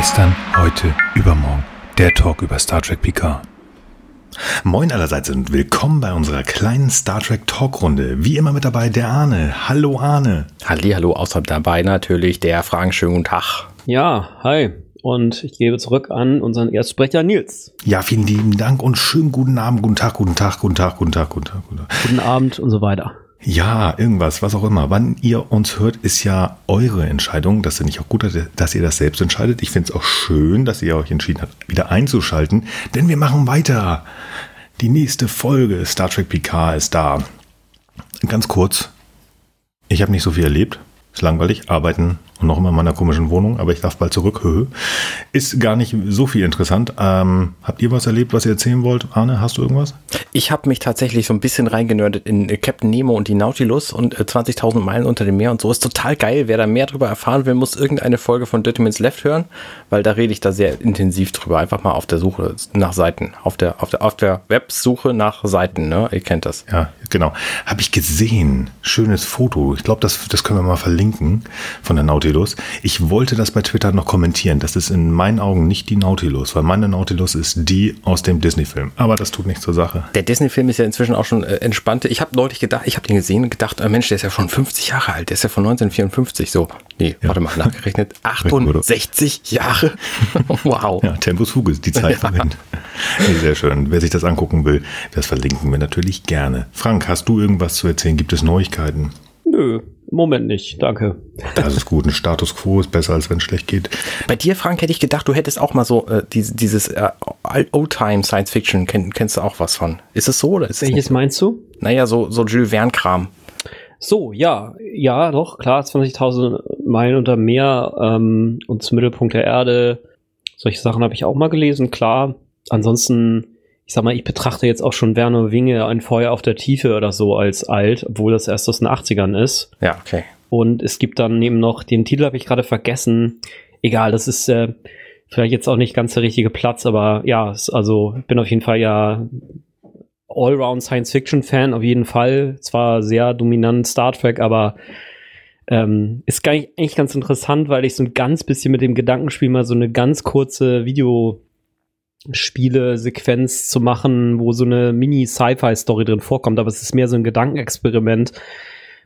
Gestern, heute, übermorgen. Der Talk über Star Trek Picard. Moin allerseits und willkommen bei unserer kleinen Star Trek Talkrunde. Wie immer mit dabei der Arne. Hallo Arne. Halli, hallo, außer dabei natürlich der Frank. Schönen guten Tag. Ja, hi. Und ich gebe zurück an unseren Erstsprecher Nils. Ja, vielen lieben Dank und schönen guten Abend, guten Tag, guten Tag, guten Tag, guten Tag, guten Tag. Guten, Tag. guten Abend und so weiter. Ja, irgendwas, was auch immer. Wann ihr uns hört, ist ja eure Entscheidung. Das finde ich auch gut, dass ihr das selbst entscheidet. Ich finde es auch schön, dass ihr euch entschieden habt, wieder einzuschalten, denn wir machen weiter. Die nächste Folge Star Trek Picard ist da. Ganz kurz, ich habe nicht so viel erlebt. Ist langweilig, arbeiten und noch immer in meiner komischen Wohnung, aber ich darf bald zurück. Ist gar nicht so viel interessant. Ähm, habt ihr was erlebt, was ihr erzählen wollt? Arne, hast du irgendwas? Ich habe mich tatsächlich so ein bisschen reingenördet in äh, Captain Nemo und die Nautilus und 20.000 äh, Meilen unter dem Meer und so. Ist total geil. Wer da mehr drüber erfahren will, muss irgendeine Folge von Dirty Left hören, weil da rede ich da sehr intensiv drüber. Einfach mal auf der Suche nach Seiten. Auf der, auf der, auf der Websuche nach Seiten, ne? Ihr kennt das. Ja, genau. Habe ich gesehen. Schönes Foto. Ich glaube, das, das können wir mal verlinken von der Nautilus. Nautilus. Ich wollte das bei Twitter noch kommentieren. Das ist in meinen Augen nicht die Nautilus, weil meine Nautilus ist die aus dem Disney-Film. Aber das tut nichts zur Sache. Der Disney-Film ist ja inzwischen auch schon äh, entspannte. Ich habe neulich gedacht, ich habe den gesehen und gedacht, äh, Mensch, der ist ja schon 50 Jahre alt. Der ist ja von 1954. So, nee, ja. warte mal, nachgerechnet. 68 Jahre. wow. Ja, Tempus Fugis, die Zeit verwendet. Sehr schön. Wer sich das angucken will, das verlinken wir natürlich gerne. Frank, hast du irgendwas zu erzählen? Gibt es Neuigkeiten? Nö, Moment nicht, danke. Das ist gut. Ein Status quo ist besser, als wenn es schlecht geht. Bei dir, Frank, hätte ich gedacht, du hättest auch mal so äh, dieses, dieses äh, Old-Time Science Fiction. Kenn, kennst du auch was von? Ist es so oder ist Welches es meinst du? Naja, so, so Jules Verne-Kram. So, ja, ja, doch, klar, 20.000 Meilen unter Meer ähm, und zum Mittelpunkt der Erde. Solche Sachen habe ich auch mal gelesen, klar. Ansonsten ich sag mal, ich betrachte jetzt auch schon Werner Winge ein Feuer auf der Tiefe oder so als alt, obwohl das erst aus den 80ern ist. Ja, okay. Und es gibt dann eben noch, den Titel habe ich gerade vergessen. Egal, das ist äh, vielleicht jetzt auch nicht ganz der richtige Platz, aber ja, also ich bin auf jeden Fall ja Allround Science Fiction Fan, auf jeden Fall. Zwar sehr dominant Star Trek, aber ähm, ist eigentlich ganz interessant, weil ich so ein ganz bisschen mit dem Gedankenspiel mal so eine ganz kurze Video Spiele-Sequenz zu machen, wo so eine Mini-Sci-Fi-Story drin vorkommt, aber es ist mehr so ein Gedankenexperiment.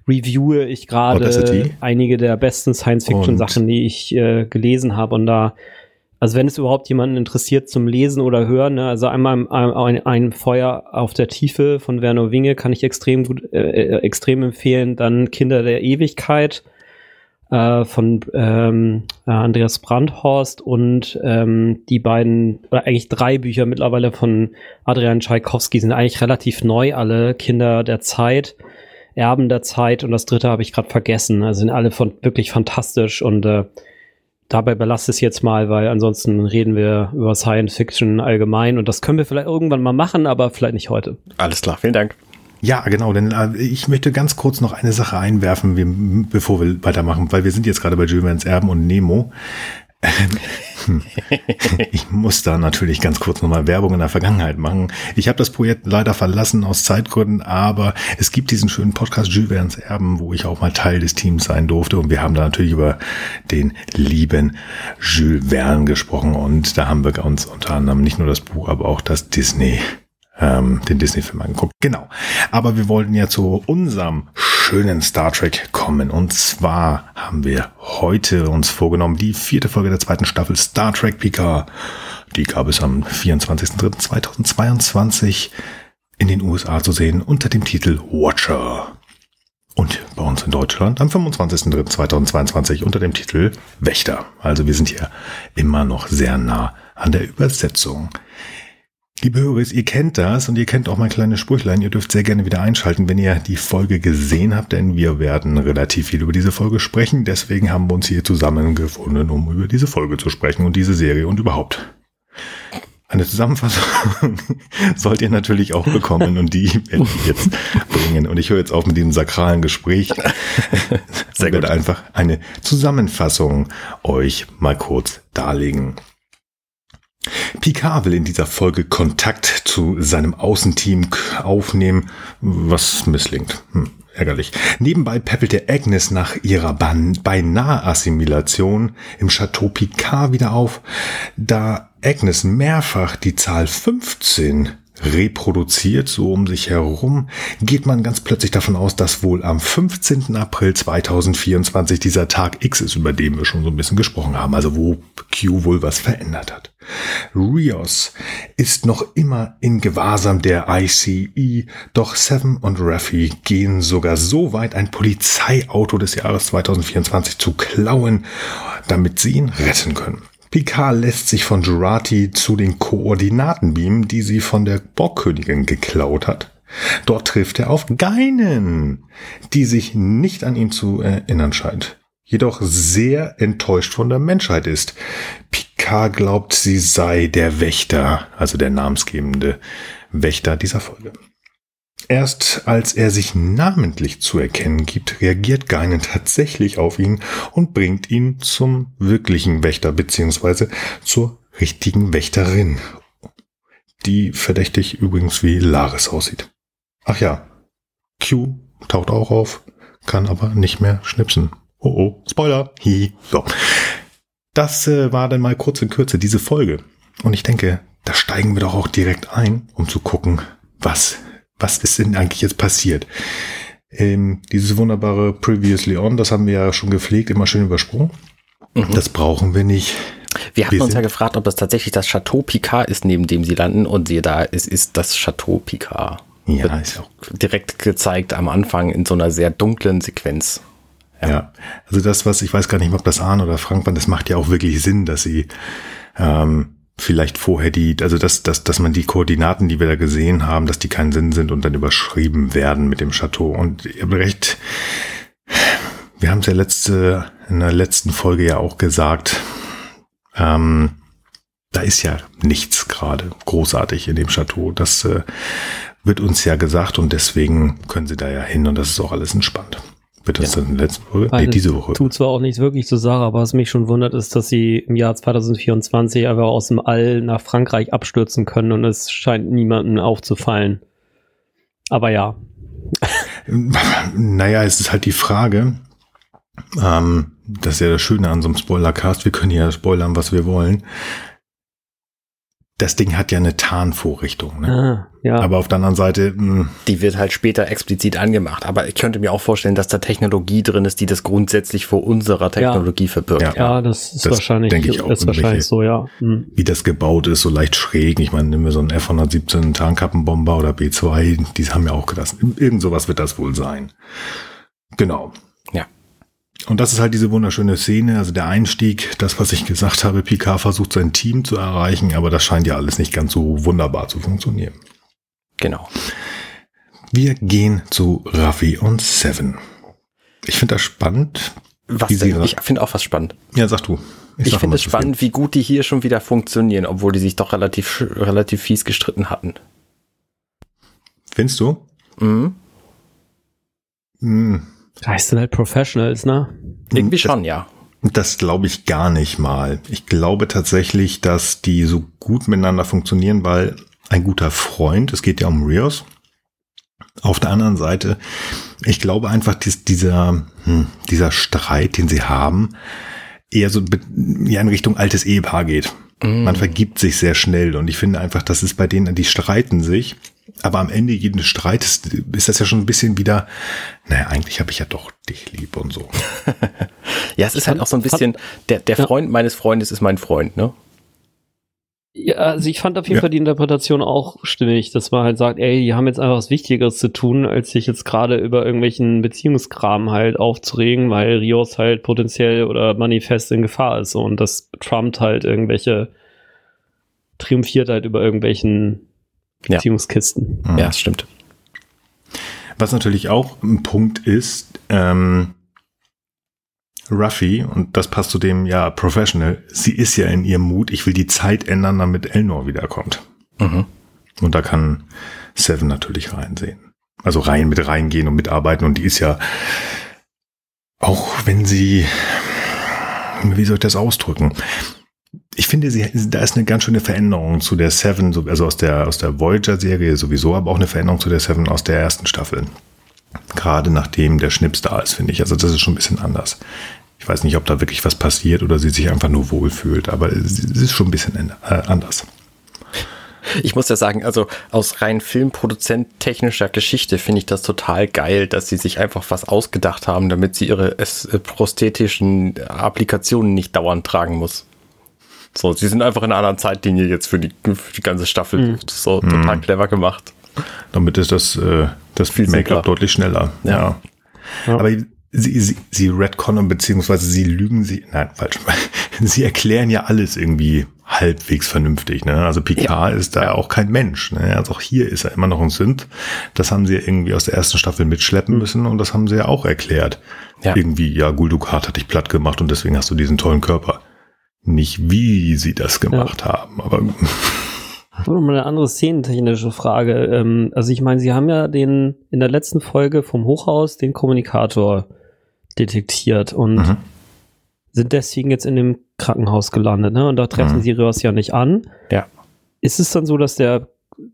Reviewe ich gerade einige der besten Science-Fiction-Sachen, die ich äh, gelesen habe und da also wenn es überhaupt jemanden interessiert zum Lesen oder Hören, ne, also einmal ein, ein, Feuer auf der Tiefe von Werner Winge kann ich extrem gut, äh, äh extrem empfehlen. Dann Kinder der Ewigkeit äh, von ähm, äh, Andreas Brandhorst und ähm, die beiden, oder eigentlich drei Bücher mittlerweile von Adrian Tschaikowski sind eigentlich relativ neu, alle Kinder der Zeit, Erben der Zeit und das dritte habe ich gerade vergessen. Also sind alle von, wirklich fantastisch und äh, dabei belasse es jetzt mal, weil ansonsten reden wir über Science Fiction allgemein und das können wir vielleicht irgendwann mal machen, aber vielleicht nicht heute. Alles klar, vielen Dank. Ja, genau, denn äh, ich möchte ganz kurz noch eine Sache einwerfen, wir, bevor wir weitermachen, weil wir sind jetzt gerade bei Jules Erben und Nemo. ich muss da natürlich ganz kurz nochmal Werbung in der Vergangenheit machen. Ich habe das Projekt leider verlassen aus Zeitgründen, aber es gibt diesen schönen Podcast Jules Verne's Erben, wo ich auch mal Teil des Teams sein durfte. Und wir haben da natürlich über den lieben Jules Verne gesprochen. Und da haben wir uns unter anderem nicht nur das Buch, aber auch das Disney ähm, den Disney-Film angeguckt. Genau. Aber wir wollten ja zu unserem schönen Star Trek kommen. Und zwar haben wir heute uns vorgenommen, die vierte Folge der zweiten Staffel Star Trek Picard. Die gab es am 24.03.2022 in den USA zu sehen unter dem Titel Watcher. Und bei uns in Deutschland am 25.03.2022 unter dem Titel Wächter. Also wir sind hier immer noch sehr nah an der Übersetzung. Liebe Hörer, ihr kennt das und ihr kennt auch mein kleines Sprüchlein. Ihr dürft sehr gerne wieder einschalten, wenn ihr die Folge gesehen habt, denn wir werden relativ viel über diese Folge sprechen. Deswegen haben wir uns hier zusammengefunden, um über diese Folge zu sprechen und diese Serie und überhaupt. Eine Zusammenfassung sollt ihr natürlich auch bekommen und die werde ich jetzt bringen. Und ich höre jetzt auf mit diesem sakralen Gespräch. Sehr gut. einfach eine Zusammenfassung euch mal kurz darlegen. Picard will in dieser Folge Kontakt zu seinem Außenteam aufnehmen, was misslingt. Hm. ärgerlich. Nebenbei peppelte Agnes nach ihrer beinahe Assimilation im Chateau Picard wieder auf, da Agnes mehrfach die Zahl 15 reproduziert, so um sich herum, geht man ganz plötzlich davon aus, dass wohl am 15. April 2024 dieser Tag X ist, über den wir schon so ein bisschen gesprochen haben, also wo Q wohl was verändert hat. Rios ist noch immer in Gewahrsam der ICE, doch Seven und Raffi gehen sogar so weit, ein Polizeiauto des Jahres 2024 zu klauen, damit sie ihn retten können. Picard lässt sich von Jurati zu den Koordinaten beamen, die sie von der Borgkönigin geklaut hat. Dort trifft er auf Geinen, die sich nicht an ihn zu erinnern scheint, jedoch sehr enttäuscht von der Menschheit ist. Picard glaubt, sie sei der Wächter, also der namensgebende Wächter dieser Folge. Erst als er sich namentlich zu erkennen gibt, reagiert Geinen tatsächlich auf ihn und bringt ihn zum wirklichen Wächter beziehungsweise zur richtigen Wächterin, die verdächtig übrigens wie Laris aussieht. Ach ja, Q taucht auch auf, kann aber nicht mehr schnipsen. Oh oh, Spoiler. Hi. So. Das äh, war dann mal kurz in Kürze diese Folge. Und ich denke, da steigen wir doch auch direkt ein, um zu gucken, was was ist denn eigentlich jetzt passiert? Ähm, dieses wunderbare Previously On, das haben wir ja schon gepflegt, immer schön übersprungen. Mhm. Das brauchen wir nicht. Wir hatten wir uns ja gefragt, ob es tatsächlich das Chateau Picard ist, neben dem sie landen. Und siehe da, es ist das Chateau Picard. Ja, Wird ist auch direkt gezeigt am Anfang in so einer sehr dunklen Sequenz. Ja. ja. also das, was ich weiß gar nicht, ob das Ahn oder Frank war, das macht ja auch wirklich Sinn, dass sie ähm, vielleicht vorher die, also dass, dass, dass man die Koordinaten, die wir da gesehen haben, dass die keinen Sinn sind und dann überschrieben werden mit dem Chateau. Und ihr habt recht, wir haben es ja letzte, in der letzten Folge ja auch gesagt, ähm, da ist ja nichts gerade großartig in dem Chateau. Das äh, wird uns ja gesagt und deswegen können sie da ja hin und das ist auch alles entspannt. Wird das ja. dann letzte Woche? Nee, diese Woche. Tut zwar auch nichts wirklich zur Sache, aber was mich schon wundert, ist, dass sie im Jahr 2024 einfach aus dem All nach Frankreich abstürzen können und es scheint niemandem aufzufallen. Aber ja. naja, es ist halt die Frage, ähm, das ist ja das Schöne an so einem Spoilercast, wir können ja spoilern, was wir wollen das Ding hat ja eine Tarnvorrichtung. Ne? Ah, ja. Aber auf der anderen Seite. Mh, hm, die wird halt später explizit angemacht. Aber ich könnte mir auch vorstellen, dass da Technologie drin ist, die das grundsätzlich vor unserer Technologie ja. verbirgt. Ja, ja, das ist das wahrscheinlich, denke ich auch, ist wahrscheinlich so, ja. Hm. Wie das gebaut ist, so leicht schräg. Ich meine, nehmen wir so einen F-117 Tarnkappenbomber oder B2, die haben ja auch gelassen. Irgend sowas wird das wohl sein. Genau. Und das ist halt diese wunderschöne Szene, also der Einstieg, das, was ich gesagt habe, Picard versucht sein Team zu erreichen, aber das scheint ja alles nicht ganz so wunderbar zu funktionieren. Genau. Wir gehen zu Raffi und Seven. Ich finde das spannend. Was denn? Ich finde auch was spannend. Ja, sag du. Ich, ich finde es spannend, wie gut die hier schon wieder funktionieren, obwohl die sich doch relativ, relativ fies gestritten hatten. Findest du? Mhm. Mhm. Heißt dann halt Professionals, ne? Irgendwie schon, ja. Das glaube ich gar nicht mal. Ich glaube tatsächlich, dass die so gut miteinander funktionieren, weil ein guter Freund, es geht ja um Rios. Auf der anderen Seite, ich glaube einfach, dass dieser, hm, dieser Streit, den sie haben, eher so ja, in Richtung altes Ehepaar geht. Mm. Man vergibt sich sehr schnell und ich finde einfach, das ist bei denen, die streiten sich aber am Ende jedes Streites ist das ja schon ein bisschen wieder, naja, eigentlich habe ich ja doch dich lieb und so. ja, es ist halt auch so ein bisschen, der, der Freund meines Freundes ist mein Freund, ne? Ja, also ich fand auf jeden ja. Fall die Interpretation auch stimmig, dass man halt sagt, ey, die haben jetzt einfach was Wichtigeres zu tun, als sich jetzt gerade über irgendwelchen Beziehungskram halt aufzuregen, weil Rios halt potenziell oder manifest in Gefahr ist und das Trump halt irgendwelche triumphiert halt über irgendwelchen Beziehungskisten. Ja, ja das stimmt. Was natürlich auch ein Punkt ist, ähm, Ruffy, und das passt zu dem, ja, Professional, sie ist ja in ihrem Mut, ich will die Zeit ändern, damit Elnor wiederkommt. Mhm. Und da kann Seven natürlich reinsehen. Also rein mit reingehen und mitarbeiten. Und die ist ja, auch wenn sie, wie soll ich das ausdrücken? Ich finde, sie, da ist eine ganz schöne Veränderung zu der Seven, also aus der, aus der Voyager-Serie sowieso, aber auch eine Veränderung zu der Seven aus der ersten Staffel. Gerade nachdem der Schnips da ist, finde ich. Also das ist schon ein bisschen anders. Ich weiß nicht, ob da wirklich was passiert oder sie sich einfach nur wohlfühlt, aber es ist schon ein bisschen äh, anders. Ich muss ja sagen, also aus rein Filmproduzent technischer Geschichte finde ich das total geil, dass sie sich einfach was ausgedacht haben, damit sie ihre äh, prosthetischen Applikationen nicht dauernd tragen muss. So, sie sind einfach in einer anderen Zeitlinie jetzt für die, für die ganze Staffel. Mhm. So mhm. total clever gemacht. Damit ist das, äh, das Make-up deutlich schneller. Ja. ja. ja. Aber sie, sie, sie retconnen beziehungsweise sie lügen sie, nein, falsch. sie erklären ja alles irgendwie halbwegs vernünftig. Ne? Also Picard ja. ist da ja auch kein Mensch. Ne? Also auch hier ist er immer noch ein Synth. Das haben sie irgendwie aus der ersten Staffel mitschleppen müssen und das haben sie ja auch erklärt. Ja. Irgendwie, ja, Guldukat hat dich platt gemacht und deswegen hast du diesen tollen Körper. Nicht wie sie das gemacht ja. haben, aber. Noch mal eine andere szenentechnische Frage. Ähm, also ich meine, Sie haben ja den in der letzten Folge vom Hochhaus den Kommunikator detektiert und mhm. sind deswegen jetzt in dem Krankenhaus gelandet, ne? Und da treffen mhm. sie Rios ja nicht an. Ja. Ist es dann so, dass der,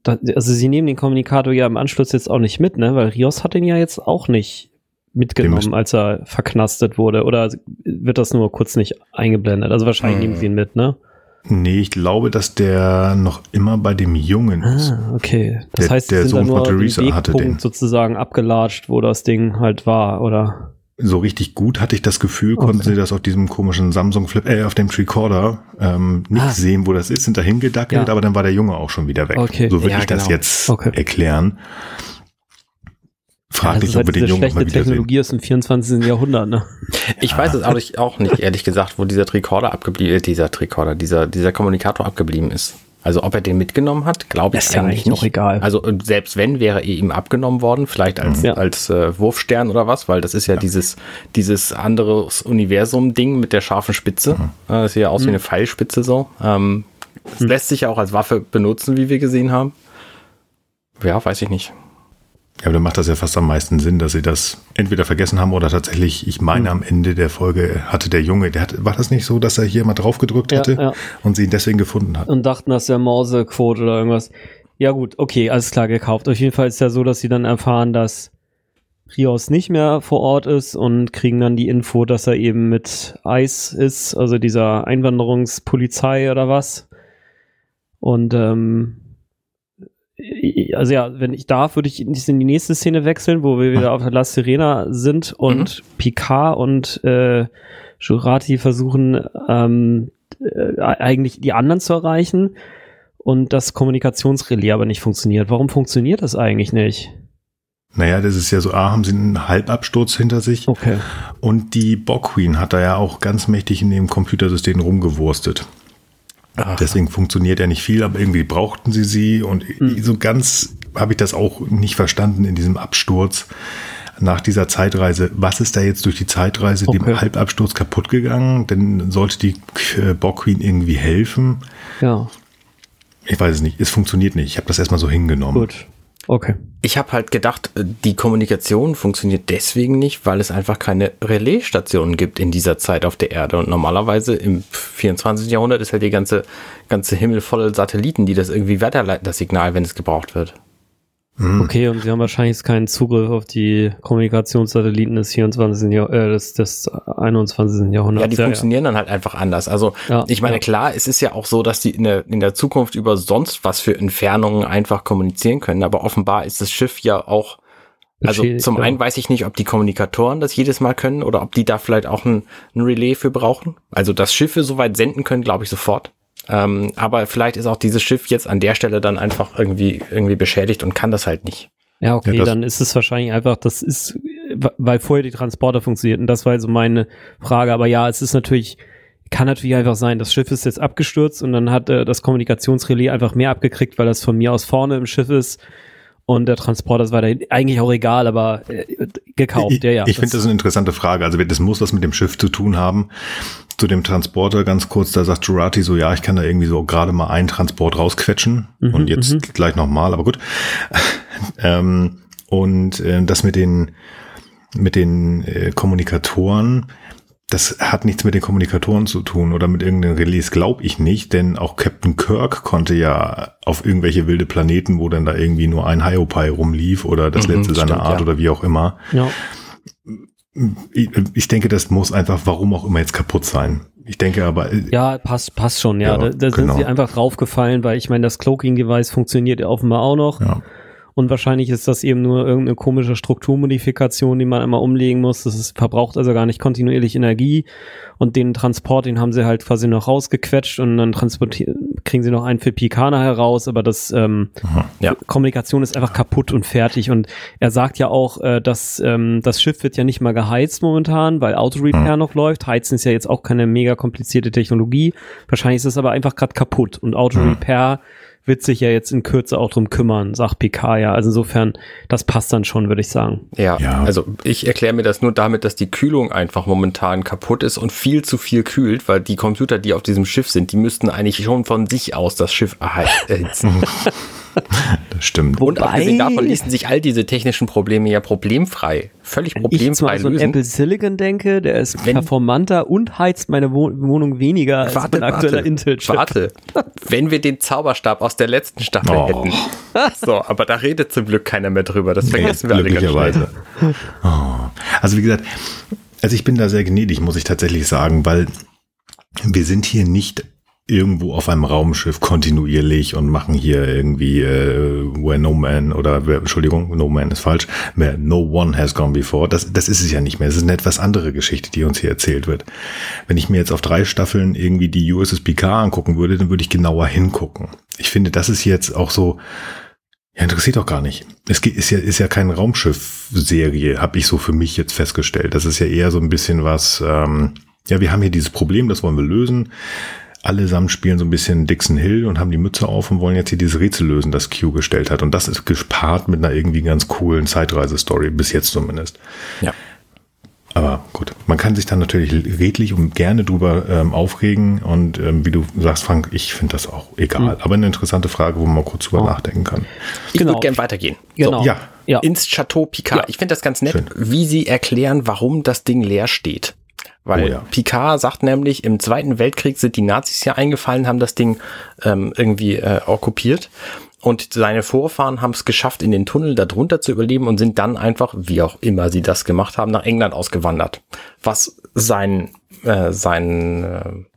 also sie nehmen den Kommunikator ja im Anschluss jetzt auch nicht mit, ne? Weil Rios hat den ja jetzt auch nicht mitgenommen, als er verknastet wurde. Oder wird das nur kurz nicht eingeblendet? Also wahrscheinlich nehmen sie ihn mit, ne? Nee, ich glaube, dass der noch immer bei dem Jungen ist. Ah, okay. Das der, heißt, der Sohn von Theresa hatte den sozusagen abgelatscht, wo das Ding halt war, oder? so richtig gut hatte ich das Gefühl, okay. konnten sie das auf diesem komischen Samsung Flip, äh, auf dem Tricorder ähm, nicht ah. sehen, wo das ist, sind dahin gedackelt, ja. aber dann war der Junge auch schon wieder weg. Okay. So würde ja, ich genau. das jetzt okay. erklären. Frag ja, dich, ob wir den Jungen mal wieder Technologie sehen. ist im 24. Jahrhundert, ne? Ich weiß es auch, auch nicht, ehrlich gesagt, wo dieser Tricorder abgeblieben, äh, dieser Tricorder, dieser, dieser Kommunikator abgeblieben ist. Also ob er den mitgenommen hat, glaube ich ist ja eigentlich nicht. egal. Also selbst wenn, wäre er ihm abgenommen worden, vielleicht als, ja. als äh, Wurfstern oder was, weil das ist ja, ja. dieses, dieses anderes Universum-Ding mit der scharfen Spitze. Mhm. Das sieht ja aus mhm. wie eine Pfeilspitze so. Ähm, mhm. Lässt sich ja auch als Waffe benutzen, wie wir gesehen haben. Ja, weiß ich nicht. Ja, aber dann macht das ja fast am meisten Sinn, dass sie das entweder vergessen haben oder tatsächlich, ich meine, mhm. am Ende der Folge hatte der Junge, der hat, war das nicht so, dass er hier mal drauf gedrückt hatte ja, ja. und sie ihn deswegen gefunden hat? Und dachten, das wäre Mausequote oder irgendwas. Ja, gut, okay, alles klar gekauft. Auf jeden Fall ist ja so, dass sie dann erfahren, dass Rios nicht mehr vor Ort ist und kriegen dann die Info, dass er eben mit Eis ist, also dieser Einwanderungspolizei oder was. Und ähm, also ja, wenn ich darf, würde ich in die nächste Szene wechseln, wo wir wieder auf der La Serena sind und mhm. Picard und äh, Jurati versuchen ähm, äh, eigentlich die anderen zu erreichen und das Kommunikationsrelais aber nicht funktioniert. Warum funktioniert das eigentlich nicht? Naja, das ist ja so, A, haben sie einen Halbabsturz hinter sich. Okay. Und die Bog Queen hat da ja auch ganz mächtig in dem Computersystem rumgewurstet. Ach. Deswegen funktioniert ja nicht viel, aber irgendwie brauchten sie sie und mhm. so ganz habe ich das auch nicht verstanden in diesem Absturz nach dieser Zeitreise. Was ist da jetzt durch die Zeitreise okay. dem Halbabsturz kaputt gegangen? Denn sollte die äh, Borg Queen irgendwie helfen? Ja. Ich weiß es nicht. Es funktioniert nicht. Ich habe das erstmal so hingenommen. Gut. Okay. Ich habe halt gedacht, äh, die Kommunikation funktioniert deswegen nicht, weil es einfach keine Relaisstationen gibt in dieser Zeit auf der Erde. Und normalerweise im 24. Jahrhundert ist halt die ganze, ganze Himmel voll Satelliten, die das irgendwie weiterleiten, das Signal, wenn es gebraucht wird. Mhm. Okay, und sie haben wahrscheinlich keinen Zugriff auf die Kommunikationssatelliten des 24. Jahr, äh, des, des 21. Jahrhunderts. Ja, die ja, funktionieren ja. dann halt einfach anders. Also ja, ich meine, klar, es ist ja auch so, dass die in der, in der Zukunft über sonst was für Entfernungen einfach kommunizieren können, aber offenbar ist das Schiff ja auch also zum einen weiß ich nicht, ob die Kommunikatoren das jedes Mal können oder ob die da vielleicht auch ein, ein Relais für brauchen. Also dass Schiffe so weit senden können, glaube ich sofort. Ähm, aber vielleicht ist auch dieses Schiff jetzt an der Stelle dann einfach irgendwie, irgendwie beschädigt und kann das halt nicht. Ja, okay, ja, dann ist es wahrscheinlich einfach, das ist, weil vorher die Transporter funktionierten. Das war also meine Frage. Aber ja, es ist natürlich, kann natürlich einfach sein, das Schiff ist jetzt abgestürzt und dann hat äh, das Kommunikationsrelais einfach mehr abgekriegt, weil das von mir aus vorne im Schiff ist und der Transporter ist weiterhin eigentlich auch egal, aber äh, gekauft, ja, ja. Ich finde das eine interessante Frage. Also das muss was mit dem Schiff zu tun haben. Zu dem Transporter ganz kurz, da sagt Jurati so, ja, ich kann da irgendwie so gerade mal einen Transport rausquetschen mhm, und jetzt mhm. gleich nochmal, aber gut. ähm, und äh, das mit den mit den äh, Kommunikatoren, das hat nichts mit den Kommunikatoren zu tun oder mit irgendeinem Release, glaube ich nicht, denn auch Captain Kirk konnte ja auf irgendwelche wilde Planeten, wo dann da irgendwie nur ein Hiopai rumlief oder das mhm, letzte seiner stimmt, Art ja. oder wie auch immer. Ja. Ich, denke, das muss einfach, warum auch immer jetzt kaputt sein. Ich denke aber. Äh, ja, passt, passt schon, ja. ja da, da genau. sind sie einfach draufgefallen, weil ich meine, das Cloaking-Device funktioniert ja offenbar auch noch. Ja. Und wahrscheinlich ist das eben nur irgendeine komische Strukturmodifikation, die man einmal umlegen muss. Das ist, verbraucht also gar nicht kontinuierlich Energie. Und den Transport, den haben sie halt quasi noch rausgequetscht und dann transportieren, kriegen sie noch einen für Pikana heraus. Aber das ähm, ja. Kommunikation ist einfach kaputt und fertig. Und er sagt ja auch, äh, dass ähm, das Schiff wird ja nicht mal geheizt momentan, weil Auto-Repair mhm. noch läuft. Heizen ist ja jetzt auch keine mega komplizierte Technologie. Wahrscheinlich ist es aber einfach gerade kaputt. Und Auto-Repair mhm wird sich ja jetzt in Kürze auch drum kümmern, sagt PK ja. Also insofern, das passt dann schon, würde ich sagen. Ja, ja. also ich erkläre mir das nur damit, dass die Kühlung einfach momentan kaputt ist und viel zu viel kühlt, weil die Computer, die auf diesem Schiff sind, die müssten eigentlich schon von sich aus das Schiff erhitzen. das stimmt. Und abgesehen davon ließen sich all diese technischen Probleme ja problemfrei, völlig wenn problemfrei ich lösen. Wenn ich Apple Silicon denke, der ist wenn, performanter und heizt meine Wohnung weniger warte, als mein aktueller Intel-Chip. Warte, wenn wir den Zauberstab aus der letzten Staffel oh. hätten. So, aber da redet zum Glück keiner mehr drüber. Das vergessen nee, wir alle ganz schnell. Oh. Also wie gesagt, also ich bin da sehr gnädig, muss ich tatsächlich sagen, weil wir sind hier nicht irgendwo auf einem Raumschiff kontinuierlich und machen hier irgendwie äh, Where No Man oder Entschuldigung, No Man ist falsch, where No One Has Gone Before. Das, das ist es ja nicht mehr. Es ist eine etwas andere Geschichte, die uns hier erzählt wird. Wenn ich mir jetzt auf drei Staffeln irgendwie die USS Picard angucken würde, dann würde ich genauer hingucken. Ich finde, das ist jetzt auch so, ja, interessiert doch gar nicht. Es ist ja, ist ja keine Raumschiff-Serie, habe ich so für mich jetzt festgestellt. Das ist ja eher so ein bisschen was, ähm, ja, wir haben hier dieses Problem, das wollen wir lösen allesamt spielen so ein bisschen Dixon Hill und haben die Mütze auf und wollen jetzt hier dieses Rätsel lösen, das Q gestellt hat. Und das ist gepaart mit einer irgendwie ganz coolen Zeitreise-Story, bis jetzt zumindest. Ja. Aber gut, man kann sich dann natürlich redlich und gerne drüber ähm, aufregen. Und ähm, wie du sagst, Frank, ich finde das auch egal. Mhm. Aber eine interessante Frage, wo man mal kurz drüber oh. nachdenken kann. Ich genau. würde gerne weitergehen. Genau. So, ja. ja. Ins Chateau Picard. Ja. Ich finde das ganz nett, Schön. wie sie erklären, warum das Ding leer steht. Weil oh ja. Picard sagt nämlich, im Zweiten Weltkrieg sind die Nazis ja eingefallen, haben das Ding ähm, irgendwie äh, okkupiert. Und seine Vorfahren haben es geschafft, in den Tunnel darunter zu überleben und sind dann einfach, wie auch immer sie das gemacht haben, nach England ausgewandert. Was sein, äh, sein äh,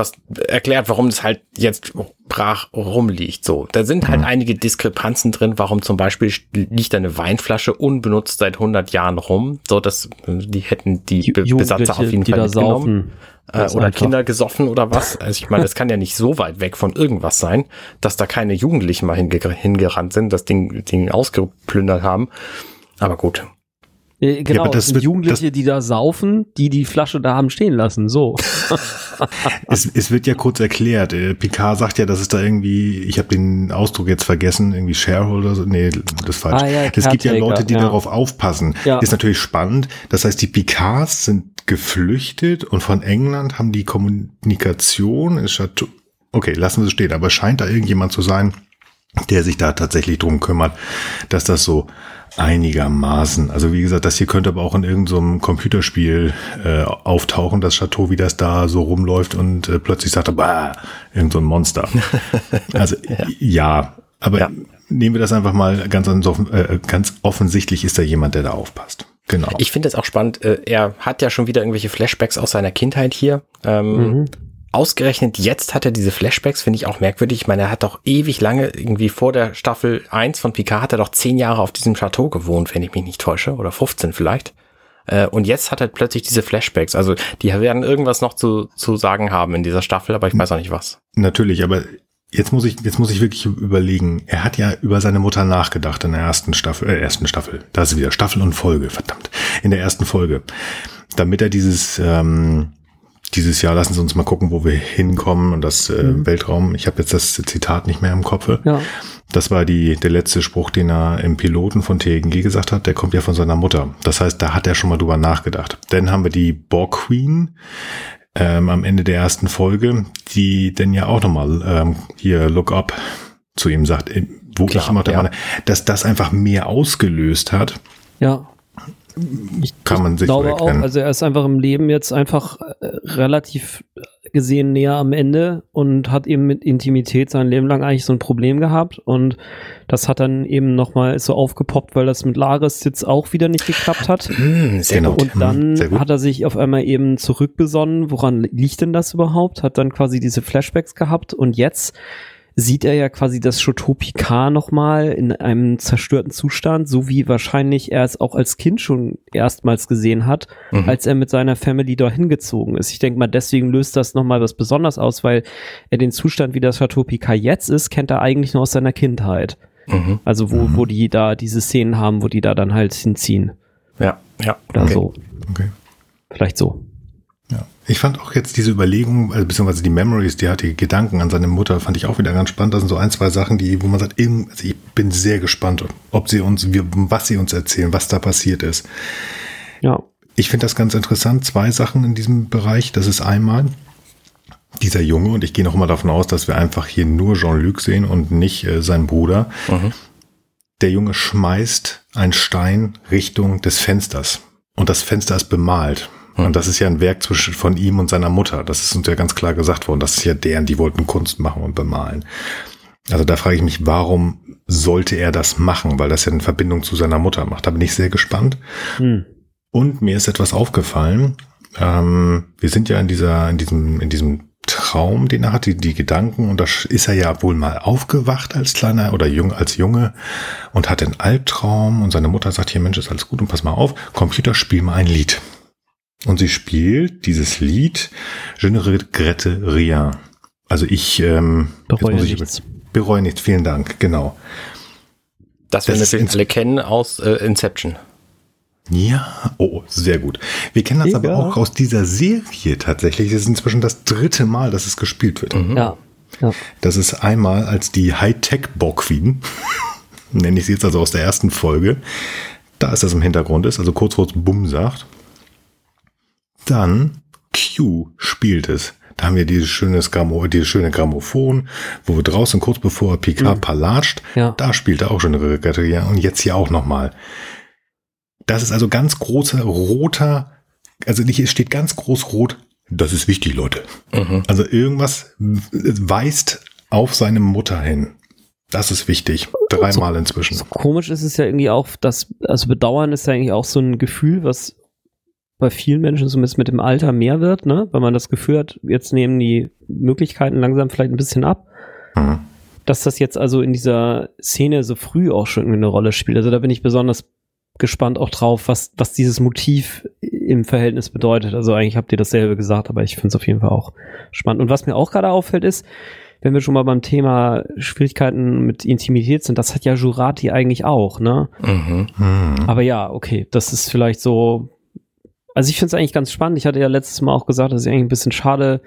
was erklärt, warum das halt jetzt brach rumliegt. So, da sind halt mhm. einige Diskrepanzen drin. Warum zum Beispiel liegt eine Weinflasche unbenutzt seit 100 Jahren rum? So, dass die hätten die Be Besatzer auf jeden Fall mitgenommen. Äh, oder einfach. Kinder gesoffen oder was. Also ich meine, das kann ja nicht so weit weg von irgendwas sein, dass da keine Jugendlichen mal hinge hingerannt sind, das Ding, Ding ausgeplündert haben. Aber gut, äh, genau, ja, das sind Jugendliche, das, die da saufen, die die Flasche da haben stehen lassen, so. es, es wird ja kurz erklärt. Äh, Picard sagt ja, dass es da irgendwie, ich habe den Ausdruck jetzt vergessen, irgendwie Shareholder, nee, das ist falsch. Ah, ja, es gibt ja Leute, die ja. darauf aufpassen. Ja. Ist natürlich spannend. Das heißt, die Picards sind geflüchtet und von England haben die Kommunikation, ist okay, lassen wir es stehen, aber scheint da irgendjemand zu sein, der sich da tatsächlich drum kümmert, dass das so einigermaßen. Also wie gesagt, das hier könnte aber auch in irgendeinem so Computerspiel äh, auftauchen, das Chateau, wie das da so rumläuft und äh, plötzlich sagt er, bah, irgend so ein Monster. Also ja. ja, aber ja. nehmen wir das einfach mal ganz, äh, ganz offensichtlich ist da jemand, der da aufpasst. Genau. Ich finde es auch spannend. Äh, er hat ja schon wieder irgendwelche Flashbacks aus seiner Kindheit hier. Ähm, mhm ausgerechnet jetzt hat er diese Flashbacks, finde ich auch merkwürdig. Ich meine, er hat doch ewig lange, irgendwie vor der Staffel 1 von Picard, hat er doch zehn Jahre auf diesem Chateau gewohnt, wenn ich mich nicht täusche, oder 15 vielleicht. Äh, und jetzt hat er plötzlich diese Flashbacks. Also die werden irgendwas noch zu, zu sagen haben in dieser Staffel, aber ich weiß auch nicht was. Natürlich, aber jetzt muss ich, jetzt muss ich wirklich überlegen. Er hat ja über seine Mutter nachgedacht in der ersten Staffel, äh, ersten Staffel. Da ist wieder Staffel und Folge, verdammt. In der ersten Folge. Damit er dieses, ähm, dieses Jahr, lassen Sie uns mal gucken, wo wir hinkommen und das äh, mhm. Weltraum. Ich habe jetzt das Zitat nicht mehr im Kopf. Ja. Das war die, der letzte Spruch, den er im Piloten von TNG gesagt hat. Der kommt ja von seiner Mutter. Das heißt, da hat er schon mal drüber nachgedacht. Dann haben wir die Borg Queen ähm, am Ende der ersten Folge, die denn ja auch nochmal ähm, hier Look Up zu ihm sagt, äh, wo Klar, ich immer ja. Meinung, dass das einfach mehr ausgelöst hat. Ja ich, kann man sich glaube auch, also er ist einfach im Leben jetzt einfach äh, relativ gesehen näher am Ende und hat eben mit Intimität sein Leben lang eigentlich so ein Problem gehabt und das hat dann eben nochmal so aufgepoppt, weil das mit Laris jetzt auch wieder nicht geklappt hat. Sehr genau. Und dann hat er sich auf einmal eben zurückbesonnen, woran liegt denn das überhaupt? Hat dann quasi diese Flashbacks gehabt und jetzt sieht er ja quasi das Picard nochmal in einem zerstörten Zustand, so wie wahrscheinlich er es auch als Kind schon erstmals gesehen hat, mhm. als er mit seiner Family dorthin gezogen ist. Ich denke mal, deswegen löst das nochmal was besonders aus, weil er den Zustand, wie das Picard jetzt ist, kennt er eigentlich nur aus seiner Kindheit. Mhm. Also wo, mhm. wo die da diese Szenen haben, wo die da dann halt hinziehen. Ja, ja. Oder okay. so. Okay. Vielleicht so. Ich fand auch jetzt diese Überlegung, also beziehungsweise die Memories, die hat die Gedanken an seine Mutter, fand ich auch wieder ganz spannend. Das sind so ein, zwei Sachen, die, wo man sagt, also ich bin sehr gespannt, ob sie uns, was sie uns erzählen, was da passiert ist. Ja. Ich finde das ganz interessant. Zwei Sachen in diesem Bereich. Das ist einmal dieser Junge, und ich gehe noch mal davon aus, dass wir einfach hier nur Jean-Luc sehen und nicht äh, seinen Bruder. Mhm. Der Junge schmeißt einen Stein Richtung des Fensters. Und das Fenster ist bemalt. Hm. Und das ist ja ein Werk zwischen von ihm und seiner Mutter. Das ist uns ja ganz klar gesagt worden. Das ist ja deren, die wollten Kunst machen und bemalen. Also da frage ich mich, warum sollte er das machen? Weil das ja eine Verbindung zu seiner Mutter macht. Da bin ich sehr gespannt. Hm. Und mir ist etwas aufgefallen. Ähm, wir sind ja in dieser, in diesem, in diesem Traum, den er hatte, die Gedanken, und da ist er ja wohl mal aufgewacht als kleiner oder jung, als Junge und hat einen Albtraum und seine Mutter sagt hier, Mensch, ist alles gut und pass mal auf, Computer, spiel mal ein Lied. Und sie spielt dieses Lied Je ne regrette rien. Also ich ähm, bereue nichts. bereue nichts. Vielen Dank. Genau. Das, das wir natürlich alle kennen aus äh, Inception. Ja, oh, sehr gut. Wir kennen das ja. aber auch aus dieser Serie tatsächlich. Das ist inzwischen das dritte Mal, dass es gespielt wird. Mhm. Ja. ja. Das ist einmal als die Hightech-Borg-Queen, nenne ich sie jetzt also aus der ersten Folge. Da ist das im Hintergrund ist, also kurz vor Bumm sagt. Dann Q spielt es. Da haben wir dieses schöne, Grammo, dieses schöne Grammophon, wo wir draußen kurz bevor Picard mhm. palatscht, ja. da spielt er auch schon Regatta und jetzt hier auch nochmal. Das ist also ganz großer roter, also nicht, es steht ganz groß rot, das ist wichtig, Leute. Mhm. Also irgendwas weist auf seine Mutter hin. Das ist wichtig. Dreimal so, inzwischen. So komisch ist es ja irgendwie auch, dass, also Bedauern ist ja eigentlich auch so ein Gefühl, was bei vielen Menschen zumindest mit dem Alter mehr wird, ne? weil man das Gefühl hat, jetzt nehmen die Möglichkeiten langsam vielleicht ein bisschen ab. Mhm. Dass das jetzt also in dieser Szene so früh auch schon eine Rolle spielt. Also da bin ich besonders gespannt auch drauf, was, was dieses Motiv im Verhältnis bedeutet. Also eigentlich habt ihr dasselbe gesagt, aber ich finde es auf jeden Fall auch spannend. Und was mir auch gerade auffällt ist, wenn wir schon mal beim Thema Schwierigkeiten mit Intimität sind, das hat ja Jurati eigentlich auch, ne? Mhm. Mhm. Aber ja, okay, das ist vielleicht so also ich finde es eigentlich ganz spannend. Ich hatte ja letztes Mal auch gesagt, dass ich eigentlich ein bisschen schade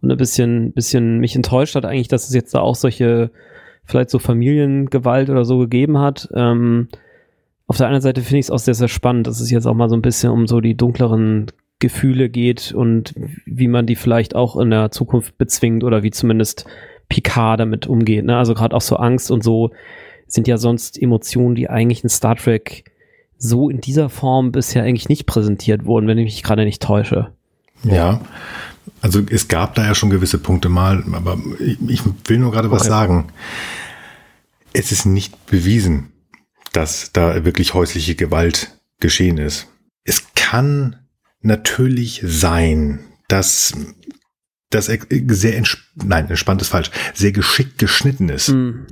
und ein bisschen, bisschen mich enttäuscht hat eigentlich, dass es jetzt da auch solche, vielleicht so Familiengewalt oder so gegeben hat. Ähm, auf der einen Seite finde ich es auch sehr, sehr spannend, dass es jetzt auch mal so ein bisschen um so die dunkleren Gefühle geht und wie man die vielleicht auch in der Zukunft bezwingt oder wie zumindest Picard damit umgeht. Ne? Also gerade auch so Angst und so sind ja sonst Emotionen, die eigentlich in Star Trek so in dieser Form bisher eigentlich nicht präsentiert wurden, wenn ich mich gerade nicht täusche. Ja, also es gab da ja schon gewisse Punkte mal, aber ich, ich will nur gerade was okay. sagen. Es ist nicht bewiesen, dass da wirklich häusliche Gewalt geschehen ist. Es kann natürlich sein, dass das sehr, nein, entspannt ist falsch, sehr geschickt geschnitten ist. Mm.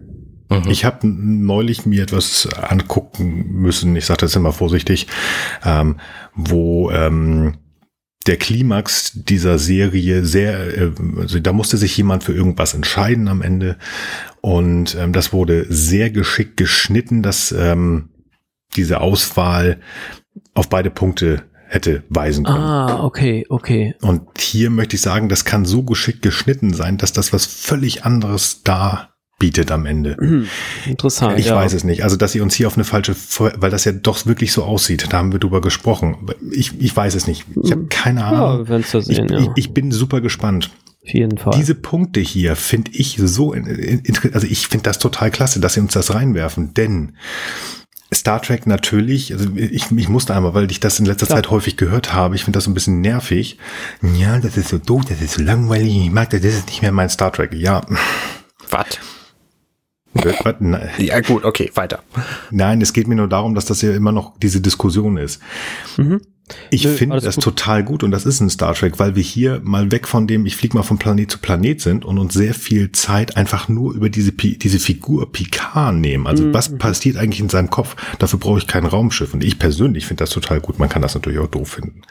Mhm. Ich habe neulich mir etwas angucken müssen, ich sage das immer vorsichtig, ähm, wo ähm, der Klimax dieser Serie sehr, äh, also da musste sich jemand für irgendwas entscheiden am Ende und ähm, das wurde sehr geschickt geschnitten, dass ähm, diese Auswahl auf beide Punkte hätte weisen können. Ah, okay, okay. Und hier möchte ich sagen, das kann so geschickt geschnitten sein, dass das was völlig anderes da bietet am Ende. Mhm. Interessant. Ich ja. weiß es nicht. Also, dass sie uns hier auf eine falsche, weil das ja doch wirklich so aussieht. Da haben wir drüber gesprochen. Ich, ich weiß es nicht. Ich habe keine Ahnung. Ja, sehen, ich, ja. ich, ich bin super gespannt. Auf jeden Fall. Diese Punkte hier finde ich so, also ich finde das total klasse, dass sie uns das reinwerfen, denn Star Trek natürlich, also ich, ich musste einmal, weil ich das in letzter Klar. Zeit häufig gehört habe, ich finde das so ein bisschen nervig. Ja, das ist so doof, das ist so langweilig, ich mag das, das ist nicht mehr mein Star Trek. Ja. Was? Ja, gut, okay, weiter. Nein, es geht mir nur darum, dass das ja immer noch diese Diskussion ist. Mhm. Ich finde das gut. total gut und das ist ein Star Trek, weil wir hier mal weg von dem, ich fliege mal von Planet zu Planet sind und uns sehr viel Zeit einfach nur über diese, diese Figur Picard nehmen. Also mhm. was passiert eigentlich in seinem Kopf? Dafür brauche ich kein Raumschiff. Und ich persönlich finde das total gut. Man kann das natürlich auch doof finden.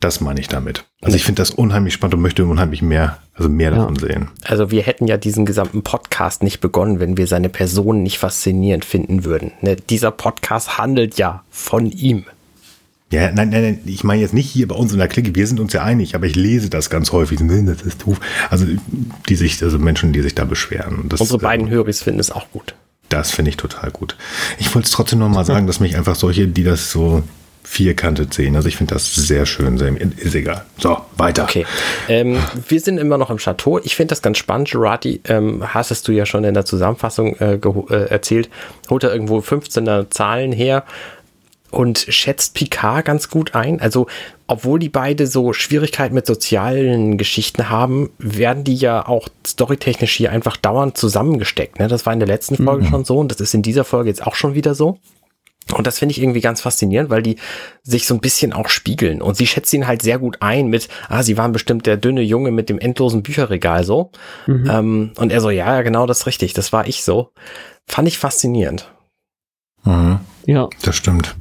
Das meine ich damit. Also ich finde das unheimlich spannend und möchte unheimlich mehr, also mehr ja. davon sehen. Also wir hätten ja diesen gesamten Podcast nicht begonnen, wenn wir seine Person nicht faszinierend finden würden. Ne? Dieser Podcast handelt ja von ihm. Ja, nein, nein, nein, ich meine jetzt nicht hier bei uns in der Clique, wir sind uns ja einig, aber ich lese das ganz häufig. Das ist doof. Also die sich, also Menschen, die sich da beschweren. Das, Unsere beiden äh, Höris finden es auch gut. Das finde ich total gut. Ich wollte es trotzdem noch mal sagen, dass mich einfach solche, die das so vierkantet sehen. Also ich finde das sehr schön. Sehr, ist egal. So, weiter. Okay. Ähm, wir sind immer noch im Chateau. Ich finde das ganz spannend. Gerati, ähm, hast du ja schon in der Zusammenfassung äh, äh, erzählt, holt er irgendwo 15er Zahlen her und schätzt Picard ganz gut ein. Also, obwohl die beide so Schwierigkeiten mit sozialen Geschichten haben, werden die ja auch storytechnisch hier einfach dauernd zusammengesteckt. Ne? Das war in der letzten Folge mhm. schon so und das ist in dieser Folge jetzt auch schon wieder so. Und das finde ich irgendwie ganz faszinierend, weil die sich so ein bisschen auch spiegeln. Und sie schätzt ihn halt sehr gut ein mit, ah, sie waren bestimmt der dünne Junge mit dem endlosen Bücherregal so. Mhm. Ähm, und er so, ja, ja, genau, das ist richtig, das war ich so. Fand ich faszinierend. Mhm. Ja. Das stimmt.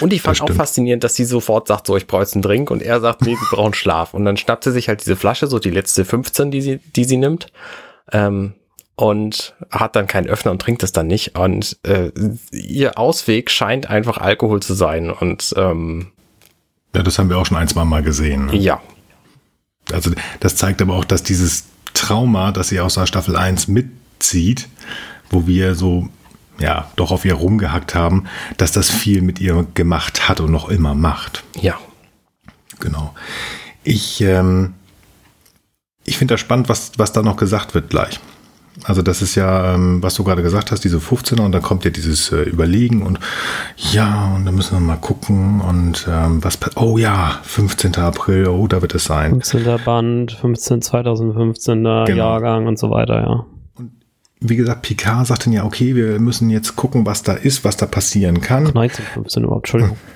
Und ich fand auch faszinierend, dass sie sofort sagt, so, ich brauche jetzt einen Drink und er sagt, nee, sie brauchen Schlaf. Und dann schnappt sie sich halt diese Flasche, so die letzte 15, die sie, die sie nimmt. Ähm, und hat dann keinen Öffner und trinkt es dann nicht. Und äh, ihr Ausweg scheint einfach Alkohol zu sein. Und ähm, ja, das haben wir auch schon ein, zwei Mal gesehen. Ne? Ja. Also das zeigt aber auch, dass dieses Trauma, das sie aus der Staffel 1 mitzieht, wo wir so ja, doch auf ihr rumgehackt haben, dass das viel mit ihr gemacht hat und noch immer macht. Ja. Genau. Ich, ähm, ich finde das spannend, was, was da noch gesagt wird gleich. Also das ist ja, ähm, was du gerade gesagt hast, diese 15er und dann kommt ja dieses äh, Überlegen und ja, und dann müssen wir mal gucken und ähm, was, oh ja, 15. April, oh, da wird es sein. 15. Band, 15, 2015er genau. Jahrgang und so weiter, ja wie gesagt, Picard sagt dann ja, okay, wir müssen jetzt gucken, was da ist, was da passieren kann. 1915 überhaupt, Entschuldigung.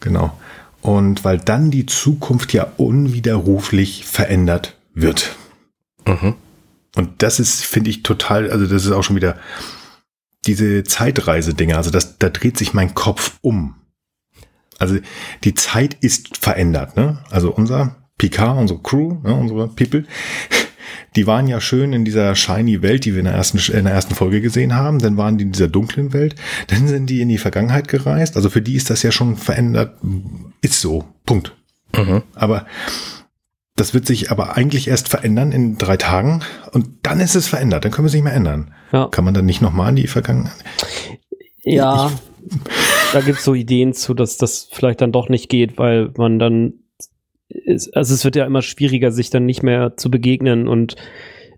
Genau. Und weil dann die Zukunft ja unwiderruflich verändert wird. Mhm. Und das ist, finde ich, total, also das ist auch schon wieder diese Zeitreise-Dinger, also das, da dreht sich mein Kopf um. Also die Zeit ist verändert, ne? Also unser Picard, unsere Crew, ne, unsere People, die waren ja schön in dieser shiny Welt, die wir in der ersten, in der ersten Folge gesehen haben. Dann waren die in dieser dunklen Welt. Dann sind die in die Vergangenheit gereist. Also für die ist das ja schon verändert. Ist so. Punkt. Mhm. Aber das wird sich aber eigentlich erst verändern in drei Tagen. Und dann ist es verändert. Dann können wir es nicht mehr ändern. Ja. Kann man dann nicht nochmal in die Vergangenheit? Ja. Ich, da gibt es so Ideen zu, dass das vielleicht dann doch nicht geht, weil man dann ist, also es wird ja immer schwieriger, sich dann nicht mehr zu begegnen und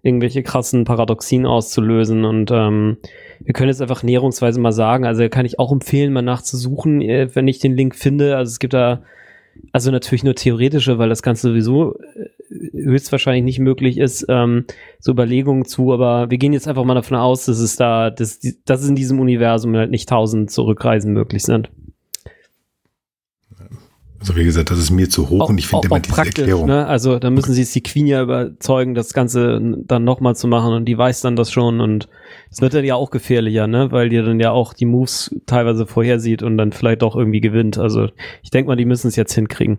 irgendwelche krassen Paradoxien auszulösen. Und ähm, wir können jetzt einfach näherungsweise mal sagen, also kann ich auch empfehlen, mal nachzusuchen, äh, wenn ich den Link finde. Also es gibt da, also natürlich nur theoretische, weil das Ganze sowieso äh, höchstwahrscheinlich nicht möglich ist, ähm, so Überlegungen zu, aber wir gehen jetzt einfach mal davon aus, dass es da, dass, dass in diesem Universum halt nicht tausend Zurückreisen möglich sind. Also wie gesagt, das ist mir zu hoch auch, und ich finde immer diese Erklärung. Ne? Also da müssen sie jetzt die Queen ja überzeugen, das Ganze dann nochmal zu machen und die weiß dann das schon und es wird dann ja auch gefährlicher, ne? Weil die dann ja auch die Moves teilweise vorhersieht und dann vielleicht doch irgendwie gewinnt. Also ich denke mal, die müssen es jetzt hinkriegen.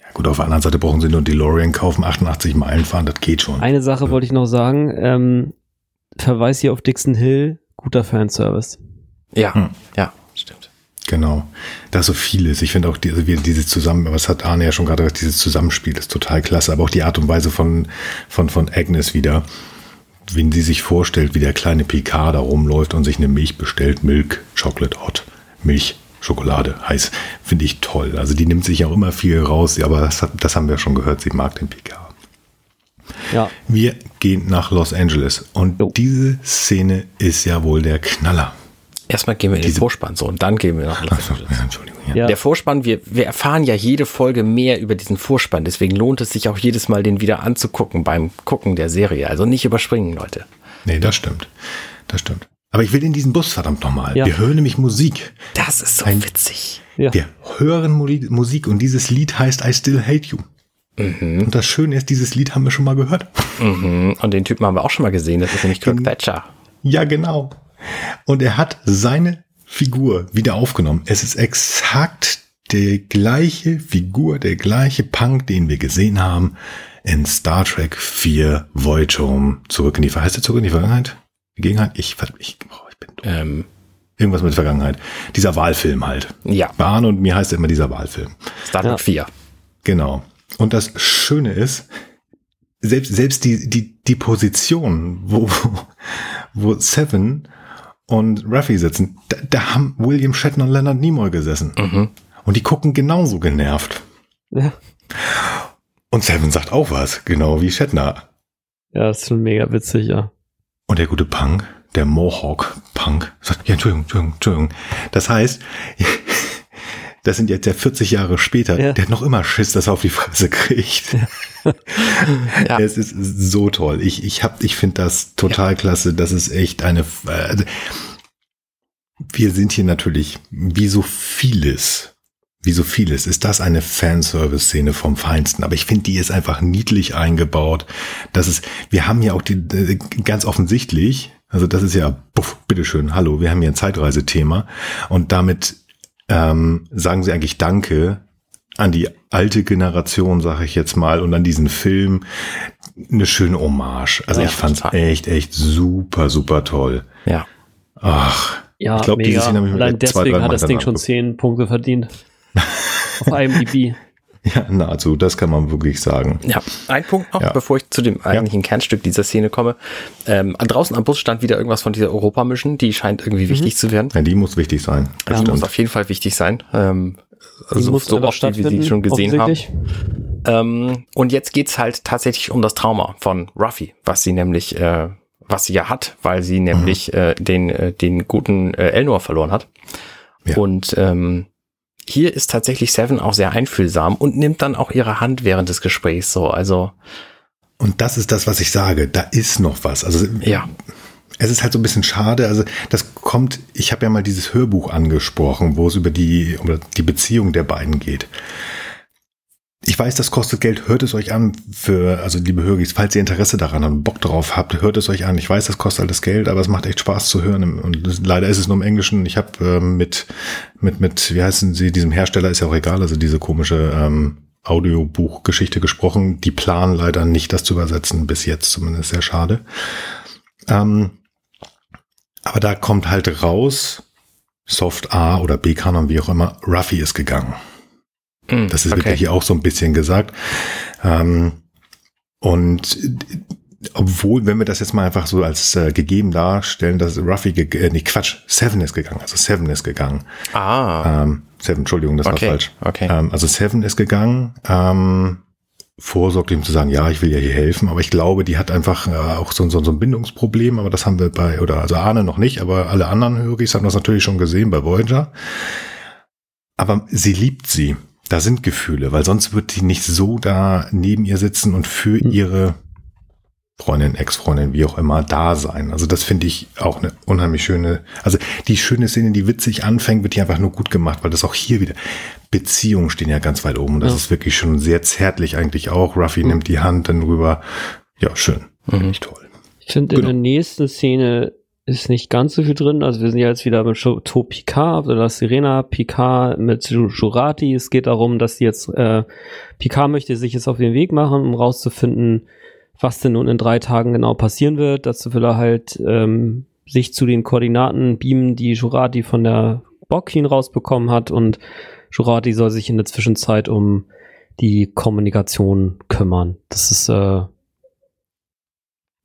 Ja gut, auf der anderen Seite brauchen sie nur DeLorean kaufen, 88 Meilen fahren, das geht schon. Eine Sache ja. wollte ich noch sagen, ähm, Verweis hier auf Dixon Hill, guter Fanservice. Ja, hm. ja. Genau. Da so vieles. Ich finde auch also dieses Zusammen, was hat Arne ja schon gerade gesagt, dieses Zusammenspiel ist total klasse, aber auch die Art und Weise von, von, von Agnes wieder, wenn sie sich vorstellt, wie der kleine Picard da rumläuft und sich eine Milch bestellt, Milk, Chocolate Hot, Milch, Schokolade, heiß, finde ich toll. Also die nimmt sich auch immer viel raus, aber das, hat, das haben wir schon gehört, sie mag den Picard. Ja. Wir gehen nach Los Angeles und jo. diese Szene ist ja wohl der Knaller. Erstmal gehen wir in den Vorspann so und dann gehen wir nach Los Angeles. Entschuldigung. Ja. Ja. Der Vorspann, wir, wir erfahren ja jede Folge mehr über diesen Vorspann, deswegen lohnt es sich auch jedes Mal, den wieder anzugucken beim Gucken der Serie. Also nicht überspringen, Leute. Nee, das stimmt. Das stimmt. Aber ich will in diesen Bus verdammt nochmal. Ja. Wir hören nämlich Musik. Das ist so Ein- witzig. Ja. Wir hören Musik und dieses Lied heißt I Still Hate You. Und das Schöne ist, dieses Lied haben wir schon mal gehört. Mhm. Und den Typen haben wir auch schon mal gesehen, das ist nämlich Kirk Thatcher. Ja, genau. Und er hat seine Figur wieder aufgenommen. Es ist exakt die gleiche Figur, der gleiche Punk, den wir gesehen haben in Star Trek 4 Voyager Home. Zurück in die Vergangenheit. Heißt der zurück in die Vergangenheit? Die Gegenheit? Ich, ich, oh, ich bin dumm. Ähm, Irgendwas mit Vergangenheit. Dieser Wahlfilm halt. ja, Arne und mir heißt er immer dieser Wahlfilm. Star Trek Ja. 4. Genau. Und das Schöne ist, selbst, selbst die, die, die Position, wo, wo Seven und Ruffy sitzen, da, da haben William Shatner und Leonard Nimoy gesessen. Mhm. Und die gucken genauso genervt. Ja. Und Seven sagt auch was, genau wie Shatner. Ja, ist schon mega witzig, ja. Und der gute Punk, der Mohawk-Punk, sagt, ja, Entschuldigung, Entschuldigung, Entschuldigung. Das heißt, das sind jetzt ja 40 Jahre später, Ja. der hat noch immer Schiss, dass er auf die Fresse kriegt. Ja. Es ist so toll. Ich, ich hab, ich finde das total klasse. Das ist echt eine, also, wir sind hier natürlich, wie so vieles, wie so vieles, ist das eine Fanservice-Szene vom Feinsten. Aber ich finde, die ist einfach niedlich eingebaut. Das ist, wir haben ja auch die, äh, ganz offensichtlich, also das ist ja, puff, bitteschön, hallo, wir haben hier ein Zeitreisethema. Und damit ähm, sagen sie eigentlich Danke an die alte Generation, sage ich jetzt mal, und an diesen Film. Eine schöne Hommage. Also Ja, ich fand's total. echt, echt super, super toll. Ja. Ach, Ja, Ich glaub, diese mega. Szene hab ich mir Allein zwei, deswegen drei hat das Ding schon 10 Punkte verdient. Auf IMDb. ja, nahezu, das kann man wirklich sagen. Ja, ein Punkt noch, Ja. bevor ich zu dem eigentlichen Kernstück dieser Szene komme. Ähm, draußen am Bus stand wieder irgendwas von dieser Europa-Mission, die scheint Mhm. irgendwie wichtig zu werden. Ja, die muss wichtig sein. Das Die muss auf jeden Fall wichtig sein. Ähm, Die so, muss so oft, wie wir sie schon gesehen haben. Ähm, und jetzt geht's halt tatsächlich um das Trauma von Ruffy, was sie nämlich, äh, was sie ja hat, weil sie nämlich Mhm. äh, den, äh, den guten äh, Elnor verloren hat. Ja. Und ähm, hier ist tatsächlich Seven auch sehr einfühlsam und nimmt dann auch ihre Hand während des Gesprächs so. Also Und das ist das, was ich sage. Da ist noch was. Also ja, es ist halt so ein bisschen schade. Also das kommt, ich habe ja mal dieses Hörbuch angesprochen, wo es über die, über die Beziehung der beiden geht. Ich weiß, das kostet Geld. Hört es euch an für, also liebe Hörgis, falls ihr Interesse daran habt, Bock drauf habt, hört es euch an. Ich weiß, das kostet alles Geld, aber es macht echt Spaß zu hören. Und leider ist es nur im Englischen. Ich habe ähm, mit, mit, mit, wie heißen sie, diesem Hersteller ist ja auch egal, also diese komische ähm, Audiobuchgeschichte gesprochen. Die planen leider nicht, das zu übersetzen, bis jetzt zumindest sehr schade. Ähm, aber da kommt halt raus, Soft A oder B-Kanon, wie auch immer, Ruffy ist gegangen. Mm, Das ist okay. wirklich hier auch so ein bisschen gesagt. Ähm, und obwohl, wenn wir das jetzt mal einfach so als äh, gegeben darstellen, dass Ruffy, äh, nee, Quatsch, Seven ist gegangen, also Seven ist gegangen. Ah, Ähm, Seven, Entschuldigung, das Okay, war falsch. okay. Ähm, also Seven ist gegangen, ähm, vorsorglich um zu sagen, ja, ich will ja hier helfen, aber ich glaube, die hat einfach äh, auch so, so, so ein Bindungsproblem, aber das haben wir bei, oder also Arne noch nicht, aber alle anderen Höris haben das natürlich schon gesehen bei Voyager. Aber sie liebt sie. Da sind Gefühle, weil sonst wird die nicht so da neben ihr sitzen und für Hm. ihre Freundin, Ex-Freundin, wie auch immer, da sein. Also das finde ich auch eine unheimlich schöne, also die schöne Szene, die witzig anfängt, wird hier einfach nur gut gemacht, weil das auch hier wieder, Beziehungen stehen ja ganz weit oben und das Ja. ist wirklich schon sehr zärtlich eigentlich auch. Ruffy nimmt die Hand dann rüber. Ja, schön. Finde ich toll. Ich finde, Genau. in der nächsten Szene ist nicht ganz so viel drin. Also wir sind ja jetzt wieder mit To Picard oder Sirena Picard mit Ju- Jurati. Es geht darum, dass die jetzt, äh, Picard möchte sich jetzt auf den Weg machen, um rauszufinden, was denn nun in drei Tagen genau passieren wird. Dazu will er halt ähm, sich zu den Koordinaten beamen, die Jurati von der Bockin rausbekommen hat und Jurati soll sich in der Zwischenzeit um die Kommunikation kümmern. Das ist äh,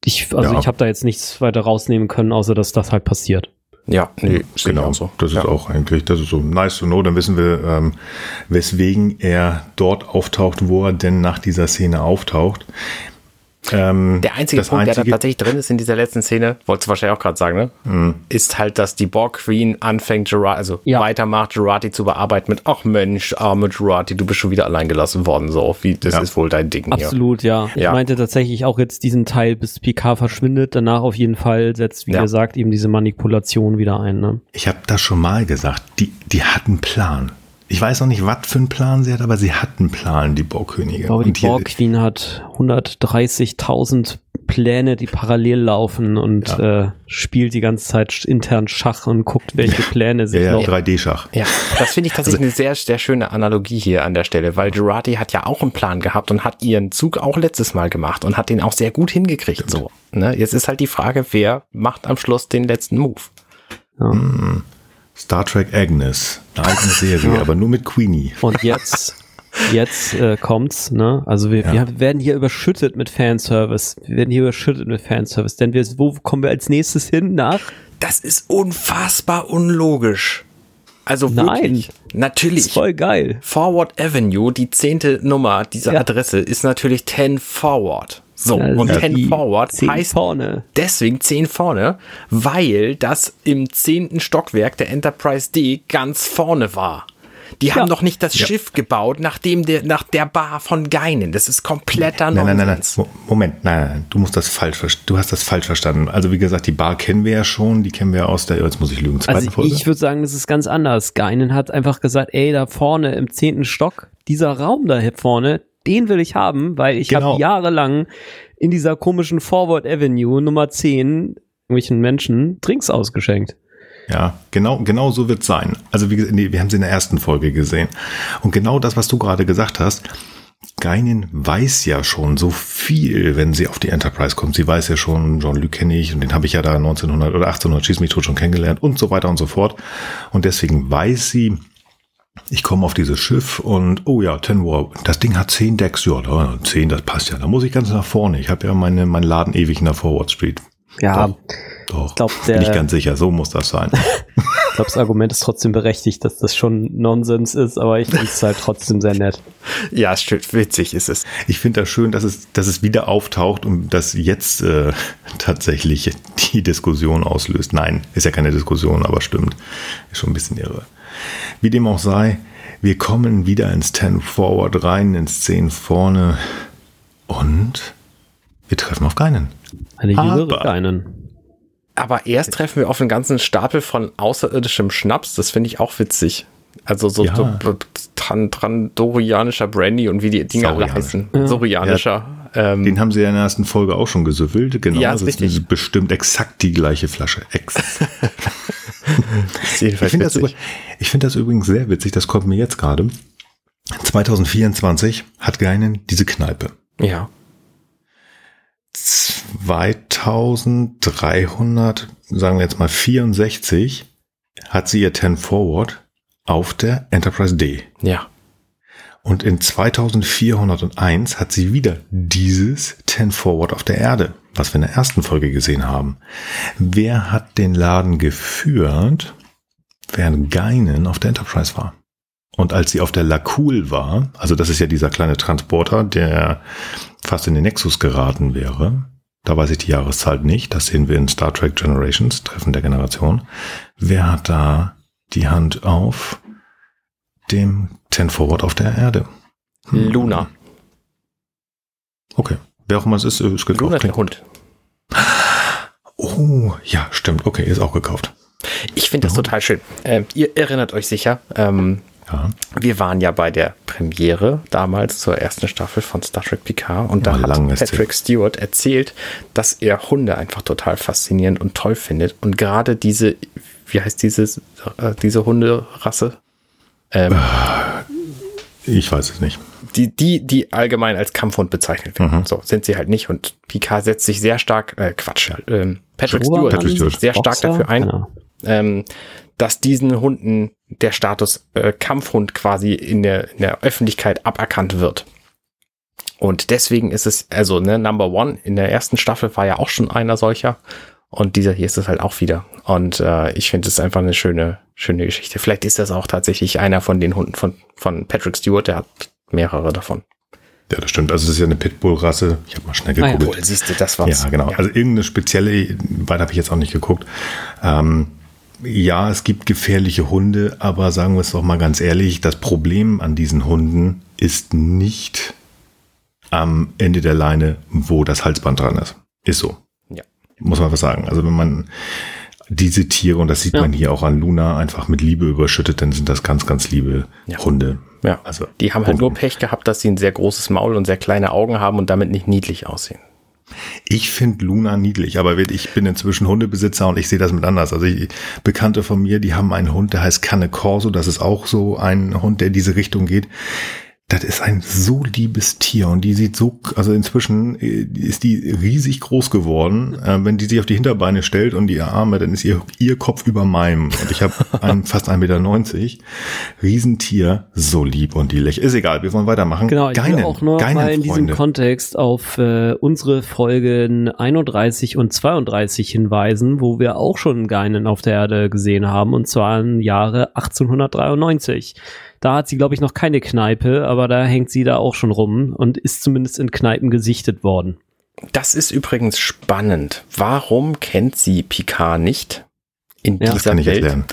ich, also Ja. ich habe da jetzt nichts weiter rausnehmen können, außer dass das halt passiert. ja, nee, Genau, so. das ist ja. auch eigentlich, das ist so nice to know, dann wissen wir, ähm, weswegen er dort auftaucht, wo er denn nach dieser Szene auftaucht. Ähm, der einzige Punkt, einzige der da tatsächlich drin ist in dieser letzten Szene, wolltest du wahrscheinlich auch gerade sagen, ne? Mhm. Ist halt, dass die Borg Queen anfängt, Gerard, also ja. weitermacht, Gerati zu bearbeiten mit, ach Mensch, arme Gerati, du bist schon wieder allein gelassen worden, so wie das ja. ist wohl dein Ding. Absolut, hier. ja. Ich ja. meinte tatsächlich auch jetzt diesen Teil, bis Picard verschwindet, danach auf jeden Fall setzt, wie ja. gesagt, eben diese Manipulation wieder ein. Ne? Ich habe das schon mal gesagt, die, die hatten Plan. Ich weiß noch nicht, was für einen Plan sie hat, aber sie hat einen Plan, die Borgkönigin. Ich glaube, die Borg-Queen hat 130.000 Pläne, die parallel laufen und ja. äh, spielt die ganze Zeit intern Schach und guckt, welche Pläne sie ja, ja, 3D-Schach. Ja, das finde ich tatsächlich also, eine sehr, sehr schöne Analogie hier an der Stelle, weil Gerati hat ja auch einen Plan gehabt und hat ihren Zug auch letztes Mal gemacht und hat den auch sehr gut hingekriegt. So, ne? Jetzt ist halt die Frage, wer macht am Schluss den letzten Move? Ja. Hm. Star Trek Agnes, eine eigene Serie, ja. aber nur mit Queenie. Und jetzt, jetzt äh, kommt's, ne? Also wir, ja. wir werden hier überschüttet mit Fanservice. Wir werden hier überschüttet mit Fanservice, denn wir, wo kommen wir als nächstes hin? Nach? Das ist unfassbar unlogisch. Also wirklich. Nein, natürlich. Ist voll geil. Forward Avenue, die zehnte Nummer dieser ja. Adresse, ist natürlich 10 Forward. So, also und 10 Forward heißt vorne. deswegen 10 vorne, weil das im zehnten Stockwerk der Enterprise D ganz vorne war. Die ja. haben doch nicht das ja. Schiff gebaut, nachdem der, nach der Bar von Geinen. Das ist kompletter Nonsens. Nein, nein, nein, nein. Moment, nein, nein, du musst das falsch, du hast das falsch verstanden. Also wie gesagt, die Bar kennen wir ja schon, die kennen wir aus der, jetzt muss ich lügen, zweiten also Folge. Ich würde sagen, das ist ganz anders. Geinen hat einfach gesagt, ey, da vorne im zehnten Stock, dieser Raum da hier vorne, den will ich haben, weil ich genau. habe jahrelang in dieser komischen Forward Avenue Nummer 10 irgendwelchen Menschen Drinks ausgeschenkt. Ja, genau, genau so wird es sein. Also wie nee, wir haben sie in der ersten Folge gesehen. Und genau das, was du gerade gesagt hast, Geinin weiß ja schon so viel, wenn sie auf die Enterprise kommt. Sie weiß ja schon, Jean-Luc kenne ich und den habe ich ja da 1900 oder 1800 Schieß mich tot schon kennengelernt und so weiter und so fort. Und deswegen weiß sie, ich komme auf dieses Schiff und, oh ja, Ten War, das Ding hat zehn Decks, ja, da, zehn, das passt ja. Da muss ich ganz nach vorne. Ich habe ja meine, meinen Laden ewig in der Forward Street. Ja, doch, doch glaub, der, bin ich ganz sicher, so muss das sein. ich glaube, das Argument ist trotzdem berechtigt, dass das schon Nonsens ist, aber ich finde es halt trotzdem sehr nett. Ja, ist schön, witzig ist es. Ich finde das schön, dass es, dass es wieder auftaucht und dass jetzt äh, tatsächlich die Diskussion auslöst. Nein, ist ja keine Diskussion, aber stimmt. Ist schon ein bisschen irre. Wie dem auch sei, wir kommen wieder ins 10 Forward rein, ins 10 vorne und wir treffen auf keinen. Eine jüngere keinen. Aber erst treffen wir auf einen ganzen Stapel von außerirdischem Schnaps. Das finde ich auch witzig. Also so, ja. so Trandorianischer Brandy und wie die Dinger alle heißen. Ja. Sorianischer. Ja. Ähm, Den haben sie ja in der ersten Folge auch schon gesüffelt. Genau, ja, ist das ist bestimmt exakt die gleiche Flasche. Exakt. ich finde das, find das übrigens sehr witzig, das kommt mir jetzt gerade. 2024 hat Geinen diese Kneipe. Ja. 2300, sagen wir jetzt mal 64, hat sie ihr 10 Forward auf der Enterprise D. Ja. Und in 2401 hat sie wieder dieses 10 Forward auf der Erde, was wir in der ersten Folge gesehen haben. Wer hat den Laden geführt, während Geinen auf der Enterprise war? Und als sie auf der Lakul war, also das ist ja dieser kleine Transporter, der fast in den Nexus geraten wäre, da weiß ich die Jahreszahl nicht, das sehen wir in Star Trek Generations, Treffen der Generation. Wer hat da die Hand auf dem Ten Forward auf der Erde? Hm. Luna. Okay. Wer auch immer es ist, ist gekauft. Luna ist der Hund. Oh, ja, stimmt. Okay, ist auch gekauft. Ich finde das total schön. Äh, ihr erinnert euch sicher, ähm, ja. wir waren ja bei der Premiere damals zur ersten Staffel von Star Trek Picard und da hat Patrick Stewart erzählt, dass er Hunde einfach total faszinierend und toll findet und gerade diese, wie heißt dieses, äh, diese Hunderasse? Ähm, ich weiß es nicht. Die, die, die allgemein als Kampfhund bezeichnet werden. Mhm. So sind sie halt nicht. Und Picard setzt sich sehr stark, äh, Quatsch, ähm, Patrick Stewart, Patrick Stewart sehr stark Boxer? dafür ein, ja. Ähm, dass diesen Hunden der Status äh, Kampfhund quasi in der, in der Öffentlichkeit aberkannt wird. Und deswegen ist es, also ne, Number One in der ersten Staffel war ja auch schon einer solcher. Und dieser hier ist es halt auch wieder. Und äh, ich finde es einfach eine schöne, schöne Geschichte. Vielleicht ist das auch tatsächlich einer von den Hunden von, von Patrick Stewart, der hat mehrere davon. Ja, das stimmt. Also es ist ja eine Pitbull-Rasse. Ich habe mal schnell geguckt. Ah, ja, siehst du, das war's. Ja, genau. Ja. Also irgendeine spezielle, weiter habe ich jetzt auch nicht geguckt. Ähm, ja, es gibt gefährliche Hunde, aber sagen wir es doch mal ganz ehrlich, das Problem an diesen Hunden ist nicht am Ende der Leine, wo das Halsband dran ist. Ist so. Ja. Muss man was sagen. Also wenn man diese Tiere, und das sieht ja. man hier auch an Luna, einfach mit Liebe überschüttet, dann sind das ganz, ganz liebe ja. Hunde. Ja, also die haben halt nur Pech gehabt, dass sie ein sehr großes Maul und sehr kleine Augen haben und damit nicht niedlich aussehen. Ich finde Luna niedlich, aber ich bin inzwischen Hundebesitzer und ich sehe das mit anders. Also ich, Bekannte von mir, die haben einen Hund, der heißt Canne Corso. Das ist auch so ein Hund, der in diese Richtung geht das ist ein so liebes Tier und die sieht so, also inzwischen äh, ist die riesig groß geworden. Äh, wenn die sich auf die Hinterbeine stellt und die Arme, dann ist ihr, ihr Kopf über meinem. Und ich habe fast 1,90 Meter. Riesentier, so lieb und die Ist egal, wir wollen weitermachen. Genau, ich Geinen, will auch nur mal in diesem Kontext auf äh, unsere Folgen 31 und 32 hinweisen, wo wir auch schon Geinen auf der Erde gesehen haben, und zwar im Jahre 1893. Da hat sie, glaube ich, noch keine Kneipe, aber da hängt sie da auch schon rum und ist zumindest in Kneipen gesichtet worden. Das ist übrigens spannend. Warum kennt sie Picard nicht in ja, dieser Welt?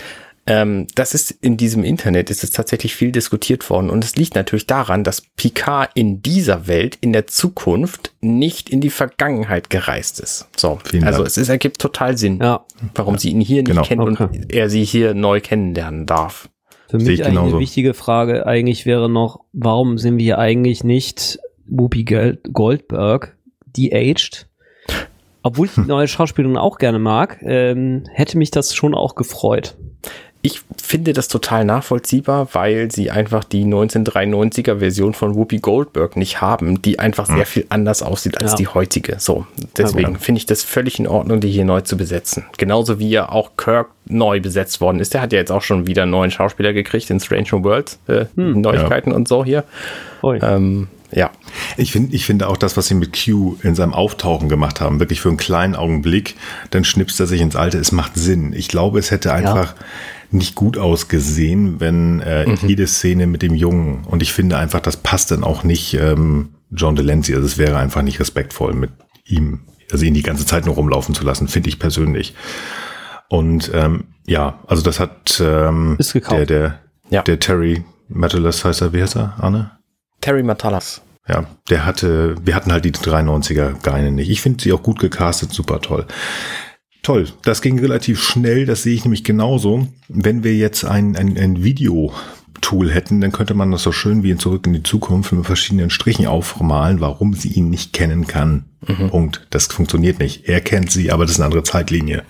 Ähm, das ist in diesem Internet ist es tatsächlich viel diskutiert worden und es liegt natürlich daran, dass Picard in dieser Welt in der Zukunft nicht in die Vergangenheit gereist ist. So, Vielen also Dank. es ist, ergibt total Sinn, ja. warum sie ihn hier nicht genau. kennt okay. und er sie hier neu kennenlernen darf. Für mich eigentlich genauso. eine wichtige Frage eigentlich wäre noch, warum sind wir eigentlich nicht Whoopi Goldberg de-aged? Obwohl ich die hm. neue Schauspielerin auch gerne mag, ähm, hätte mich das schon auch gefreut. Ich finde das total nachvollziehbar, weil sie einfach die 1993er Version von Whoopi Goldberg nicht haben, die einfach sehr hm. viel anders aussieht als ja. die heutige. So, deswegen ja, finde ich das völlig in Ordnung, die hier neu zu besetzen. Genauso wie ja auch Kirk neu besetzt worden ist. Der hat ja jetzt auch schon wieder einen neuen Schauspieler gekriegt in Strange New Worlds, äh, hm, Neuigkeiten ja. und so hier. Ähm, ja. Ich finde ich finde auch das, was sie mit Q in seinem Auftauchen gemacht haben, wirklich für einen kleinen Augenblick, dann schnipst er sich ins Alte. Es macht Sinn. Ich glaube, es hätte einfach ja nicht gut ausgesehen, wenn äh, mhm. jede Szene mit dem Jungen und ich finde einfach, das passt dann auch nicht ähm, John Delancey. Also es wäre einfach nicht respektvoll mit ihm, also ihn die ganze Zeit nur rumlaufen zu lassen, finde ich persönlich. Und ähm, ja, also das hat ähm, Ist gekauft. der, der, ja. der Terry Metalis heißt er, wie heißt er, Arne? Terry Matalas. Ja, der hatte, wir hatten halt die 93er Geine nicht. Ich finde sie auch gut gecastet, super toll. Toll, das ging relativ schnell, das sehe ich nämlich genauso. Wenn wir jetzt ein, ein, ein Video-Tool hätten, dann könnte man das so schön wie in Zurück in die Zukunft mit verschiedenen Strichen aufmalen, warum sie ihn nicht kennen kann. Mhm. Punkt. Das funktioniert nicht. Er kennt sie, aber das ist eine andere Zeitlinie.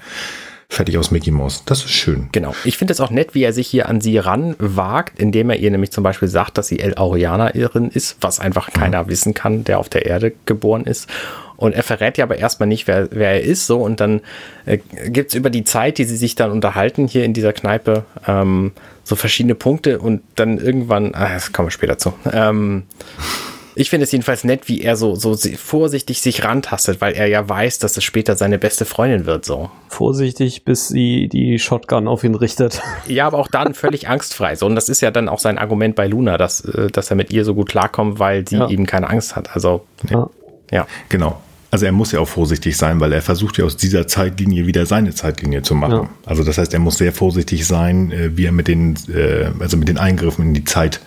Fertig aus Mickey Mouse. Das ist schön. Genau. Ich finde es auch nett, wie er sich hier an sie ranwagt, indem er ihr nämlich zum Beispiel sagt, dass sie El Aurianerin ist, was einfach keiner mhm. wissen kann, der auf der Erde geboren ist. Und er verrät ja aber erstmal nicht, wer, wer er ist, so. Und dann äh, gibt es über die Zeit, die sie sich dann unterhalten hier in dieser Kneipe, ähm, so verschiedene Punkte und dann irgendwann, ah, das kommen wir später zu. Ähm, ich finde es jedenfalls nett, wie er so, so vorsichtig sich rantastet, weil er ja weiß, dass es später seine beste Freundin wird, so. Vorsichtig, bis sie die Shotgun auf ihn richtet. Ja, aber auch dann völlig angstfrei. So, und das ist ja dann auch sein Argument bei Luna, dass, äh, dass er mit ihr so gut klarkommt, weil sie ja. eben keine Angst hat. Also, ja. ja. Genau. Also er muss ja auch vorsichtig sein, weil er versucht ja aus dieser Zeitlinie wieder seine Zeitlinie zu machen. Ja. Also das heißt, er muss sehr vorsichtig sein, äh, wie er mit den, äh, also mit den Eingriffen in die Zeit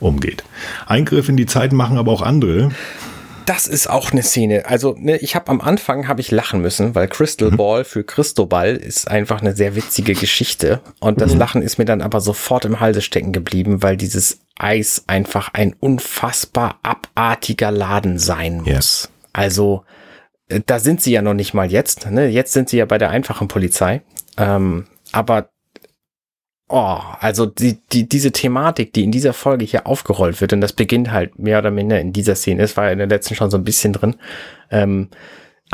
umgeht. Eingriffe in die Zeit machen aber auch andere. Das ist auch eine Szene. Also ne, ich habe am Anfang habe ich lachen müssen, weil Crystal mhm. Ball für Christobal ist einfach eine sehr witzige Geschichte und das mhm. Lachen ist mir dann aber sofort im Halse stecken geblieben, weil dieses Eis einfach ein unfassbar abartiger Laden sein muss. Ja. Also äh, da sind sie ja noch nicht mal jetzt. Ne? Jetzt sind sie ja bei der einfachen Polizei. Ähm, aber oh, also die, die, diese Thematik, die in dieser Folge hier aufgerollt wird, und das beginnt halt mehr oder minder in dieser Szene, es war ja in der letzten schon so ein bisschen drin. Ähm,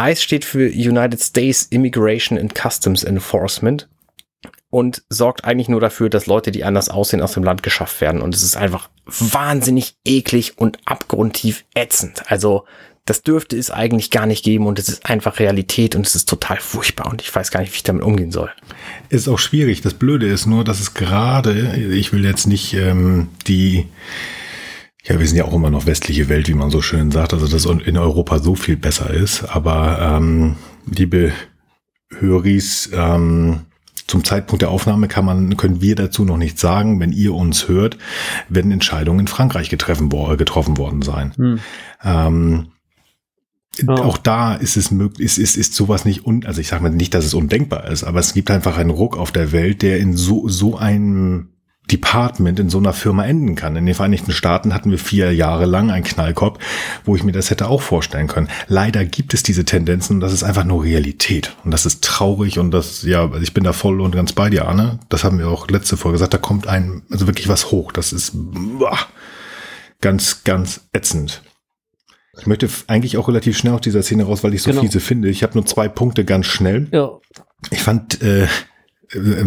ICE steht für United States Immigration and Customs Enforcement und sorgt eigentlich nur dafür, dass Leute, die anders aussehen, aus dem Land geschafft werden. Und es ist einfach wahnsinnig eklig und abgrundtief ätzend. Also das dürfte es eigentlich gar nicht geben und es ist einfach Realität und es ist total furchtbar und ich weiß gar nicht, wie ich damit umgehen soll. Ist auch schwierig. Das Blöde ist nur, dass es gerade, ich will jetzt nicht ähm, die Ja, wir sind ja auch immer noch westliche Welt, wie man so schön sagt, also dass in Europa so viel besser ist. Aber ähm, liebe Höris, ähm, zum Zeitpunkt der Aufnahme kann man, können wir dazu noch nichts sagen. Wenn ihr uns hört, werden Entscheidungen in Frankreich getroffen, getroffen worden sein. Hm. Ähm, oh. Auch da ist es möglich, ist, ist, ist sowas nicht un, also ich sage mal nicht, dass es undenkbar ist, aber es gibt einfach einen Ruck auf der Welt, der in so, so einem Department in so einer Firma enden kann. In den Vereinigten Staaten hatten wir vier Jahre lang einen Knallkopf, wo ich mir das hätte auch vorstellen können. Leider gibt es diese Tendenzen und das ist einfach nur Realität. Und das ist traurig und das, ja, ich bin da voll und ganz bei dir, Arne. Das haben wir auch letzte Folge gesagt, da kommt ein, also wirklich was hoch. Das ist boah, ganz, ganz ätzend. Ich möchte eigentlich auch relativ schnell aus dieser Szene raus, weil ich so genau. fiese finde. Ich habe nur zwei Punkte ganz schnell. Ja. Ich fand, äh, äh,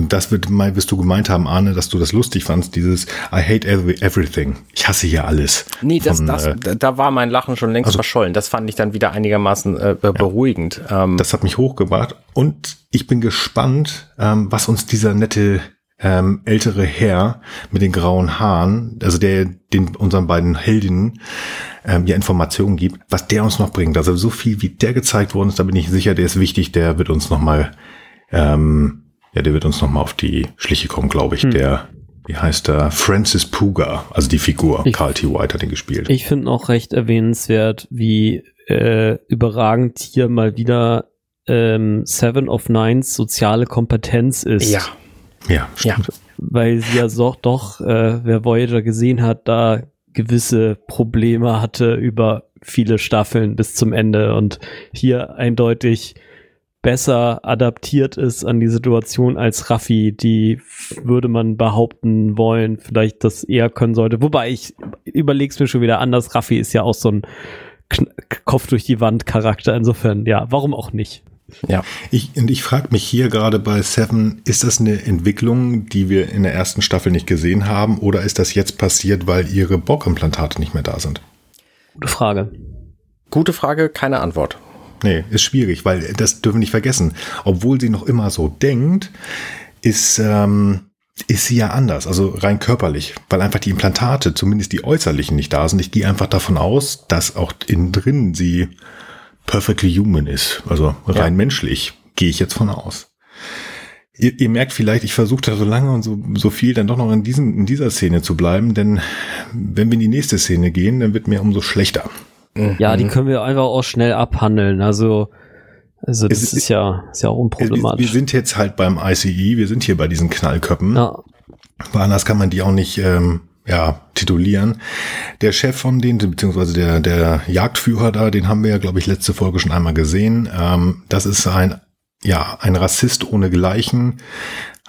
das wird mal, wirst du gemeint haben, Arne, dass du das lustig fandst, dieses I hate every, everything. Ich hasse hier alles. Nee, das, von, das, äh, da war mein Lachen schon längst also, verschollen. Das fand ich dann wieder einigermaßen äh, beruhigend. Ja, ähm, das hat mich hochgebracht und ich bin gespannt, ähm, was uns dieser nette ähm, ältere Herr mit den grauen Haaren, also der den unseren beiden Heldinnen ähm, ja Informationen gibt, was der uns noch bringt. Also so viel wie der gezeigt worden ist, da bin ich sicher, der ist wichtig, der wird uns noch mal ähm, ja, der wird uns nochmal auf die Schliche kommen, glaube ich. Hm. Der, wie heißt der? Francis Puga, also die Figur. Ich, Carl T. White hat ihn gespielt. Ich finde auch recht erwähnenswert, wie äh, überragend hier mal wieder ähm, Seven of Nines soziale Kompetenz ist. Ja. Ja, stimmt. Ja. Weil sie ja so, doch, äh, wer Voyager gesehen hat, da gewisse Probleme hatte über viele Staffeln bis zum Ende und hier eindeutig besser adaptiert ist an die Situation als Raffi, die würde man behaupten wollen, vielleicht das eher können sollte. Wobei ich überleg's mir schon wieder anders. Raffi ist ja auch so ein Kopf durch die Wand Charakter. Insofern, ja, warum auch nicht? Ja. Ich, und ich frage mich hier gerade bei Seven, ist das eine Entwicklung, die wir in der ersten Staffel nicht gesehen haben, oder ist das jetzt passiert, weil ihre Bockimplantate nicht mehr da sind? Gute Frage. Gute Frage, keine Antwort. Nee, ist schwierig, weil das dürfen wir nicht vergessen. Obwohl sie noch immer so denkt, ist, ähm, ist sie ja anders, also rein körperlich, weil einfach die Implantate, zumindest die äußerlichen, nicht da sind. Ich gehe einfach davon aus, dass auch innen drin sie perfectly human ist, also rein ja. menschlich, gehe ich jetzt von aus. Ihr, ihr merkt vielleicht, ich versuche da so lange und so, so viel dann doch noch in, diesen, in dieser Szene zu bleiben, denn wenn wir in die nächste Szene gehen, dann wird mir umso schlechter. Mhm. Ja, die können wir einfach auch schnell abhandeln. Also, also das ist, ist, ja, ist ja auch unproblematisch. Wir, wir sind jetzt halt beim ICE, wir sind hier bei diesen Knallköppen. Ja. Weil anders kann man die auch nicht ähm, ja, titulieren. Der Chef von denen, beziehungsweise der, der Jagdführer da, den haben wir ja, glaube ich, letzte Folge schon einmal gesehen. Ähm, das ist ein, ja, ein Rassist ohne Gleichen.